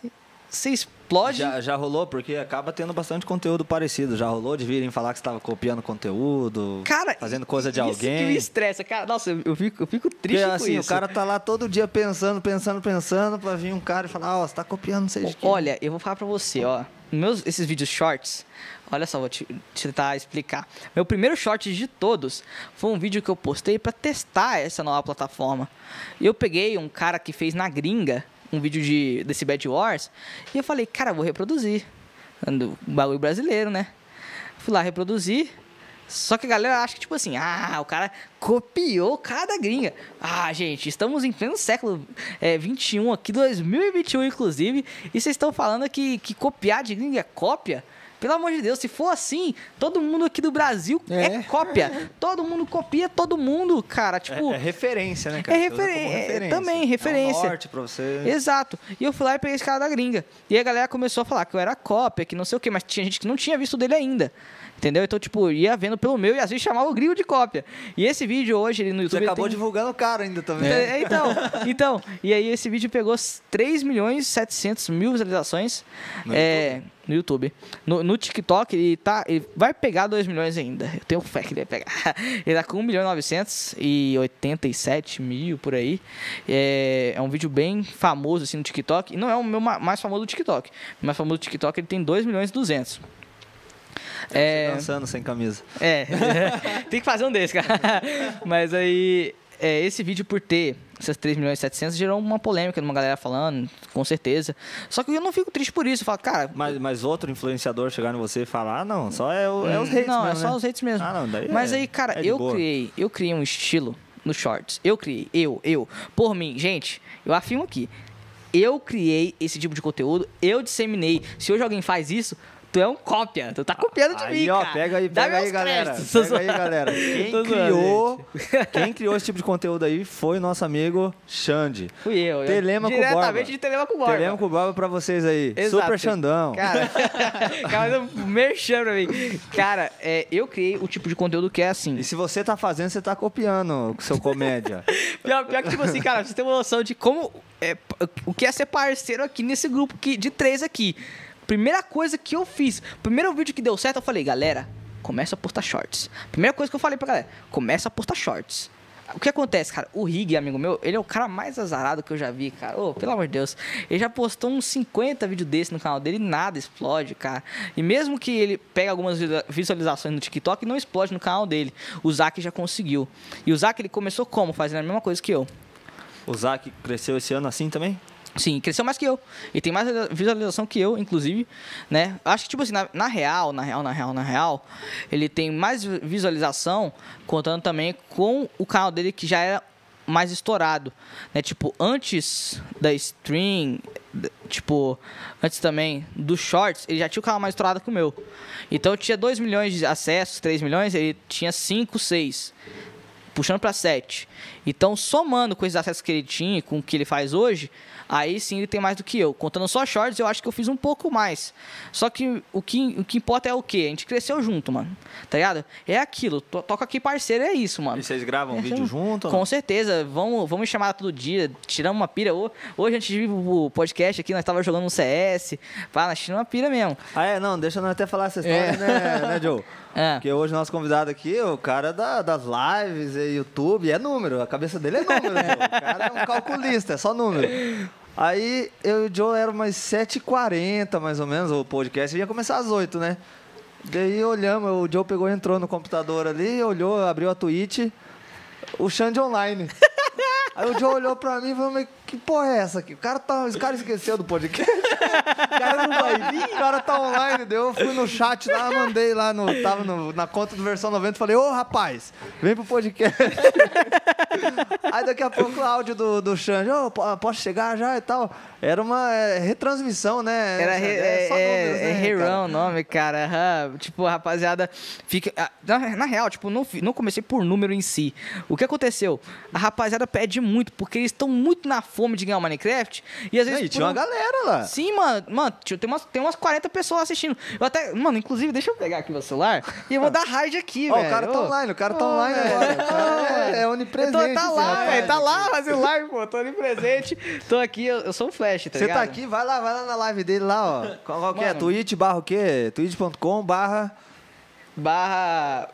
você explode. Já, já rolou, porque acaba tendo bastante conteúdo parecido. Já rolou de virem falar que você estava copiando conteúdo, Cara, fazendo coisa de isso alguém. que me estressa, cara. Nossa, eu- fico, eu fico Porque triste com assim, isso. o cara tá lá todo dia pensando, pensando, pensando, pra vir um cara e falar, ó, você tá copiando, não sei de quem. Olha, eu vou falar pra você, ó. Meus, esses vídeos shorts, olha só, vou te, te tentar explicar. Meu primeiro short de todos foi um vídeo que eu postei pra testar essa nova plataforma. Eu peguei um cara que fez na gringa um vídeo de, desse Bad Wars e eu falei, cara, vou reproduzir. Um bagulho brasileiro, né? Fui lá reproduzir. Só que a galera acha que, tipo assim, ah, o cara copiou cada gringa. Ah, gente, estamos em pleno século é, 21 aqui, 2021 inclusive, e vocês estão falando que, que copiar de gringa é cópia? Pelo amor de Deus, se for assim, todo mundo aqui do Brasil é, É. cópia. Todo mundo copia todo mundo, cara. Tipo, É, é referência, né, cara? É referen- é, também, referência. É um norte pra você. Exato. E eu fui lá e peguei esse cara da gringa. E a galera começou a falar que eu era cópia, que não sei o quê, mas tinha gente que não tinha visto dele ainda. Entendeu? Então, tipo, ia vendo pelo meu e às vezes chamava o gringo de cópia. E esse vídeo hoje, ele no Você YouTube. ele acabou tem... divulgando o cara ainda também. É, então, então, e aí esse vídeo pegou 3 milhões e 700 mil visualizações No é, no YouTube. No, no TikTok ele tá, ele vai pegar 2 milhões ainda. Eu tenho fé que ele vai pegar. Ele tá com 1 milhão e 987 mil por aí. É, é um vídeo bem famoso assim no TikTok. E não é o meu ma- mais famoso do TikTok. O mais famoso do TikTok ele tem 2 milhões e 200. É, Dançando sem camisa. é, tem que fazer um desses, cara. Mas aí, é, esse vídeo por ter essas 3 milhões e 700 gerou uma polêmica numa galera falando, com certeza. Só que eu não fico triste por isso. Eu falo, cara. Mas, mas outro influenciador chegar em você e falar, ah, não, só é, o- é os hates Não, é mesmo, só né? os hates mesmo. Ah, não, daí Mas é- aí, cara, é eu boa. criei, eu criei um estilo no shorts. Eu criei, eu, eu, por mim, gente, eu afirmo aqui. Eu criei esse tipo de conteúdo, eu disseminei. Se hoje alguém faz isso, tu é um cópia. Tu tá copiando de Aí, mim, ó, cara. pega aí, pega aí, galera. Pega aí, galera. Quem criou, quem criou esse tipo de conteúdo aí foi nosso amigo Xande. Fui eu. eu- Telemaco Borba. Diretamente de Telemaco Borba. Teremos com o Borba pra vocês aí. Exato. Super Xandão. Cara, cara, merchan pra mim. Cara, é, eu criei o tipo de conteúdo que é assim. E se você tá fazendo, você tá copiando o seu comédia. Pior, pior que, tipo assim, cara, você ter uma noção de como. É, o que é ser parceiro aqui nesse grupo que, de três aqui. Primeira coisa que eu fiz, primeiro vídeo que deu certo, eu falei, galera, começa a postar shorts. Primeira coisa que eu falei pra galera, começa a postar shorts. O que acontece, cara? O Rig, amigo meu, ele é o cara mais azarado que eu já vi, cara. Ô, pelo amor de Deus. Ele já postou uns 50 vídeos desse no canal dele e nada explode, cara. E mesmo que ele pegue algumas visualiza- visualizações no TikTok, não explode no canal dele. O Zac já conseguiu. E o Zac, ele começou como? Fazendo a mesma coisa que eu. O Zac cresceu esse ano assim também? Sim, cresceu mais que eu. E tem mais visualização que eu, inclusive, né? Acho que, tipo assim, na, na real, na real, na real, na real, ele tem mais vi- visualização, contando também com o canal dele que já era mais estourado, né? Tipo, antes da stream, tipo, antes também dos shorts, ele já tinha o canal mais estourado que o meu. Então, eu tinha 2 milhões de acessos, 3 milhões, ele tinha 5, 6. puxando pra 7. Então, somando com esses acessos que ele tinha com o que ele faz hoje, aí sim ele tem mais do que eu. Contando só shorts, eu acho que eu fiz um pouco mais. Só que o que, o que importa é o quê? A gente cresceu junto, mano. Tá ligado? É aquilo. To- Toca aqui, parceiro, é isso, mano. E vocês gravam É, vídeo junto? Com certeza, vamos, vamos chamar todo dia, tiramos uma pira. Ho- Hoje, antes de vir pro podcast aqui, nós tava jogando um CS, pá, nós tiramos uma pira mesmo. Ah, é? Não, deixa nós até falar essa história, É. né, né, Joe? É. Porque hoje o nosso convidado aqui, o cara da- das lives e YouTube, é número. A cabeça dele é número. O cara é um calculista, é só número. Aí eu e o Joe era umas 7h40, mais ou menos, o podcast. Ia começar às 8, né? Daí olhamos, o Joe pegou entrou no computador ali, olhou, abriu a Twitch, o Xande online. Aí o Joe olhou pra mim e falou, que porra é essa aqui? O cara, tá, esse cara esqueceu do podcast. O cara não vai vir, o cara tá online. Daí eu fui no chat lá, mandei lá, no, tava no- na conta do versão 90, falei, ô rapaz, vem pro podcast. Aí daqui a pouco o áudio do, do Xande, ô, po- posso chegar já e tal. Era uma é, retransmissão, né? Era re, é, só é, é né, cara? o nome, cara. aham. Tipo, a rapaziada fica. Na, na real, tipo, não, não comecei por número em si. O que aconteceu? A rapaziada pede muito, porque eles estão muito na fome de ganhar o Minecraft. E às Não, vezes. E tinha por uma um- galera lá. Sim, mano, mano, tem umas, tem umas 40 pessoas assistindo. Eu até, mano, inclusive, deixa eu pegar aqui meu celular e eu vou dar raid aqui, Ó, velho. o cara tá online, o cara tá online agora. Cara é, é onipresente. tô, tá lá, rapaz velho, tá lá fazendo live, pô, tô ali presente. Tô aqui, eu, eu sou um flash, tá Você ligado? tá aqui, vai lá, vai lá na live dele lá, ó. Qual, qual que é? Twitch barra o quê? twitch.com barra... Barra...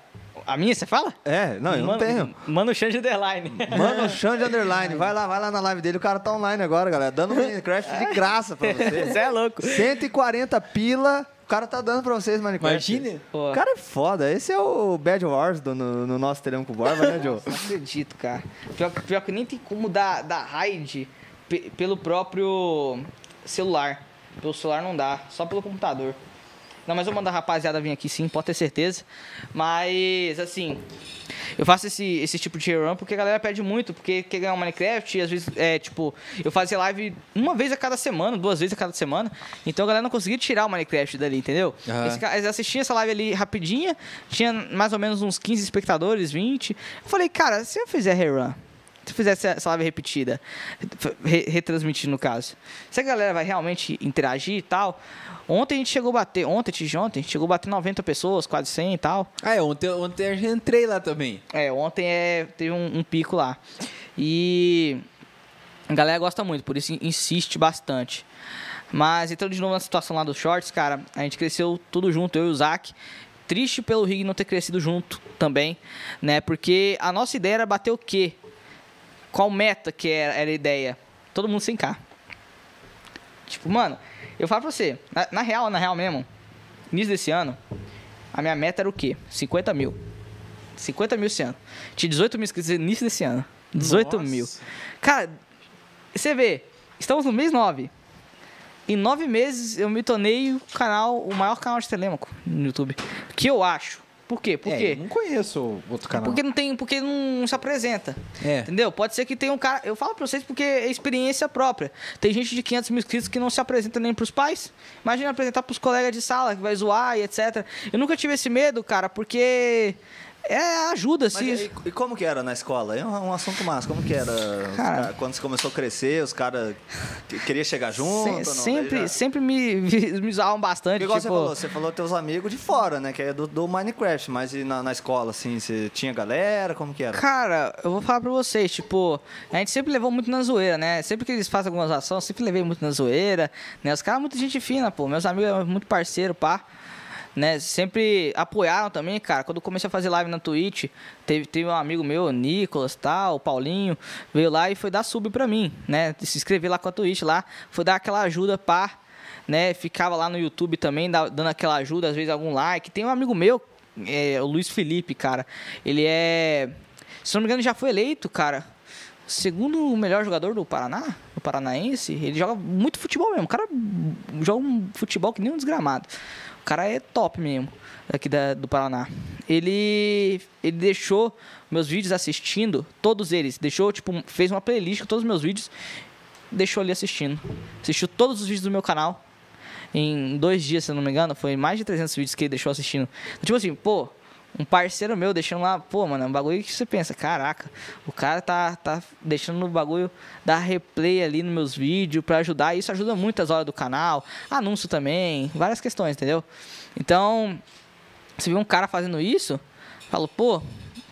A minha, você fala? É, não, eu não Mano- tenho. Mano Xande Underline. Mano, Xande Underline. Vai lá, vai lá na live dele. O cara tá online agora, galera. Dando Minecraft de graça pra vocês. Você é louco. 140 pila. O cara tá dando pra vocês Minecraft. Imagine. Pô. O cara é foda. Esse é o Bad Wars do, no, no nosso Teremos com Borba, né, Joe? Não acredito, cara. Pior, que- pior que nem tem como dar, dar raid pe- pelo próprio celular. Pelo celular não dá, só pelo computador. Não, mas eu vou mandar a rapaziada vir aqui sim, pode ter certeza. Mas, assim, eu faço esse, esse tipo de run porque a galera pede muito, porque quer ganhar um Minecraft e às vezes, é, tipo, eu fazia live uma vez a cada semana, duas vezes a cada semana. Então a galera não conseguia tirar o Minecraft dali, entendeu? Aham. Esse Eles assistiam essa live ali rapidinha, tinha mais ou menos uns 15 espectadores, 20. Eu falei, cara, se eu fizer rerun, se eu fizer essa live repetida, re- retransmitir no caso, se a galera vai realmente interagir e tal. Ontem a gente chegou a bater, ontem, ontem, a gente chegou a bater 90 pessoas, quase 100 e tal. Ah, é, ontem, ontem eu já entrei lá também. É, ontem é, teve um, um pico lá. E a galera gosta muito, por isso insiste bastante. Mas entrando de novo na situação lá dos shorts, cara, a gente cresceu tudo junto, eu e o Zac. Triste pelo Rig não ter crescido junto também, né? Porque a nossa ideia era bater o quê? Qual meta que era, era a ideia? Todo mundo sem K. Tipo, mano, eu falo pra você, na, na real, na real mesmo, início desse ano, a minha meta era o quê? 50 mil. 50 mil esse ano. Tinha 18 mil inscritos no início desse ano. 18 Nossa. mil. Cara, você vê, estamos no mês 9. Em nove meses eu me tornei o canal, o maior canal de Telêmaco no YouTube. Que eu acho. Por quê? Por é, quê? eu não conheço outro canal. Porque não tem, porque não se apresenta. É. Entendeu? Pode ser que tenha um cara. Eu falo pra vocês porque é experiência própria. Tem gente de 500 mil inscritos que não se apresenta nem pros pais. Imagina apresentar pros colegas de sala que vai zoar e etc. Eu nunca tive esse medo, cara, porque é ajuda. Se... e, e como que era na escola? É um, um assunto massa. Como que era? Cara- ca- quando você começou a crescer, os caras que- queriam chegar junto? Se- sempre, já- sempre me, me zoavam bastante. Igual tipo, você falou, você falou teus amigos de fora, né? Que é do, do Minecraft, mas na, na escola, assim, você tinha galera? Como que era? Cara, eu vou falar pra vocês, tipo, a gente sempre levou muito na zoeira, né? Sempre que eles fazem algumas ações, sempre levei muito na zoeira, né? Os caras, muita gente fina, pô. Meus amigos eram muito parceiro, pá. Né? Sempre apoiaram também, cara. Quando eu comecei a fazer live na Twitch, teve, teve um amigo meu, Nicolas, tal, o Paulinho, veio lá e foi dar sub pra mim, né? Se inscrever lá com a Twitch lá, foi dar aquela ajuda, pá. Né? Ficava lá no YouTube também, da- dando aquela ajuda, às vezes algum like. Tem um amigo meu, é, o Luiz Felipe, cara. Ele é. Se não me engano, já foi eleito, cara. Segundo o melhor jogador do Paraná, do Paranaense, ele joga muito futebol mesmo. O cara joga um futebol que nem um desgramado. Cara é top mesmo, aqui da, do Paraná. Ele, ele deixou meus vídeos assistindo, todos eles. Deixou, tipo, fez uma playlist com todos os meus vídeos. Deixou ali assistindo. Assistiu todos os vídeos do meu canal. Em dois dias, se eu não me engano, foi mais de 300 vídeos que ele deixou assistindo. Tipo assim, pô, um parceiro meu deixando lá, pô, mano, é um bagulho que você pensa, caraca, o cara tá, tá deixando no bagulho dar replay ali nos meus vídeos pra ajudar, isso ajuda muito as horas do canal, anúncio também, várias questões, entendeu? Então, você vê um cara fazendo isso, fala, pô,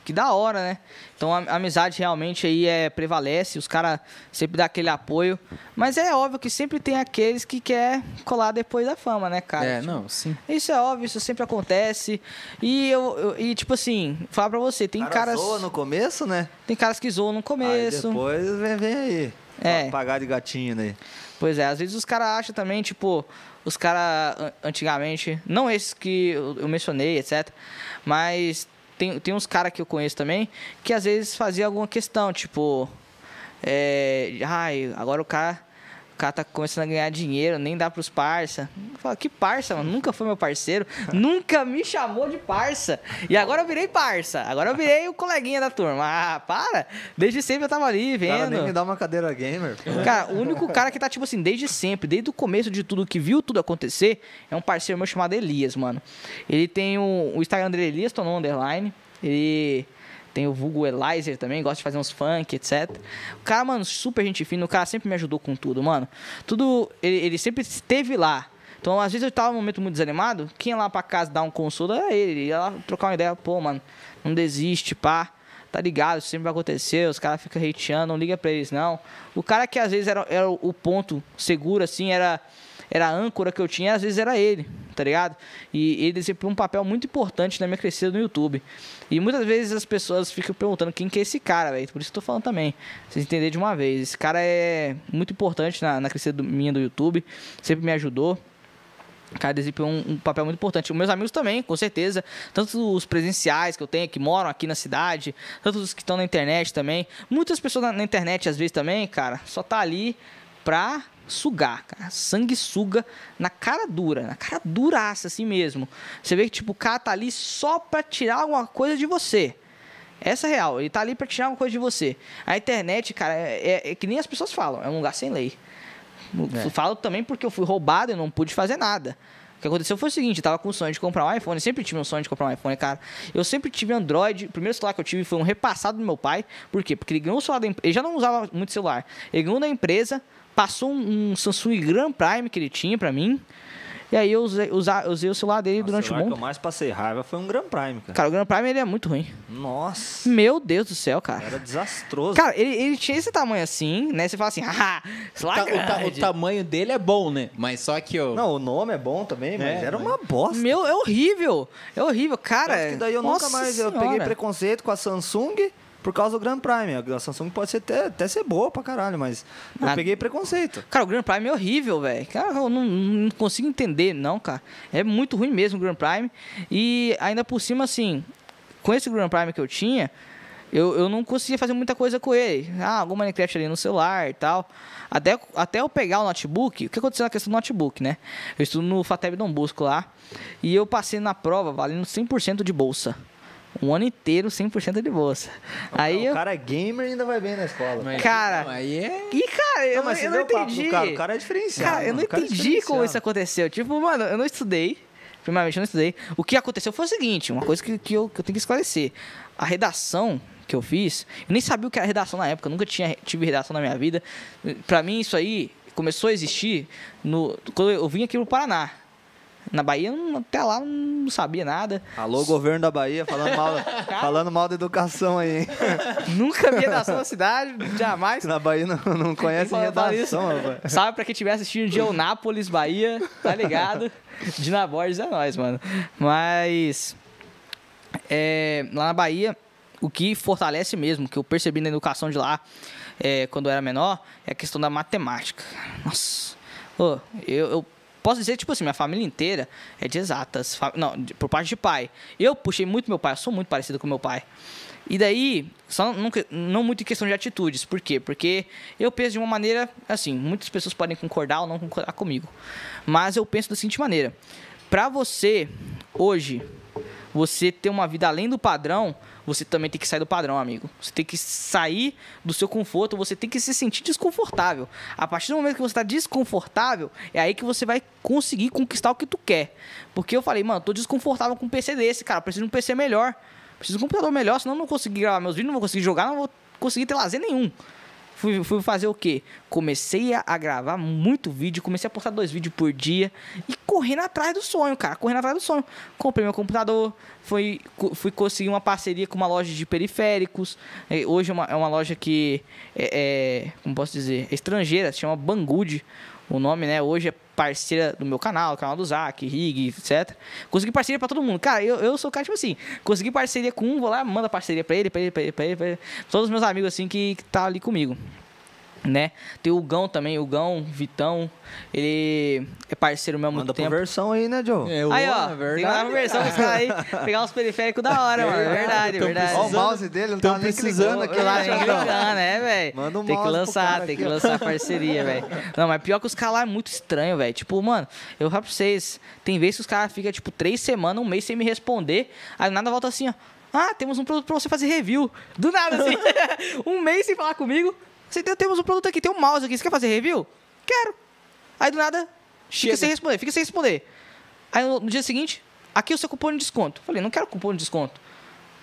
que da hora, né? Então a a amizade realmente aí é prevalece, os caras sempre dão aquele apoio, mas é óbvio que sempre tem aqueles que quer colar depois da fama, né, cara? É, Tipo, não, sim. isso é óbvio, isso sempre acontece. E eu, eu- e tipo assim, falar pra você, tem Cara caras, zoa no começo, né? tem caras que zoam no Aí começo. depois vem, vem aí. É. Pagar de gatinho né? aí. Pois é, às vezes os caras acham também, tipo, os caras an- antigamente, não esses que eu eu mencionei, etc, mas tem, tem uns caras que eu conheço também que às vezes fazia alguma questão, tipo, é, ai, agora o cara, cara tá começando a ganhar dinheiro, nem dá pros parça. Eu falo, que parça, mano? Nunca foi meu parceiro, nunca me chamou de parça. E agora eu virei parça, agora eu virei o coleguinha da turma. Ah, para! Desde sempre eu tava ali O cara vendo. nem me dá uma cadeira gamer. Cara, o único cara que tá, tipo assim, desde sempre, desde o começo de tudo, que viu tudo acontecer, é um parceiro meu chamado Elias, mano. Ele tem o, o Instagram dele, Elias Tonon Underline. Ele tem o vulgo Elizer também, gosta de fazer uns funk, etc. O cara, mano, super gente fina, o cara sempre me ajudou com tudo, mano. Tudo, ele, ele sempre esteve lá. Então, às vezes eu tava num momento muito desanimado, quem ia lá pra casa dar um consolo era ele. Ia lá trocar uma ideia, pô, mano, não desiste, pá tá ligado, isso sempre vai acontecer, os caras ficam hateando, não liga pra eles, não. O cara que às vezes era, era o ponto seguro, assim, era, era a âncora que eu tinha, às vezes era ele, tá ligado? E ele desempenhou um papel muito importante na minha crescida no YouTube. E muitas vezes as pessoas ficam perguntando quem que é esse cara, velho. Por isso que eu tô falando também. Vocês entenderem de uma vez. Esse cara é muito importante na, na crescida do- minha do YouTube. Sempre me ajudou. O cara desempenhou um, um papel muito importante. Os meus amigos também, com certeza. Tanto os presenciais que eu tenho, que moram aqui na cidade, tanto os que estão na internet também. Muitas pessoas na, na internet, às vezes, também, cara, só tá ali pra sugar, cara. Sanguessuga na cara dura, na cara duraça, assim mesmo. Você vê que, tipo, o cara tá ali só pra tirar alguma coisa de você. Essa é real, ele tá ali pra tirar alguma coisa de você. A internet, cara, é, é- é que nem as pessoas falam, é um lugar sem lei. Eu Falo também porque eu fui roubado e não pude fazer nada. O que aconteceu foi o seguinte, eu tava com o sonho de comprar um iPhone, sempre tive um sonho de comprar um iPhone, cara. Eu sempre tive Android, o primeiro celular que eu tive foi um repassado do meu pai. Por quê? Porque ele ganhou o celular da empresa, ele já não usava muito celular. Ele ganhou da empresa, passou um, um Samsung Grand Prime que ele tinha pra mim. E aí eu usei, usei o celular dele durante o um celular que bom eu mais passei raiva foi um Grand Prime, cara. Cara, o Grand Prime ele é muito ruim. Nossa, Meu Deus do céu, cara. era desastroso. Cara, ele, ele tinha esse tamanho assim, né? Você fala assim, ah, celular Ta- o, ta- o grande. tamanho dele é bom, né? Mas só que eu. Não, o nome é bom também, mas É, era mas- uma bosta. Meu, é horrível. É horrível, cara. Tanto que daí eu nossa nunca mais eu peguei preconceito com a Samsung por causa do Grand Prime. A Samsung pode ser até, até ser boa pra caralho, mas eu Ah. peguei preconceito. Cara, o Grand Prime é horrível, velho. Cara, eu não, não consigo entender, não, cara. É muito ruim mesmo o Grand Prime. E ainda por cima, assim, com esse Grand Prime que eu tinha, eu, eu não conseguia fazer muita coisa com ele. Ah, algum Minecraft ali no celular e tal. Até, até eu pegar o notebook, o que aconteceu na questão do notebook, né? Eu estudo no FATEB Dom Bosco lá. E eu passei na prova valendo 100% de bolsa. Um ano inteiro, 100% de bolsa. Aí o eu. cara é gamer e ainda vai bem na escola. Mas- cara- não, aí é. E, cara, eu Não, eu não o entendi. cara, o cara é diferenciado, Cara, eu não o é entendi como diferenciado. isso aconteceu. Tipo, mano, eu não estudei. Primeiramente, eu não estudei. O que aconteceu foi o seguinte: uma coisa que, que, eu, que eu tenho que esclarecer. A redação que eu fiz, eu nem sabia o que era redação na época, eu nunca tinha, tive redação na minha vida. Pra mim, isso aí começou a existir no, quando eu vim aqui pro Paraná. Na Bahia, até lá, não sabia nada. Alô, governo da Bahia, falando mal, falando mal da educação aí, hein? Nunca vi redação na cidade, jamais. Na Bahia não, não conhece redação, rapaz. Sabe pra quem estiver assistindo de Eunápolis, Bahia, tá ligado? Dina Borges é nóis, mano. Mas. é, lá na Bahia, o que fortalece mesmo, que eu percebi na educação de lá, é, quando eu era menor, é a questão da matemática. Nossa. Ô, eu, eu posso dizer, tipo assim, minha família inteira é de exatas. Não, por parte de pai. Eu puxei muito meu pai, eu sou muito parecido com meu pai. E daí, só não, não muito em questão de atitudes. Por quê? Porque eu penso de uma maneira, assim, muitas pessoas podem concordar ou não concordar comigo. Mas eu penso da seguinte maneira. Pra você, hoje, você ter uma vida além do padrão, você também tem que sair do padrão, amigo. Você tem que sair do seu conforto, você tem que se sentir desconfortável. A partir do momento que você está desconfortável, é aí que você vai conseguir conquistar o que tu quer. Porque eu falei, mano, tô desconfortável com um PC desse, cara, preciso de um PC melhor. Preciso de um computador melhor, senão eu não vou conseguir gravar meus vídeos, não vou conseguir jogar, não vou conseguir ter lazer nenhum. Fui, fui fazer o quê? Comecei a, gravar muito vídeo, comecei a postar dois vídeos por dia e correndo atrás do sonho, cara, correndo atrás do sonho. Comprei meu computador, fui, fui conseguir uma parceria com uma loja de periféricos. Eh, Hoje é uma, é uma loja que é, é, como posso dizer, é estrangeira, se chama Banggood, o nome, né? Hoje é parceira do meu canal, canal do Zac, Rig, etc. Consegui parceria pra todo mundo. Cara, eu, eu sou o cara, tipo assim, consegui parceria com um, vou lá, manda parceria pra ele, pra ele, pra ele, pra ele, pra ele. Todos os meus amigos, assim, que, que tá ali comigo. Né? Tem o Gão também, o Gão, Vitão, ele é parceiro meu há muito Manda tempo. versão aí, né, Joe? É, Aí, ó, é tem uma versão com os caras aí, pegar uns periféricos da hora, mano. Verdade, tão verdade. Ó, o mouse dele não tá nem precisando Tô lá aqui. nem né, João? clicando, né, velho? Manda um Tem que lançar, tem que aqui, ó. lançar parceria, velho. Não, mas pior que os caras lá é muito estranho, velho. Tipo, mano, eu falo pra vocês, tem vezes que os caras ficam, tipo, três semanas, um mês sem me responder, aí nada volta assim, ó. Ah, temos um produto pra você fazer review. Do nada, assim. um mês sem falar comigo. Você tem, temos um produto aqui, tem um mouse aqui. Você quer fazer review? Quero. Aí do nada, fica Chega. sem responder, fica sem responder. Aí no, no dia seguinte, aqui é o seu cupom de desconto. Falei, não quero cupom de desconto.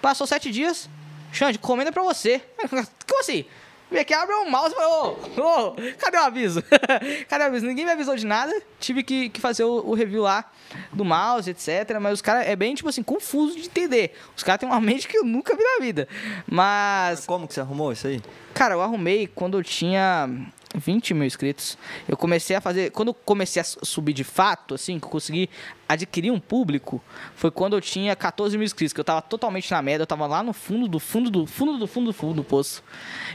Passou sete dias, Xande, comenda pra você. Como assim? Vem aqui, abre o mouse e fala, ô, ô, cadê o aviso? cadê o aviso? Ninguém me avisou de nada. Tive que, que fazer o, o review lá do mouse, etc. Mas os caras é bem, tipo assim, confuso de entender. Os caras têm uma mente que eu nunca vi na vida. Mas Como que você arrumou isso aí? Cara, eu arrumei quando eu tinha 20 mil inscritos. Eu comecei a fazer. Quando eu comecei a su- subir de fato, assim, que eu consegui adquirir um público, foi quando eu tinha 14 mil inscritos, que eu tava totalmente na merda, eu tava lá no fundo do fundo do fundo do fundo do fundo do poço.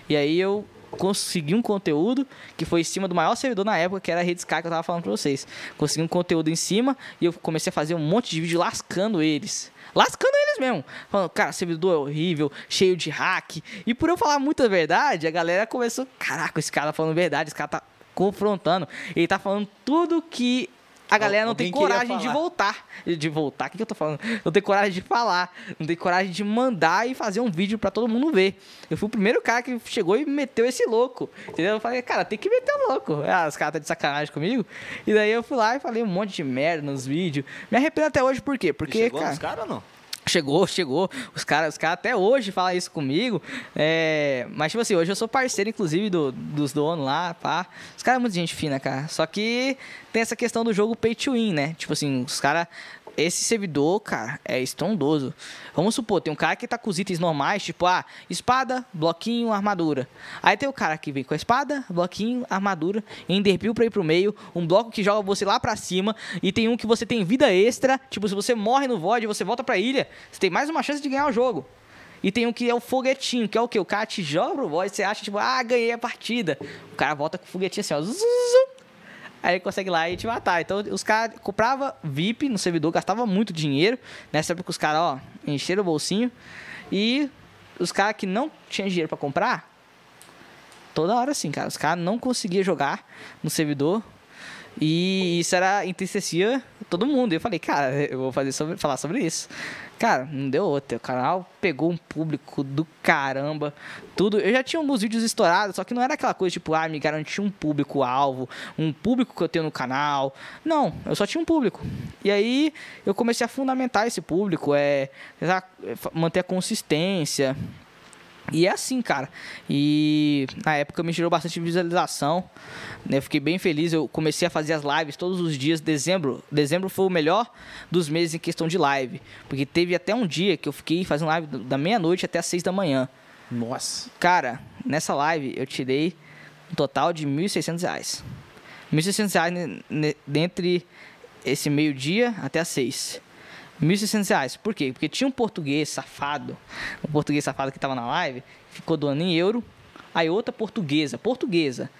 E aí eu consegui um conteúdo que foi em cima do maior servidor na época, que era a Rede Sky, que eu tava falando pra vocês. Consegui um conteúdo em cima e eu comecei a fazer um monte de vídeo lascando eles. Lascando eles mesmo. Falando, cara, servidor é horrível, cheio de hack. E por eu falar muita verdade, a galera começou, caraca, esse cara tá falando verdade, esse cara tá confrontando. Ele tá falando tudo que a galera não tem alguém coragem de voltar. De voltar, o que, que eu tô falando? Não tem coragem de falar. Não tem coragem de mandar e fazer um vídeo pra todo mundo ver. Eu fui o primeiro cara que chegou e meteu esse louco. Entendeu? Eu falei, cara, tem que meter o louco. Ah, os caras tá de sacanagem comigo. E daí eu fui lá e falei um monte de merda nos vídeos. Me arrependo até hoje, por quê? Porque, Chegou cara. nos caras ou não? Chegou, chegou. Os caras os cara até hoje falam isso comigo. É, mas, tipo assim, hoje eu sou parceiro, inclusive, do- dos donos lá, pá. Os caras é muito gente fina, cara. Só que tem essa questão do jogo pay to win, né? Tipo assim, os caras. Esse servidor, cara, é estrondoso. Vamos supor, tem um cara que tá com os itens normais, tipo, ah, espada, bloquinho, armadura. Aí tem o cara que vem com a espada, bloquinho, armadura, enderpeel pra ir pro meio, um bloco que joga você lá pra cima, e tem um que você tem vida extra, tipo, se você morre no void, você volta pra ilha, você tem mais uma chance de ganhar o jogo. E tem um que é o foguetinho, que é o quê? O cara te joga pro void, você acha, tipo, ah, ganhei a partida. O cara volta com o foguetinho assim, ó, zum, zum, zum. Aí ele consegue lá e te matar. Então os caras compravam VIP no servidor, gastava muito dinheiro. Nessa época os caras, ó, encheram o bolsinho. E os caras que não tinham dinheiro pra comprar, toda hora assim, cara. Os caras não conseguiam jogar no servidor. E isso era entristecia todo mundo. Eu falei, cara, eu vou fazer sobre, falar sobre isso. Cara, não deu outra. O canal pegou um público do caramba. Tudo. Eu já tinha alguns vídeos estourados, só que não era aquela coisa tipo, ah, me garantir um público-alvo, um público que eu tenho no canal. Não, eu só tinha um público. E aí eu comecei a fundamentar esse público, é, é, manter a consistência. E é assim, cara. E na época me gerou bastante visualização. Né? Eu fiquei bem feliz. Eu comecei a fazer as lives todos os dias. Dezembro, dezembro foi o melhor dos meses em questão de live. Porque teve até um dia que eu fiquei fazendo live da meia-noite até as seis da manhã. Nossa. Cara, nessa live eu tirei um total de 1.600 reais. 1.600 reais ne- ne- dentre esse meio-dia até as seis. 1.600 reais. Por quê? Porque tinha um português safado, um português safado que tava na live, ficou doando em euro. Aí outra portuguesa, portuguesa,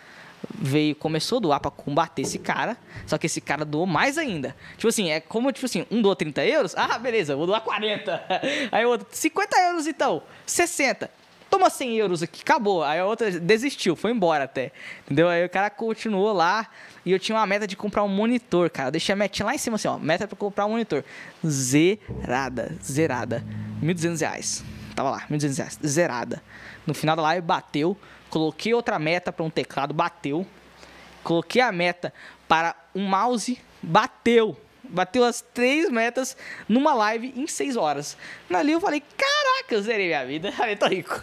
veio, começou a doar pra combater esse cara, só que esse cara doou mais ainda. Tipo assim, é como, tipo assim, um doou 30 euros, ah, beleza, vou doar 40. Aí outro, 50 euros então, 60. Toma 100 euros aqui, acabou. Aí a outra desistiu, foi embora até. Entendeu? Aí o cara continuou lá e eu tinha uma meta de comprar um monitor, cara. Eu deixei a metinha lá em cima assim, ó. Meta pra comprar um monitor. Zerada, zerada. 1.200 reais. Tava lá, 1.200 reais. Zerada. No final da live bateu. Coloquei outra meta para um teclado, bateu. Coloquei a meta para um mouse, bateu. Bateu as três metas numa live em seis horas. Ali eu falei, caraca, eu zerei minha vida. Falei, tô rico.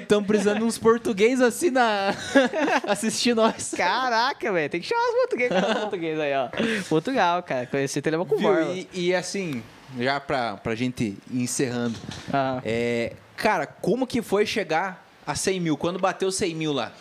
Estão precisando uns português assim na. assistir nós. Caraca, velho. Tem que chamar os portugueses. Português aí, ó. Portugal, cara. Conheci Telema com Viu? E, e assim, já pra, pra gente ir encerrando. É, cara, como que foi chegar a 100 mil? Quando bateu 100 mil lá?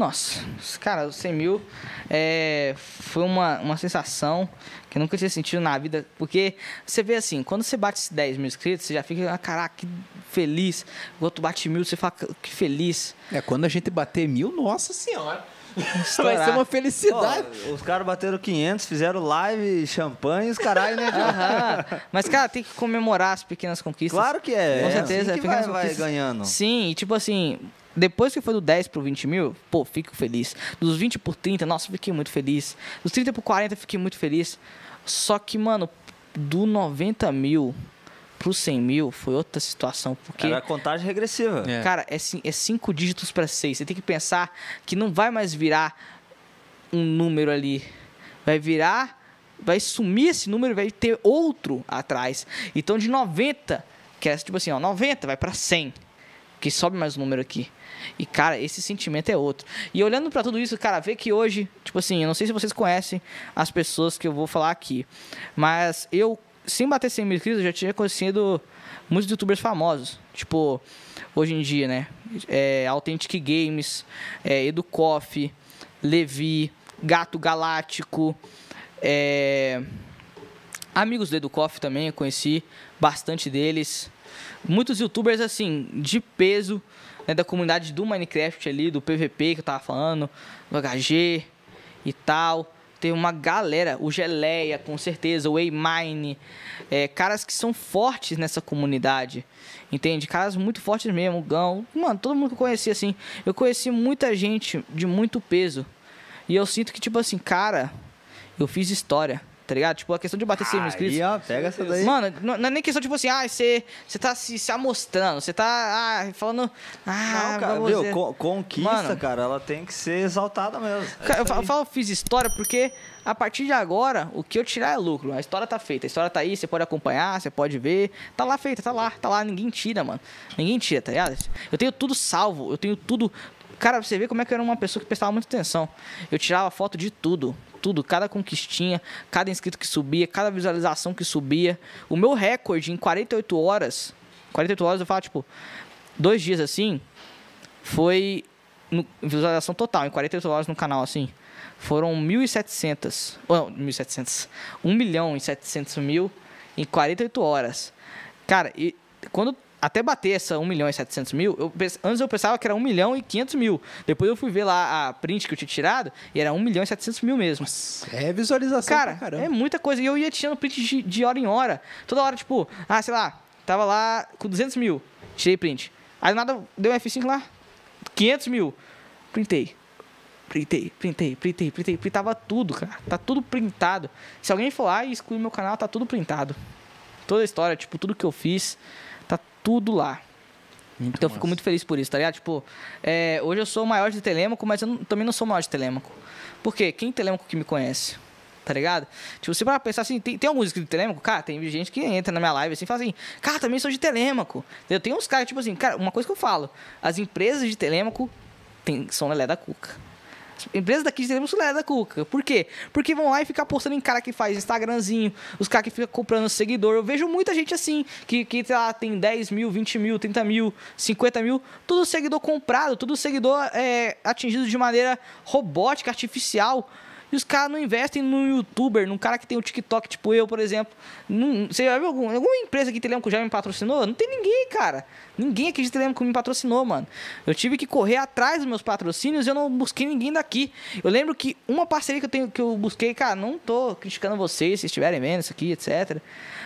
Nossa, cara, os 100 mil é, foi uma, uma sensação que eu nunca tinha sentido na vida. Porque você vê assim, quando você bate esses 10 mil inscritos, você já fica, ah, caraca, que feliz. O outro bate mil, você fala, que feliz. É, quando a gente bater mil, nossa senhora. Vai Estourar. ser uma Pô, felicidade. os caras bateram 500, fizeram live, champanhe, os caralho, né? Aham. Mas, cara, tem que comemorar as pequenas conquistas. Claro que é. Com é certeza, assim que vai, vai ganhando. Sim, e tipo assim, depois que foi do 10 pro 20 mil, pô, fico feliz. Dos 20 por 30, nossa, fiquei muito feliz. Dos 30 por 40, fiquei muito feliz. Só que, mano, do 90 mil pro 100 mil foi outra situação. Porque, Era contagem regressiva. É. cara, é, é cinco dígitos para seis. Você tem que pensar que não vai mais virar um número ali. Vai virar, vai sumir esse número e vai ter outro atrás. Então de 90, que é tipo assim, ó, 90 vai para 100, que sobe mais um número aqui. E cara, esse sentimento é outro. E olhando para tudo isso, cara, vê que hoje, tipo assim, eu não sei se vocês conhecem as pessoas que eu vou falar aqui, mas eu sem bater 100 mil inscritos, eu já tinha conhecido muitos youtubers famosos. Tipo, hoje em dia, né? É, Authentic Games, é, Educoff, Levi, Gato Galáctico, é, amigos do Educoff também, eu conheci bastante deles. Muitos youtubers, assim, de peso, né, da comunidade do Minecraft ali, do PVP que eu tava falando, do HG e tal. Tem uma galera, o Geleia, com certeza, o Waymine, é, caras que são fortes nessa comunidade, entende? Caras muito fortes mesmo, o Gão, mano, todo mundo que eu conheci, assim, eu conheci muita gente de muito peso, e eu sinto que, tipo assim, cara, eu fiz história, tá ligado? Tipo, a questão de bater 100 mil inscritos. Aí, ó, pega essa daí. Mano, não não é nem questão tipo assim, ah, você, tá se, se amostrando, você tá ah, falando. Ah, Não, cara. Con- Conquista, Mano. cara, ela tem que ser exaltada mesmo. É Cara, eu isso fa- eu aí. falo, fiz história porque a partir de agora, o que eu tirar é lucro. A história tá feita, a história tá aí, você pode acompanhar, você pode ver. Tá lá feita, tá lá, tá lá, ninguém tira, mano. Ninguém tira, tá ligado? Eu tenho tudo salvo, eu tenho tudo. Cara, você vê como é que eu era uma pessoa que prestava muita atenção. Eu tirava foto de tudo. Tudo, cada conquistinha, cada inscrito que subia, cada visualização que subia. O meu recorde em 48 horas, 48 horas eu falo, tipo, dois dias assim, foi no, visualização total, em 48 horas no canal, assim. Foram 1.700. Não, 1.700. 1 milhão e 700 mil em 48 horas. Cara, e quando até bater essa 1 milhão e 700 mil, eu, antes eu pensava que era 1 milhão e 500 mil. Depois eu fui ver lá a print que eu tinha tirado e era 1 milhão e 700 mil mesmo. É visualização Cara, é muita coisa. E eu ia tirando print de, de hora em hora. Toda hora, tipo, ah, sei lá, tava lá com 200 mil, tirei print. Aí nada deu um F5 lá, 500 mil, printei. Printei, printei, printei, printei, printava tudo, cara. Tá tudo printado. Se alguém for lá e excluir meu canal, tá tudo printado. Toda a história, tipo, tudo que eu fiz, tudo lá. Muito Então eu fico muito feliz por isso, tá ligado? Tipo, é, hoje eu sou o maior de Telêmaco, mas eu não- também não sou o maior de Telêmaco. Por quê? Quem Telêmaco que me conhece? Tá ligado? Tipo, você para pensar assim, tem, tem inscrito de Telêmaco? Cara, tem gente que entra na minha live assim e fala assim, cara, também sou de Telêmaco. Eu tenho uns caras, tipo assim, cara, uma coisa que eu falo, as empresas de Telêmaco tem, são lelé da cuca. As empresas daqui de lelé da cuca. Por quê? Porque vão lá e ficam postando em cara que faz Instagramzinho, os caras que ficam comprando seguidor. Eu vejo muita gente assim, que, que sei lá, tem 10 mil, 20 mil, 30 mil, 50 mil, tudo seguidor comprado, tudo seguidor é, atingido de maneira robótica, artificial. E os caras não investem num youtuber, num cara que tem o TikTok, tipo eu, por exemplo. Num- você já viu algum, alguma empresa que Telemaco já me patrocinou? Não tem ninguém, cara. Ninguém aqui de Telemaco me patrocinou, mano. Eu tive que correr atrás dos meus patrocínios e eu não busquei ninguém daqui. Eu lembro que uma parceria que eu, tenho, que eu busquei, cara, não tô criticando vocês se estiverem vendo isso aqui, etc.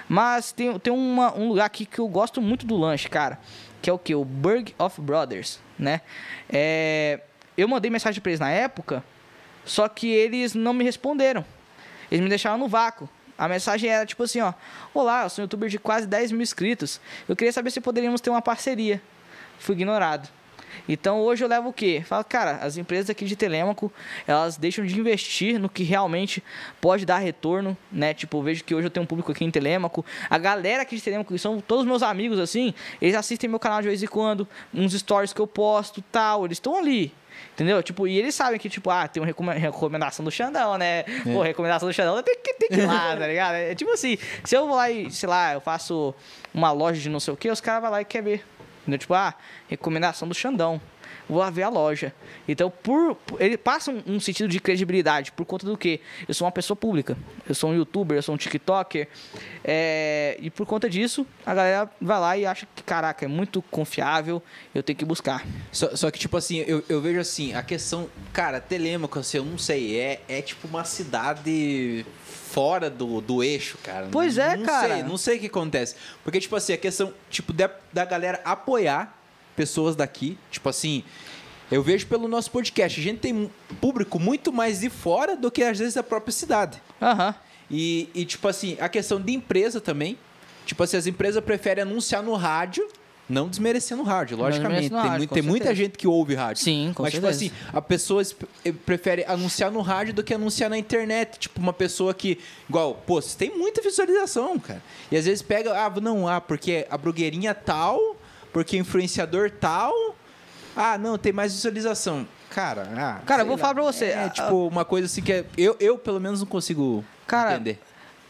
Mas tem, tem uma- um lugar aqui que eu gosto muito do lanche, cara. que é o que? O Burg of Brothers, né? É, eu mandei mensagem pra eles na época, só que eles não me responderam. Eles me deixaram no vácuo. A mensagem era tipo assim, ó. Olá, eu sou um youtuber de quase 10 mil inscritos. Eu queria saber se poderíamos ter uma parceria. Fui ignorado. Então hoje eu levo o quê? Falo, cara, as empresas aqui de Telêmaco, elas deixam de investir no que realmente pode dar retorno, né? Tipo, eu vejo que hoje eu tenho um público aqui em Telêmaco. A galera aqui de Telêmaco, que são todos meus amigos, assim, eles assistem meu canal de vez em quando, uns stories que eu posto tal, eles estão ali. Entendeu? Tipo, e eles sabem que, tipo, ah, tem uma recome- recomendação do Xandão, né? Pô, recomendação do Xandão, tem que, tem que ir lá, tá ligado? É tipo assim, se eu vou lá e, sei lá, eu faço uma loja de não sei o que, os caras vão lá e querem ver. Entendeu? Tipo, ah, recomendação do Xandão. Vou lá ver a loja. Então, por, ele passa um, um sentido de credibilidade por conta do quê? Eu sou uma pessoa pública. Eu sou um youtuber, eu sou um tiktoker. é, e por conta disso, a galera vai lá e acha que, caraca, é muito confiável, eu tenho que buscar. Só, só que, tipo assim, eu, eu vejo assim, a questão. Cara, Telêmaco, assim, eu não sei, é, é tipo uma cidade fora do, do eixo, cara. Pois é, não cara. Sei, não sei o que acontece. Porque, tipo assim, a questão, tipo, da, da galera apoiar pessoas daqui, tipo assim. Eu vejo pelo nosso podcast, a gente tem público muito mais de fora do que às vezes da própria cidade. Aham. E, e, tipo assim, a questão de empresa também. Tipo assim, as empresas preferem anunciar no rádio, não desmerecendo o rádio, logicamente. tem rádio, tem muita gente que ouve rádio. Sim, com Mas, certeza. tipo assim, a pessoa es- eh, prefere anunciar no rádio do que anunciar na internet. Tipo, uma pessoa que. Igual, pô, você tem muita visualização, cara. E às vezes pega, ah, não, ah, porque a blogueirinha tal, porque influenciador tal. Ah, não, tem mais visualização. Cara, ah, Cara, eu vou lá. falar pra você, É, a- tipo, uma coisa assim que é, eu, eu, pelo menos, não consigo Cara, entender.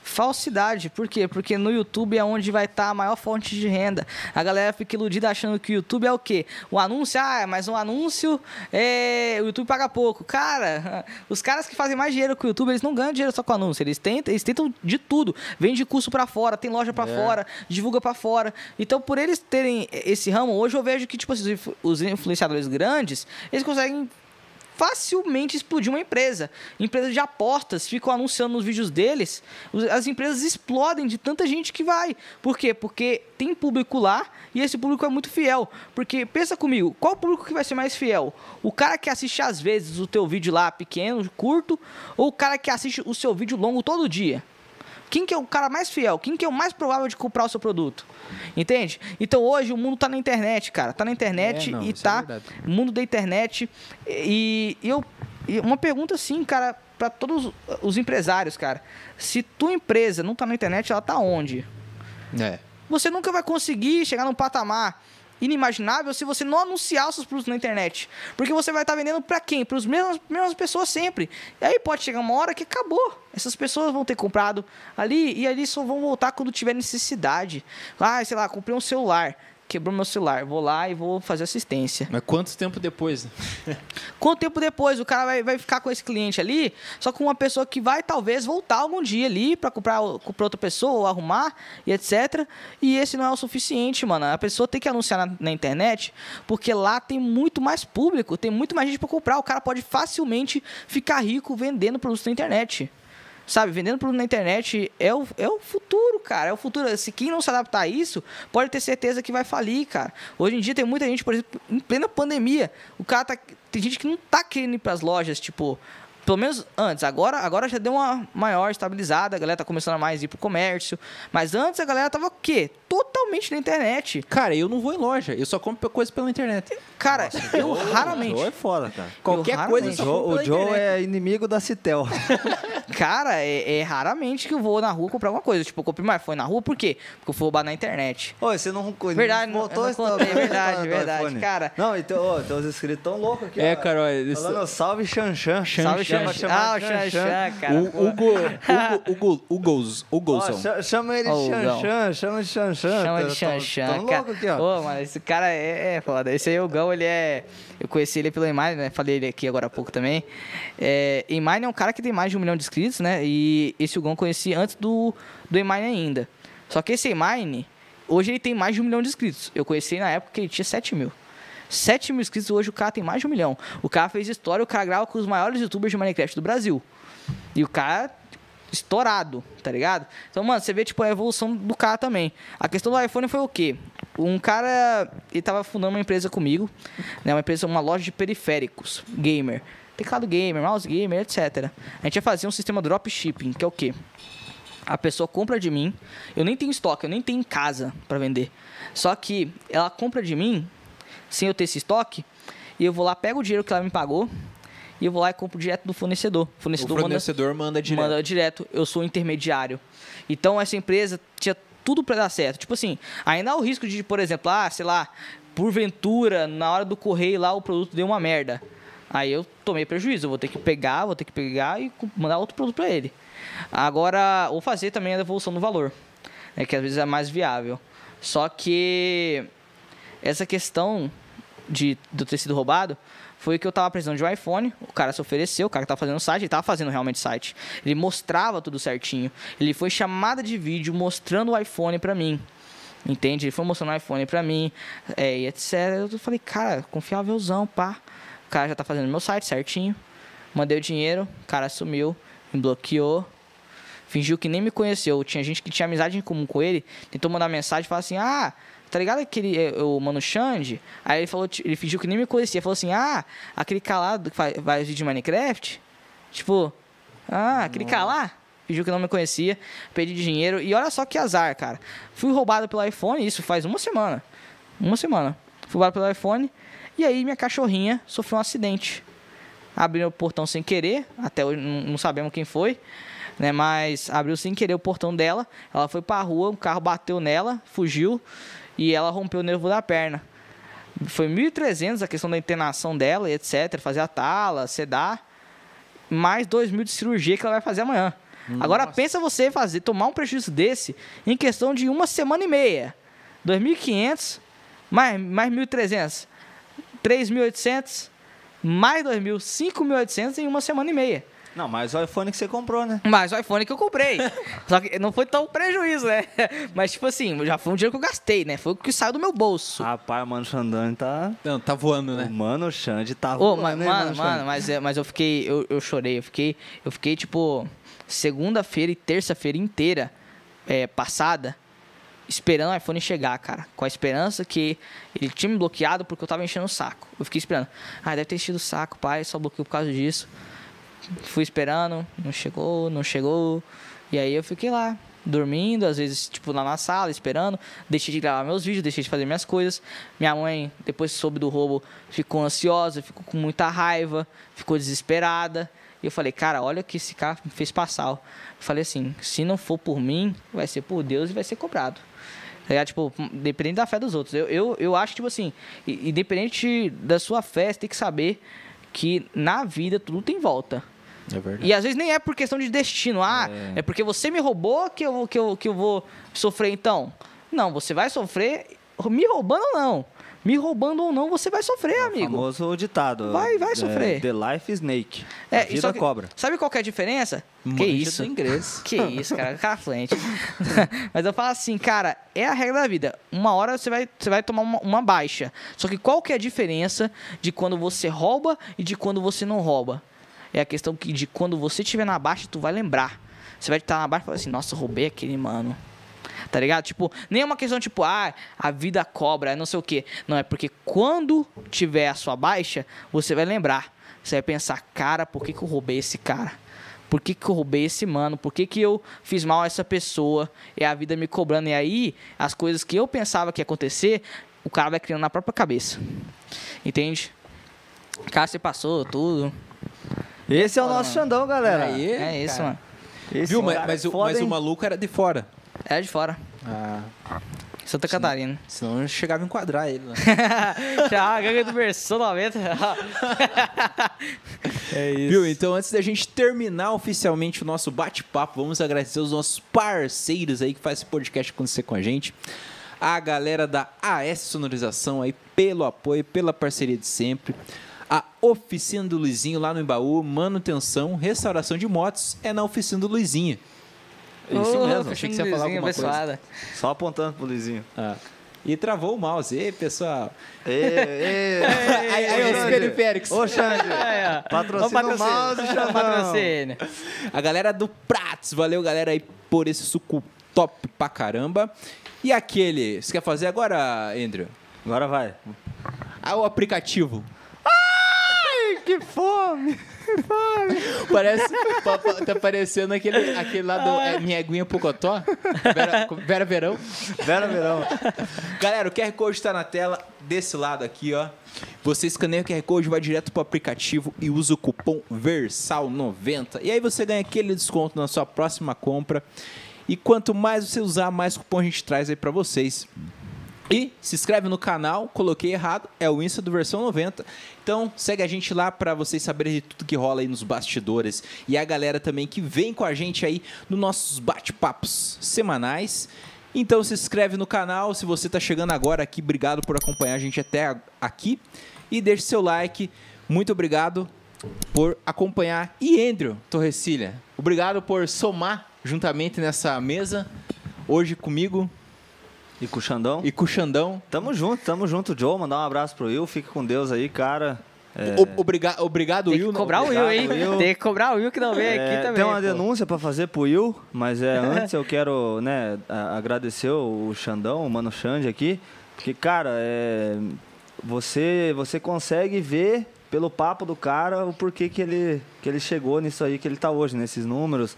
Falsidade, por quê? Porque no YouTube é onde vai estar a maior fonte de renda. A galera fica iludida achando que o YouTube é o quê? O anúncio, ah, mas um anúncio, é... o YouTube paga pouco. Cara, os caras que fazem mais dinheiro com o YouTube, eles não ganham dinheiro só com anúncio, eles tentam, eles tentam de tudo. Vende curso pra fora, tem loja pra fora, divulga pra fora. Então, por eles terem esse ramo, hoje eu vejo que, tipo, assim, os influenciadores grandes, eles conseguem facilmente explodir uma empresa. Empresas de apostas ficam anunciando nos vídeos deles. As empresas explodem de tanta gente que vai. Por quê? Porque tem público lá e esse público é muito fiel. Porque pensa comigo, qual público que vai ser mais fiel? O cara que assiste às vezes o teu vídeo lá pequeno, curto, ou o cara que assiste o seu vídeo longo todo dia? Quem que é o cara mais fiel? Quem que é o mais provável de comprar o seu produto? Entende? Então hoje o mundo tá na internet, cara. Tá na internet É, não, e é tá verdade. mundo da internet. E, e eu e uma pergunta assim, cara, para todos os empresários, cara. Se tua empresa não tá na internet, ela tá onde? É. Você nunca vai conseguir chegar num patamar inimaginável se você não anunciar os seus produtos na internet. Porque você vai estar vendendo para quem? Para as mesmas, mesmas pessoas sempre. E aí pode chegar uma hora que acabou. Essas pessoas vão ter comprado ali e ali só vão voltar quando tiver necessidade. Ah, sei lá, comprei um celular. Quebrou meu celular. Vou lá e vou fazer assistência. Mas quanto tempo depois? Quanto tempo depois o cara vai, vai ficar com esse cliente ali, só com uma pessoa que vai talvez voltar algum dia ali pra comprar pra outra pessoa ou arrumar e etc. E esse não é o suficiente, mano. A pessoa tem que anunciar na, na internet, porque lá tem muito mais público, tem muito mais gente pra comprar. O cara pode facilmente ficar rico vendendo produtos na internet. Sabe, vendendo produto na internet é o, é o futuro, cara. É o futuro. Se quem não se adaptar a isso, pode ter certeza que vai falir, cara. Hoje em dia tem muita gente, por exemplo, em plena pandemia, o cara tá. Tem gente que não tá querendo ir pras lojas, tipo. Pelo menos antes, agora, agora já deu uma maior estabilizada, a galera tá começando a mais ir pro comércio. Mas antes a galera tava o quê? Totalmente na internet. Cara, eu não vou em loja, eu só compro coisa pela internet. Cara, eu O raramente. Joe é foda, cara. Qualquer coisa eu só O compro Joe, pela o Joe internet. é inimigo da Citel. Cara, é, é raramente que eu vou na rua comprar alguma coisa. Tipo, eu comprei mais foi na rua, por quê? Porque eu fui roubar na internet. Oi, você não não Verdade, não- voltou eu não esse contei, verdade, verdade, cara. Não, então, ô, tem uns inscritos tão loucos aqui. É, ó. cara, olha, isso- Falando salve Xanxan. Salve, Chama- Xanxan. chama Ah, o Xanxan, cara. O Hugo, Hugo, Hugo, Ó, Hugolson. cha- chama ele Ó, de o. Xanxan, chama de Xanxan. Chama de Xanxan, cara. louco aqui, ó. Ô, mano, esse cara é, é foda. Esse aí, o Gão, ele é... Eu conheci ele pelo Emine, né? Falei ele aqui agora há pouco também. É, Emine é um cara que tem mais de um milhão de inscritos, né? E esse o Gão conheci antes do, do Emine ainda. Só que esse Emine, hoje ele tem mais de um milhão de inscritos. Eu conheci na época que ele tinha 7 mil. 7 mil inscritos, hoje o cara tem mais de um milhão. O cara fez história, o cara grava com os maiores youtubers de Minecraft do Brasil. E o cara estourado, tá ligado? Então, mano, você vê, tipo, a evolução do cara também. A questão do iPhone foi o quê? Um cara, ele tava fundando uma empresa comigo, né? Uma empresa, uma loja de periféricos, gamer. Teclado gamer, mouse gamer, etc. A gente ia fazer um sistema dropshipping, que é o quê? A pessoa compra de mim, eu nem tenho estoque, eu nem tenho em casa para vender. Só que ela compra de mim, sem eu ter esse estoque, e eu vou lá, pego o dinheiro que ela me pagou, e eu vou lá e compro direto do fornecedor. O O fornecedor, manda- fornecedor manda direto. Manda direto, eu sou o intermediário. Então essa empresa tinha tudo pra dar certo. Tipo assim, ainda há o risco de, por exemplo, ah, sei lá, porventura, na hora do correio lá o produto deu uma merda. Aí eu tomei prejuízo, eu vou ter que pegar, vou ter que pegar e mandar outro produto pra ele. Agora, ou fazer também a devolução do valor, né, que às vezes é mais viável. Só que essa questão de, eu ter sido roubado foi que eu tava precisando de um iPhone, o cara se ofereceu, o cara que tava fazendo o site, ele tava fazendo realmente site. Ele mostrava tudo certinho. Ele foi chamada de vídeo mostrando o iPhone pra mim. Entende? Ele foi mostrando o iPhone pra mim, é, e etc. Eu falei, cara, confiávelzão, pá. O cara já tá fazendo meu site certinho. Mandei o dinheiro, o cara sumiu, me bloqueou. Fingiu que nem me conheceu. Tinha gente que tinha amizade em comum com ele. Tentou mandar mensagem e falar assim: Ah, tá ligado aquele é, o Mano Xande? Aí ele falou, ele fingiu que nem me conhecia. Falou assim: Ah, aquele calado que faz, faz vídeo de Minecraft? Tipo, ah, aquele calar? Fingiu que não me conhecia. Pedi dinheiro. E olha só que azar, cara. Fui roubado pelo iPhone, isso faz uma semana. Uma semana. Fui roubado pelo iPhone. E aí minha cachorrinha sofreu um acidente abriu o portão sem querer, até hoje não não sabemos quem foi, né? Mas abriu sem querer o portão dela, ela foi pra rua, um carro bateu nela, fugiu e ela rompeu o nervo da perna. Foi 1.300 a questão da internação dela etc, fazer a tala, sedar, mais 2.000 de cirurgia que ela vai fazer amanhã. Agora pensa você fazer, tomar um prejuízo desse em questão de uma semana e meia. 2.500 mais, mais 1.300. 3.800 mais 2.000, 5.800 em uma semana e meia. Não, mas o iPhone que você comprou, né? Mas o iPhone que eu comprei. Só que não foi tão prejuízo, né? Mas, tipo assim, já foi um dinheiro que eu gastei, né? Foi o que saiu do meu bolso. Rapaz, o Mano Xandani tá... Não, tá voando, O né? Mano Xande tá Ô, voando, ma- hein, mano, Xande? mano, mas, é- mas eu fiquei, eu, eu chorei, eu fiquei, eu fiquei, tipo, segunda-feira e terça-feira inteira é, passada, esperando o iPhone chegar, cara. Com a esperança que ele tinha me bloqueado porque eu tava enchendo o saco. Eu fiquei esperando. Ah, deve ter enchido o saco, pai, só bloqueou por causa disso. Fui esperando, não chegou, não chegou. E aí eu fiquei lá, dormindo, às vezes, tipo, lá na sala, esperando. Deixei de gravar meus vídeos, deixei de fazer minhas coisas. Minha mãe, depois que soube do roubo, ficou ansiosa, ficou com muita raiva, ficou desesperada. E eu falei, cara, olha o que esse cara me fez passar. Eu falei assim, se não for por mim, vai ser por Deus e vai ser cobrado. Ligado? Tipo, dependente da fé dos outros. Eu, eu, eu acho, tipo assim, independente da sua fé, você tem que saber que na vida tudo tem volta. É verdade. E às vezes nem é por questão de destino. Ah, é, porque você me roubou que eu, que, eu, que eu vou sofrer então. Não, você vai sofrer me roubando ou não. Me roubando ou não, você vai sofrer, amigo. famoso ditado. Vai- vai é, sofrer. The life snake. É, a vida que- cobra. Sabe qual que é a diferença? que isso? do inglês. Que isso, cara, cara fluente. Mas eu falo assim, cara, é a regra da vida. Uma hora você vai, você vai tomar uma, uma baixa. Só que qual que é a diferença de quando você rouba e de quando você não rouba? É a questão que de quando você estiver na baixa, tu vai lembrar. Você vai estar na baixa e falar assim, nossa, roubei aquele mano. Tá ligado? Tipo, nem é uma questão tipo, ah, a vida cobra, é não sei o quê. Não, é porque quando tiver a sua baixa, você vai lembrar. Você vai pensar, cara, por que, que eu roubei esse cara? Por que, que eu roubei esse mano? Por que, que eu fiz mal a essa pessoa? É a vida me cobrando. E aí, as coisas que eu pensava que ia acontecer, o cara vai criando na própria cabeça. Entende? Cara, você passou tudo. Esse é o nosso. Xandão, galera. Aí, É isso, cara. mano. Esse Viu? Mas, cara mas, é o, foda, mas o maluco era de fora. É de fora. Ah, Santa Catarina. senão eu chegava a enquadrar ele, né? Já, a gangue do personamento. É isso. Viu? Então, antes da gente terminar oficialmente o nosso bate-papo, vamos agradecer os nossos parceiros aí que faz esse podcast acontecer com a gente. A galera da AS Sonorização aí pelo apoio, pela parceria de sempre. A Oficina do Luizinho lá no Embaú, manutenção, restauração de motos é na Oficina do Luizinho. Isso mesmo. achei que você ia falar Luizinho, alguma coisa. abençoada. Só apontando pro Luizinho. Ah. E travou o mouse. Ei, pessoal. Ê, ê, Aí, aí, os periféricos. Ô, Xande, É, patrocina o mouse, Xandão. patrocínio. A galera do Prats. Valeu, galera, aí por esse suco top pra caramba. E aquele, você quer fazer agora, Andrew? Agora vai. Ah, o aplicativo. Que fome. Parece, pa- pa- tá parecendo aquele, aquele lá do é, Minha Aguinha Pocotó. Vera, Vera Verão. Vera Verão. Galera, o QR Code está na tela desse lado aqui, ó. Você escaneia o QR Code, vai direto pro aplicativo e usa o cupom VERSAL90. E aí você ganha aquele desconto na sua próxima compra. E quanto mais você usar, mais cupom a gente traz aí pra vocês. E se inscreve no canal, coloquei errado, é o Insta do Versão 90. Então segue a gente lá para vocês saberem de tudo que rola aí nos bastidores. E a galera também que vem com a gente aí nos nossos bate-papos semanais. Então se inscreve no canal, se você tá chegando agora aqui, obrigado por acompanhar a gente até aqui. E deixe seu like, muito obrigado por acompanhar. E Andrew Torrecilha, Obrigado por somar juntamente nessa mesa. Hoje comigo E com o Xandão? e com o Xandão. Tamo junto, tamo junto, Joe. Mandar um abraço pro Will. Fica com Deus aí, cara. É, O- obriga- obrigado, Tem Will. que cobrar o Will, hein? Will. Tem que cobrar o Will que não veio é, aqui também. tem uma pô. denúncia pra fazer pro Will, mas é, antes eu quero né, agradecer o Xandão, o Mano Xande aqui, porque, cara, é, você, você consegue ver pelo papo do cara o porquê que ele, que ele chegou nisso aí que ele tá hoje, nesses números,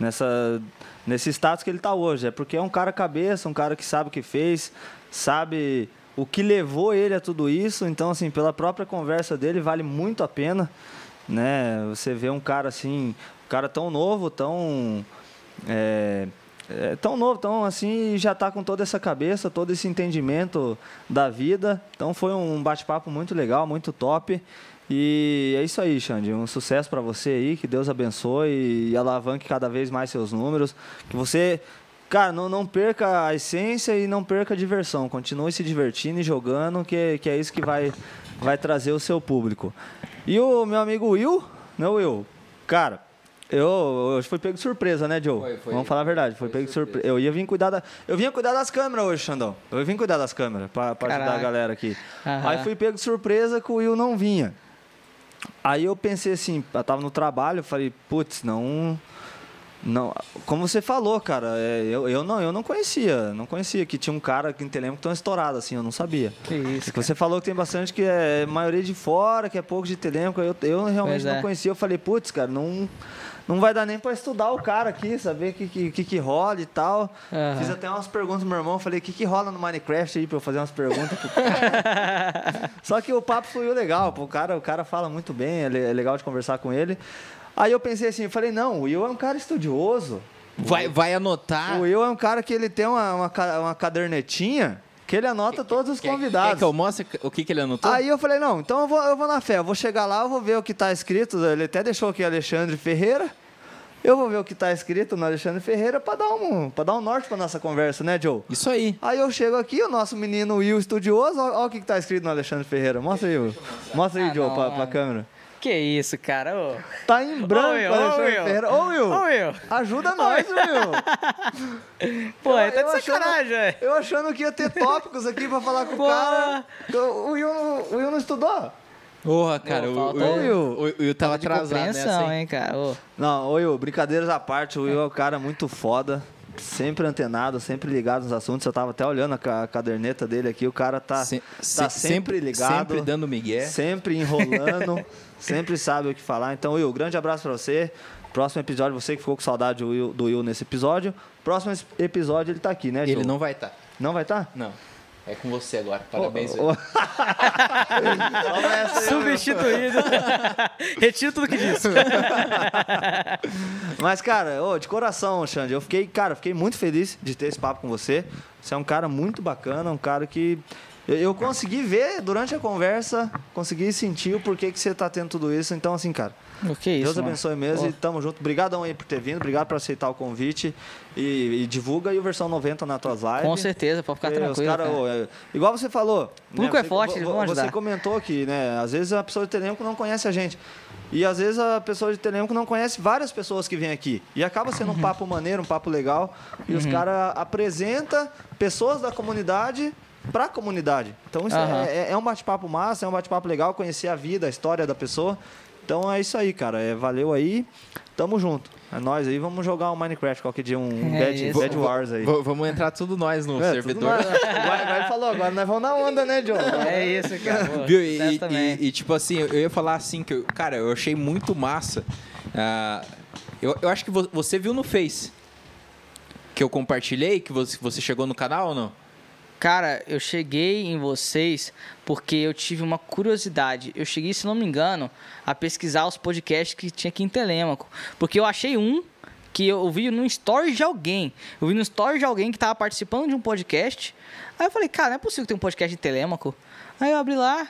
nessa, nesse status que ele tá hoje. É porque é um cara cabeça, um cara que sabe o que fez, sabe o que levou ele a tudo isso. Então, assim, pela própria conversa dele, vale muito a pena, né? Você vê um cara assim, um cara tão novo, tão é, é, tão novo, tão assim, já está com toda essa cabeça, todo esse entendimento da vida. Então foi um bate-papo muito legal, muito top. E é isso aí, Xande. Um sucesso para você aí, que Deus abençoe e alavanque cada vez mais seus números. Que você, cara, não, não perca a essência e não perca a diversão. Continue se divertindo e jogando, que, que é isso que vai, vai trazer o seu público. E o meu amigo Will, né, Will? Cara, eu, eu fui pego de surpresa, né, Joe? Foi, foi. Vamos falar a verdade, foi, Foi pego de surpresa. surpresa. Eu ia vir cuidar da, eu vinha cuidar das câmeras hoje, Xandão. Eu vim cuidar das câmeras para ajudar a galera aqui. Aham. Aí fui pego de surpresa que o Will não vinha. Aí eu pensei assim, eu tava no trabalho, eu falei, putz, não. Não, como você falou, cara, é, eu, eu, não, eu não conhecia, não conhecia que tinha um cara aqui em Telemaco tão estourado assim, eu não sabia. Que isso, Você falou que tem bastante que é maioria de fora, que é pouco de Telemaco, eu, eu realmente Pois não é. conhecia, eu falei, putz, cara, não, não vai dar nem pra estudar o cara aqui, saber o que, que, que, que rola e tal. Aham. Fiz até umas perguntas pro meu irmão, falei, o que, que rola no Minecraft aí pra eu fazer umas perguntas pro cara. Só que o papo fluiu legal, pô, o cara, o cara fala muito bem, é é legal de conversar com ele. Aí eu pensei assim, eu falei, não, o Will é um cara estudioso. Vai, vai anotar. O Will é um cara que ele tem uma, uma, uma cadernetinha que ele anota todos os convidados. Quer que eu mostre o que, que ele anotou? Aí eu falei, não, então eu vou, eu vou na fé, eu vou chegar lá, eu vou ver o que tá escrito. Ele até deixou aqui Alexandre Ferreira. Eu vou ver o que tá escrito no Alexandre Ferreira para dar um, para dar um norte para nossa conversa, né, Joe? Isso aí. Aí eu chego aqui, o nosso menino Will estudioso, olha o que, que tá escrito no Alexandre Ferreira. Mostra aí, Will. Mostra aí, Ah, Joe, pra, pra mano. câmera. Que isso, cara. Ô. Tá em branco, Will, ô, Alexandre Will. Ferreira. Ô, Will, Ô, Will. ajuda nós, Will. Pô, Eu- é tá eu de achando- sacanagem, velho. Eu achando que ia ter tópicos aqui pra falar com Pô. o cara. O Will, não- o Will não estudou? Porra, cara, Pô, o, o, Will. o, o Will tava atrasado nessa, hein? hein, cara. Ô. Não, ô Will, brincadeiras à parte, o Will é um cara muito foda. Sempre antenado, sempre ligado nos assuntos. Eu tava até olhando a ca- a caderneta dele aqui, o cara tá, Se- tá se- sempre, ligado. Sempre dando migué. Sempre enrolando, sempre sabe o que falar. Então, Will, grande abraço pra você. Próximo episódio, você que ficou com saudade do Will, do Will nesse episódio. Próximo episódio ele tá aqui, né, Ele Joe? não vai estar. Não vai estar? Não. É com você agora. Parabéns. Aí, Will. Substituído. Retiro tudo que disse. Mas, cara, ô, de coração, Xande, eu fiquei, cara, fiquei muito feliz de ter esse papo com você. Você é um cara muito bacana, um cara que eu- eu consegui ver durante a conversa, consegui sentir o porquê que você tá tendo tudo isso. Então, assim, cara, O que é isso, Deus mano? abençoe mesmo Pô. e tamo junto. Obrigadão aí por ter vindo, obrigado por aceitar o convite e, e divulga aí o versão 90 nas tuas lives. Com certeza, pode ficar os tranquilo. cara, cara. é, igual você falou. público né, é você- forte, vo- eles vão ajudar. Você comentou aqui, né? Às vezes a pessoa de Telemco não conhece a gente. E às vezes a pessoa de Telemco não conhece várias pessoas que vêm aqui. E acaba sendo Uhum. um papo maneiro, um papo legal. E os caras apresentam pessoas da comunidade pra comunidade. Então isso Aham. é, é- um bate-papo massa, é um bate-papo legal, conhecer a vida, a história da pessoa. Então é isso aí, cara. É, valeu aí. Tamo junto. É nóis aí. Vamos jogar um Minecraft qualquer dia, um É Bad, isso. Bad Wars aí. V- vamos entrar tudo nós no É, servidor. nós? Agora, ele falou, agora nós vamos na onda, né, John? É isso, cara. Pô, Viu? E, e- e, tipo assim, eu ia falar assim, que eu, cara, eu achei muito massa. Ah, eu, eu acho que vo- você viu no Face que eu compartilhei, que você, você chegou no canal ou não? Cara, eu cheguei em vocês porque eu tive uma curiosidade. Eu cheguei, se não me engano, a pesquisar os podcasts que tinha aqui em Telêmaco. Porque eu achei um que eu vi no story de alguém. Eu vi no story de alguém que tava participando de um podcast. Aí eu falei, cara, não é possível que tenha um podcast de Telêmaco. Aí eu abri lá.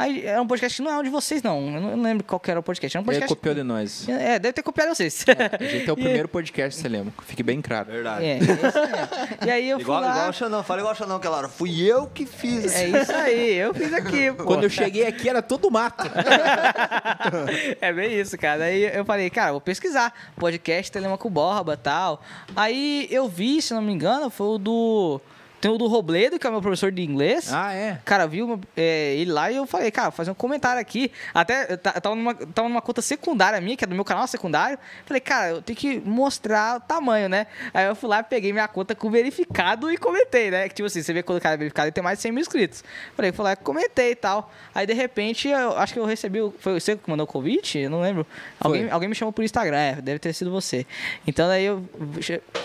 Aí era um podcast que não é um de vocês, não. Eu não lembro qual que era o podcast. Era um Ele podcast. copiou de nós. É, deve ter copiado vocês. A gente é o primeiro podcast, você lembra? Fique bem claro. Verdade. É, é isso mesmo. E aí eu Igual, fui lá. igual o Xanão, fala igual o Xanão, aquela hora. Fui eu que fiz. É isso aí, eu fiz aqui, pô. Quando eu cheguei aqui era todo mato. é bem isso, cara. Aí eu falei, cara, vou pesquisar. Podcast Telemaco Borba e tal. Aí eu vi, se não me engano, foi o do. Tem o do Robledo, que é o meu professor de inglês. Ah, é? Cara, viu é, ele lá e eu falei, cara, vou fazer um comentário aqui. Até eu ta- eu tava numa, tava numa conta secundária minha, que é do meu canal secundário. Falei, cara, eu tenho que mostrar o tamanho, né? Aí eu fui lá, peguei minha conta com verificado e comentei, né? Que tipo assim, você vê quando o cara é verificado ele tem mais de 100 mil inscritos. Falei, fui lá, comentei e tal. Aí de repente, eu acho que eu recebi. Foi você que mandou o convite? Eu não lembro. Alguém, alguém me chamou por Instagram, é, deve ter sido você. Então daí eu.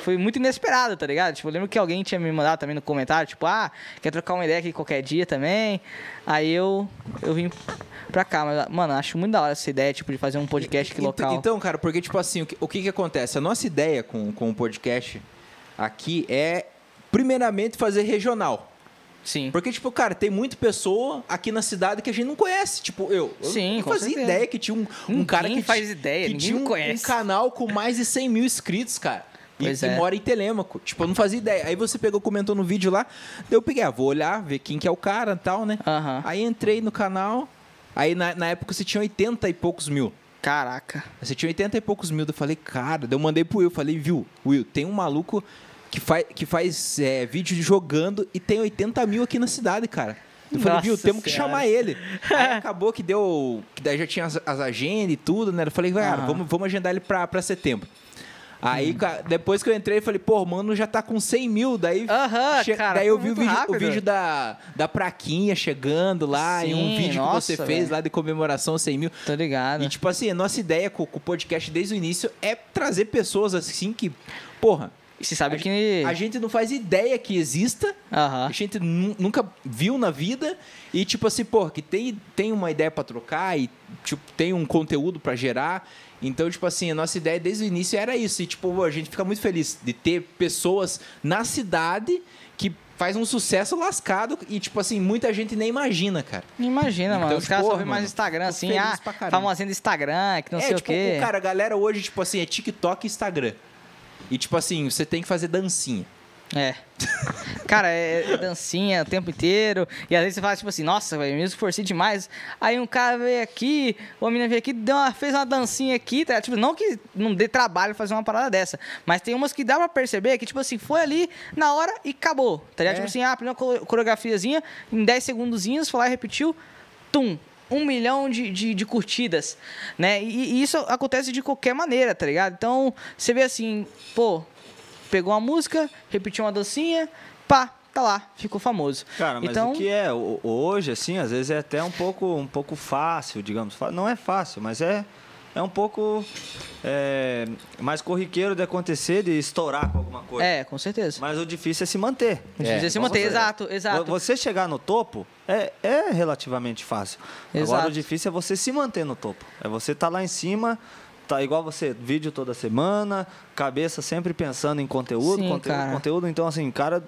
Foi muito inesperado, tá ligado? Tipo, eu lembro que alguém tinha me mandado também no comentário, tipo, ah, quer trocar uma ideia aqui qualquer dia também. Aí eu, eu vim pra cá. Mas, mano, acho muito da hora essa ideia, tipo, de fazer um podcast aqui local. Então, cara, porque, tipo assim, o que, o que que acontece? A nossa ideia com, com o podcast aqui é, primeiramente, fazer regional. Sim. Porque, tipo, cara, tem muita pessoa aqui na cidade que a gente não conhece. Tipo, eu, eu Sim, não com fazia certeza. ideia que tinha um, um Ninguém cara que faz ideia, que ninguém tinha um, conhece. um canal com mais de 100 mil inscritos, cara. E, Pois é. mora em Telêmaco. Tipo, eu não fazia ideia. Aí você pegou, comentou no vídeo lá. Daí eu peguei, ah, vou olhar, ver quem que é o cara e tal, né? Aham. Aí entrei no canal. Aí na, na época você tinha 80 e poucos mil. Caraca. Você tinha 80 e poucos mil. Eu falei, cara, daí eu mandei pro Will. Falei, viu, Will, tem um maluco que, faz que faz é, vídeo jogando e tem 80 mil aqui na cidade, cara. Eu falei, Nossa viu, temos que chamar ele. Aí acabou que deu. Que daí já tinha as, as agendas e tudo, né? Eu falei, cara, Aham. vamos, vamos agendar ele pra, pra setembro. Aí, Hum. ca- depois que eu entrei, eu falei, pô, mano, já tá com 100 mil. Daí, Aham, cara, daí eu foi vi o muito vídeo, o rápido. vídeo da, da praquinha chegando lá, e um Sim, vídeo que você nossa, fez velho. lá de comemoração 100 mil. Tô ligado. E, tipo assim, a nossa ideia com, com o podcast desde o início é trazer pessoas assim que, porra, E você sabe a, que. a gente não faz ideia que exista, Aham. a gente nu- nunca viu na vida e, tipo assim, porra, que tem, tem uma ideia pra trocar e, tipo, tem um conteúdo pra gerar. Então, tipo assim, a nossa ideia desde o início era isso. E, tipo, a gente fica muito feliz de ter pessoas na cidade que faz um sucesso lascado e, tipo assim, muita gente nem imagina, cara. Imagina, mano. Então, Os caras porra, só vêem mais mano, Instagram, assim, ah, famosinho do Instagram, que não é, sei tipo, o quê. cara, a galera hoje, tipo assim, é TikTok e Instagram. E, tipo assim, você tem que fazer dancinha. É. Cara, é é dancinha o tempo inteiro. E às vezes você fala, tipo assim, nossa, velho, mesmo forcei demais. Aí um cara veio aqui, uma menina veio aqui, deu uma, fez uma dancinha aqui, tá? Tipo, não que não dê trabalho fazer uma parada dessa. Mas tem umas que dá pra perceber que, tipo assim, foi ali na hora e acabou. Tá ligado? É. Tipo assim, ah, primeira co- coreografiazinha, em 10 segundozinhos, foi lá e repetiu, tum. Um milhão de, de, de curtidas, né? E, e isso acontece de qualquer maneira, tá ligado? Então, você vê assim, pô, pegou uma música, repetiu uma dancinha, pá, tá lá, ficou famoso. Cara, mas então, o que é o- hoje, assim, às vezes é até um pouco, um pouco fácil, digamos. Não é fácil, mas é, é um pouco é, mais corriqueiro de acontecer, de estourar com alguma coisa. é, com certeza. Mas o difícil é se manter. Difícil é se Igual manter, você- exato, exato. Vo- Você chegar no topo é, é relativamente fácil. Agora Exato. o difícil é você se manter no topo. É você estar lá em cima, tá igual você, vídeo toda semana, cabeça sempre pensando em conteúdo, Sim, conteúdo, cara. conteúdo. Então, assim, cara.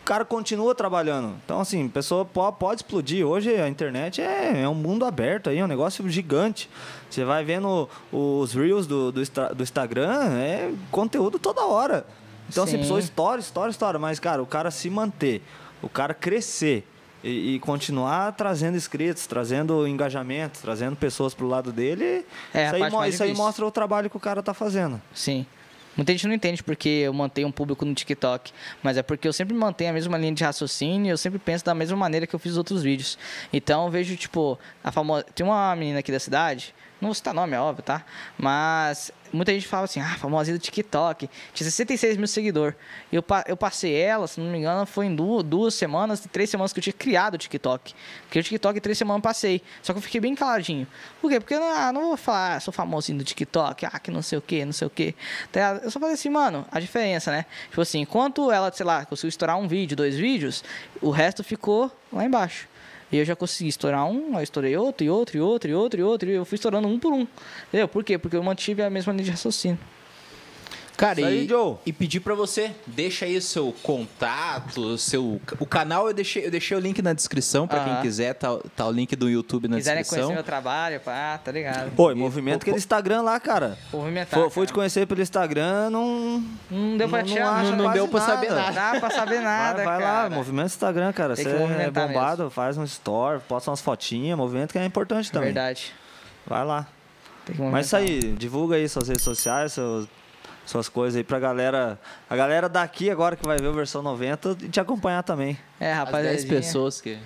O cara continua trabalhando. Então, assim, a pessoa po- pode explodir. Hoje a internet é, é um mundo aberto aí, é um negócio gigante. Você vai vendo os Reels do, do, do Instagram, é conteúdo toda hora. Então, assim, a Sim. pessoa estoura, estoura, estoura. Mas, cara, o cara se manter, o cara crescer e, e continuar trazendo inscritos, trazendo engajamento, trazendo pessoas pro lado dele, É, isso, aí, mo- isso aí mostra o trabalho que o cara tá fazendo. Sim. Muita gente não entende porque eu mantenho um público no TikTok, mas é porque eu sempre mantenho a mesma linha de raciocínio, eu sempre penso da mesma maneira que eu fiz os outros vídeos. Então eu vejo, tipo, a famosa. Tem uma menina aqui da cidade, não vou citar nome, é óbvio, tá? Mas muita gente fala assim, ah, famosinha do TikTok, tinha 66 mil seguidores. Eu, eu passei ela, se não me engano, foi em duas, duas semanas, três semanas que eu tinha criado o TikTok. Porque o TikTok, três semanas eu passei. Só que eu fiquei bem caladinho. Por quê? Porque ah, não vou falar, ah, sou famosinho do TikTok, ah, que não sei o que, não sei o que. Eu só falei assim, mano, a diferença, né? Tipo assim, enquanto ela, sei lá, conseguiu estourar um vídeo, dois vídeos, o resto ficou lá embaixo. E eu já consegui estourar um, aí estourei outro, e outro, e outro, e outro, e outro, e eu fui estourando um por um. Entendeu? Por quê? Porque eu mantive a mesma linha de raciocínio. Cara, aí, e, Joe. e pedir pra você, deixa aí o seu contato, seu o canal eu deixei, eu deixei o link na descrição pra quem quiser, tá, tá o link do YouTube na Quiserem conhecer descrição. meu trabalho, pá, tá ligado? Pô, e movimento aquele Instagram lá, cara. Movimentar. Fui, fui te conhecer pelo Instagram, não. Não deu pra não, te não não- não deu pra saber Não nada. dá pra saber nada, vai vai cara. lá, movimento Instagram, cara. Tem Você é bombado, faz um story, posta umas fotinhas, movimento que é importante também. Verdade. Vai lá. Tem que Mas isso aí, divulga aí suas redes sociais, seus- suas coisas aí pra galera. A galera daqui agora que vai ver o versão 90 e te acompanhar também. É, As rapaziada. 10 pessoas que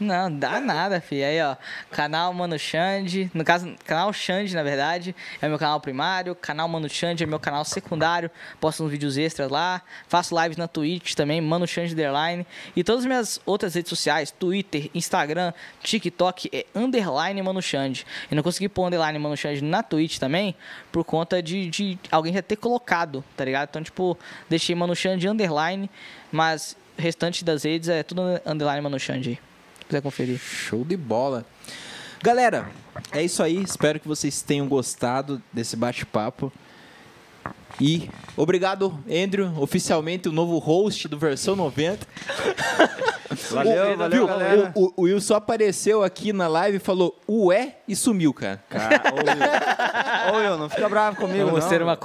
Não, dá nada, filho. Aí, ó, canal Mano Xande, no caso, canal Xande, na verdade, é meu canal primário, canal Mano Xande é meu canal secundário, posto uns vídeos extras lá, faço lives na Twitch também, Mano Xande Underline, e todas as minhas outras redes sociais, Twitter, Instagram, TikTok, é Underline Mano Xande. Eu não consegui pôr Underline Mano Xande na Twitch também, por conta de, de alguém já ter colocado, tá ligado? Então, tipo, deixei Mano Xande Underline, mas o restante das redes é tudo Underline Mano Xande aí. Se quiser conferir. Show de bola. Galera, é isso aí. Espero que vocês tenham gostado desse bate-papo. E obrigado, Andrew, oficialmente o novo host do versão 90. Valeu, O- valeu, viu? galera. O, o, o Will só apareceu aqui na live e falou ué e sumiu, cara. Cara, ô, Will. Ô, Will, não fica bravo comigo, Vamos não. ter uma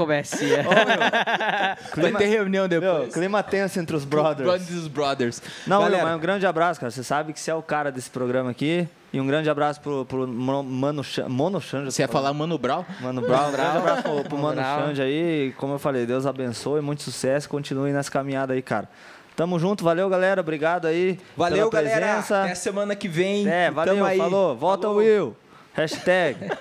Will, Vai ter reunião meu, depois. clima tenso entre os brothers. Brothers Brothers. Não, Will, Galera, mas um grande abraço, cara. Você sabe que você é o cara desse programa aqui. E um grande abraço pro, pro Mano Xan- Mono Xande. você ia falar Mano Brown? Mano Brown, um grande abraço pro, pro Mano. Xande aí. Como eu falei, Deus abençoe, muito sucesso. Continue nessa caminhada aí, cara. Tamo junto, valeu, galera. Obrigado aí. Valeu, pela galera. presença. Até semana que vem. É, valeu, aí. falou. Volta Falou. Will. Hashtag.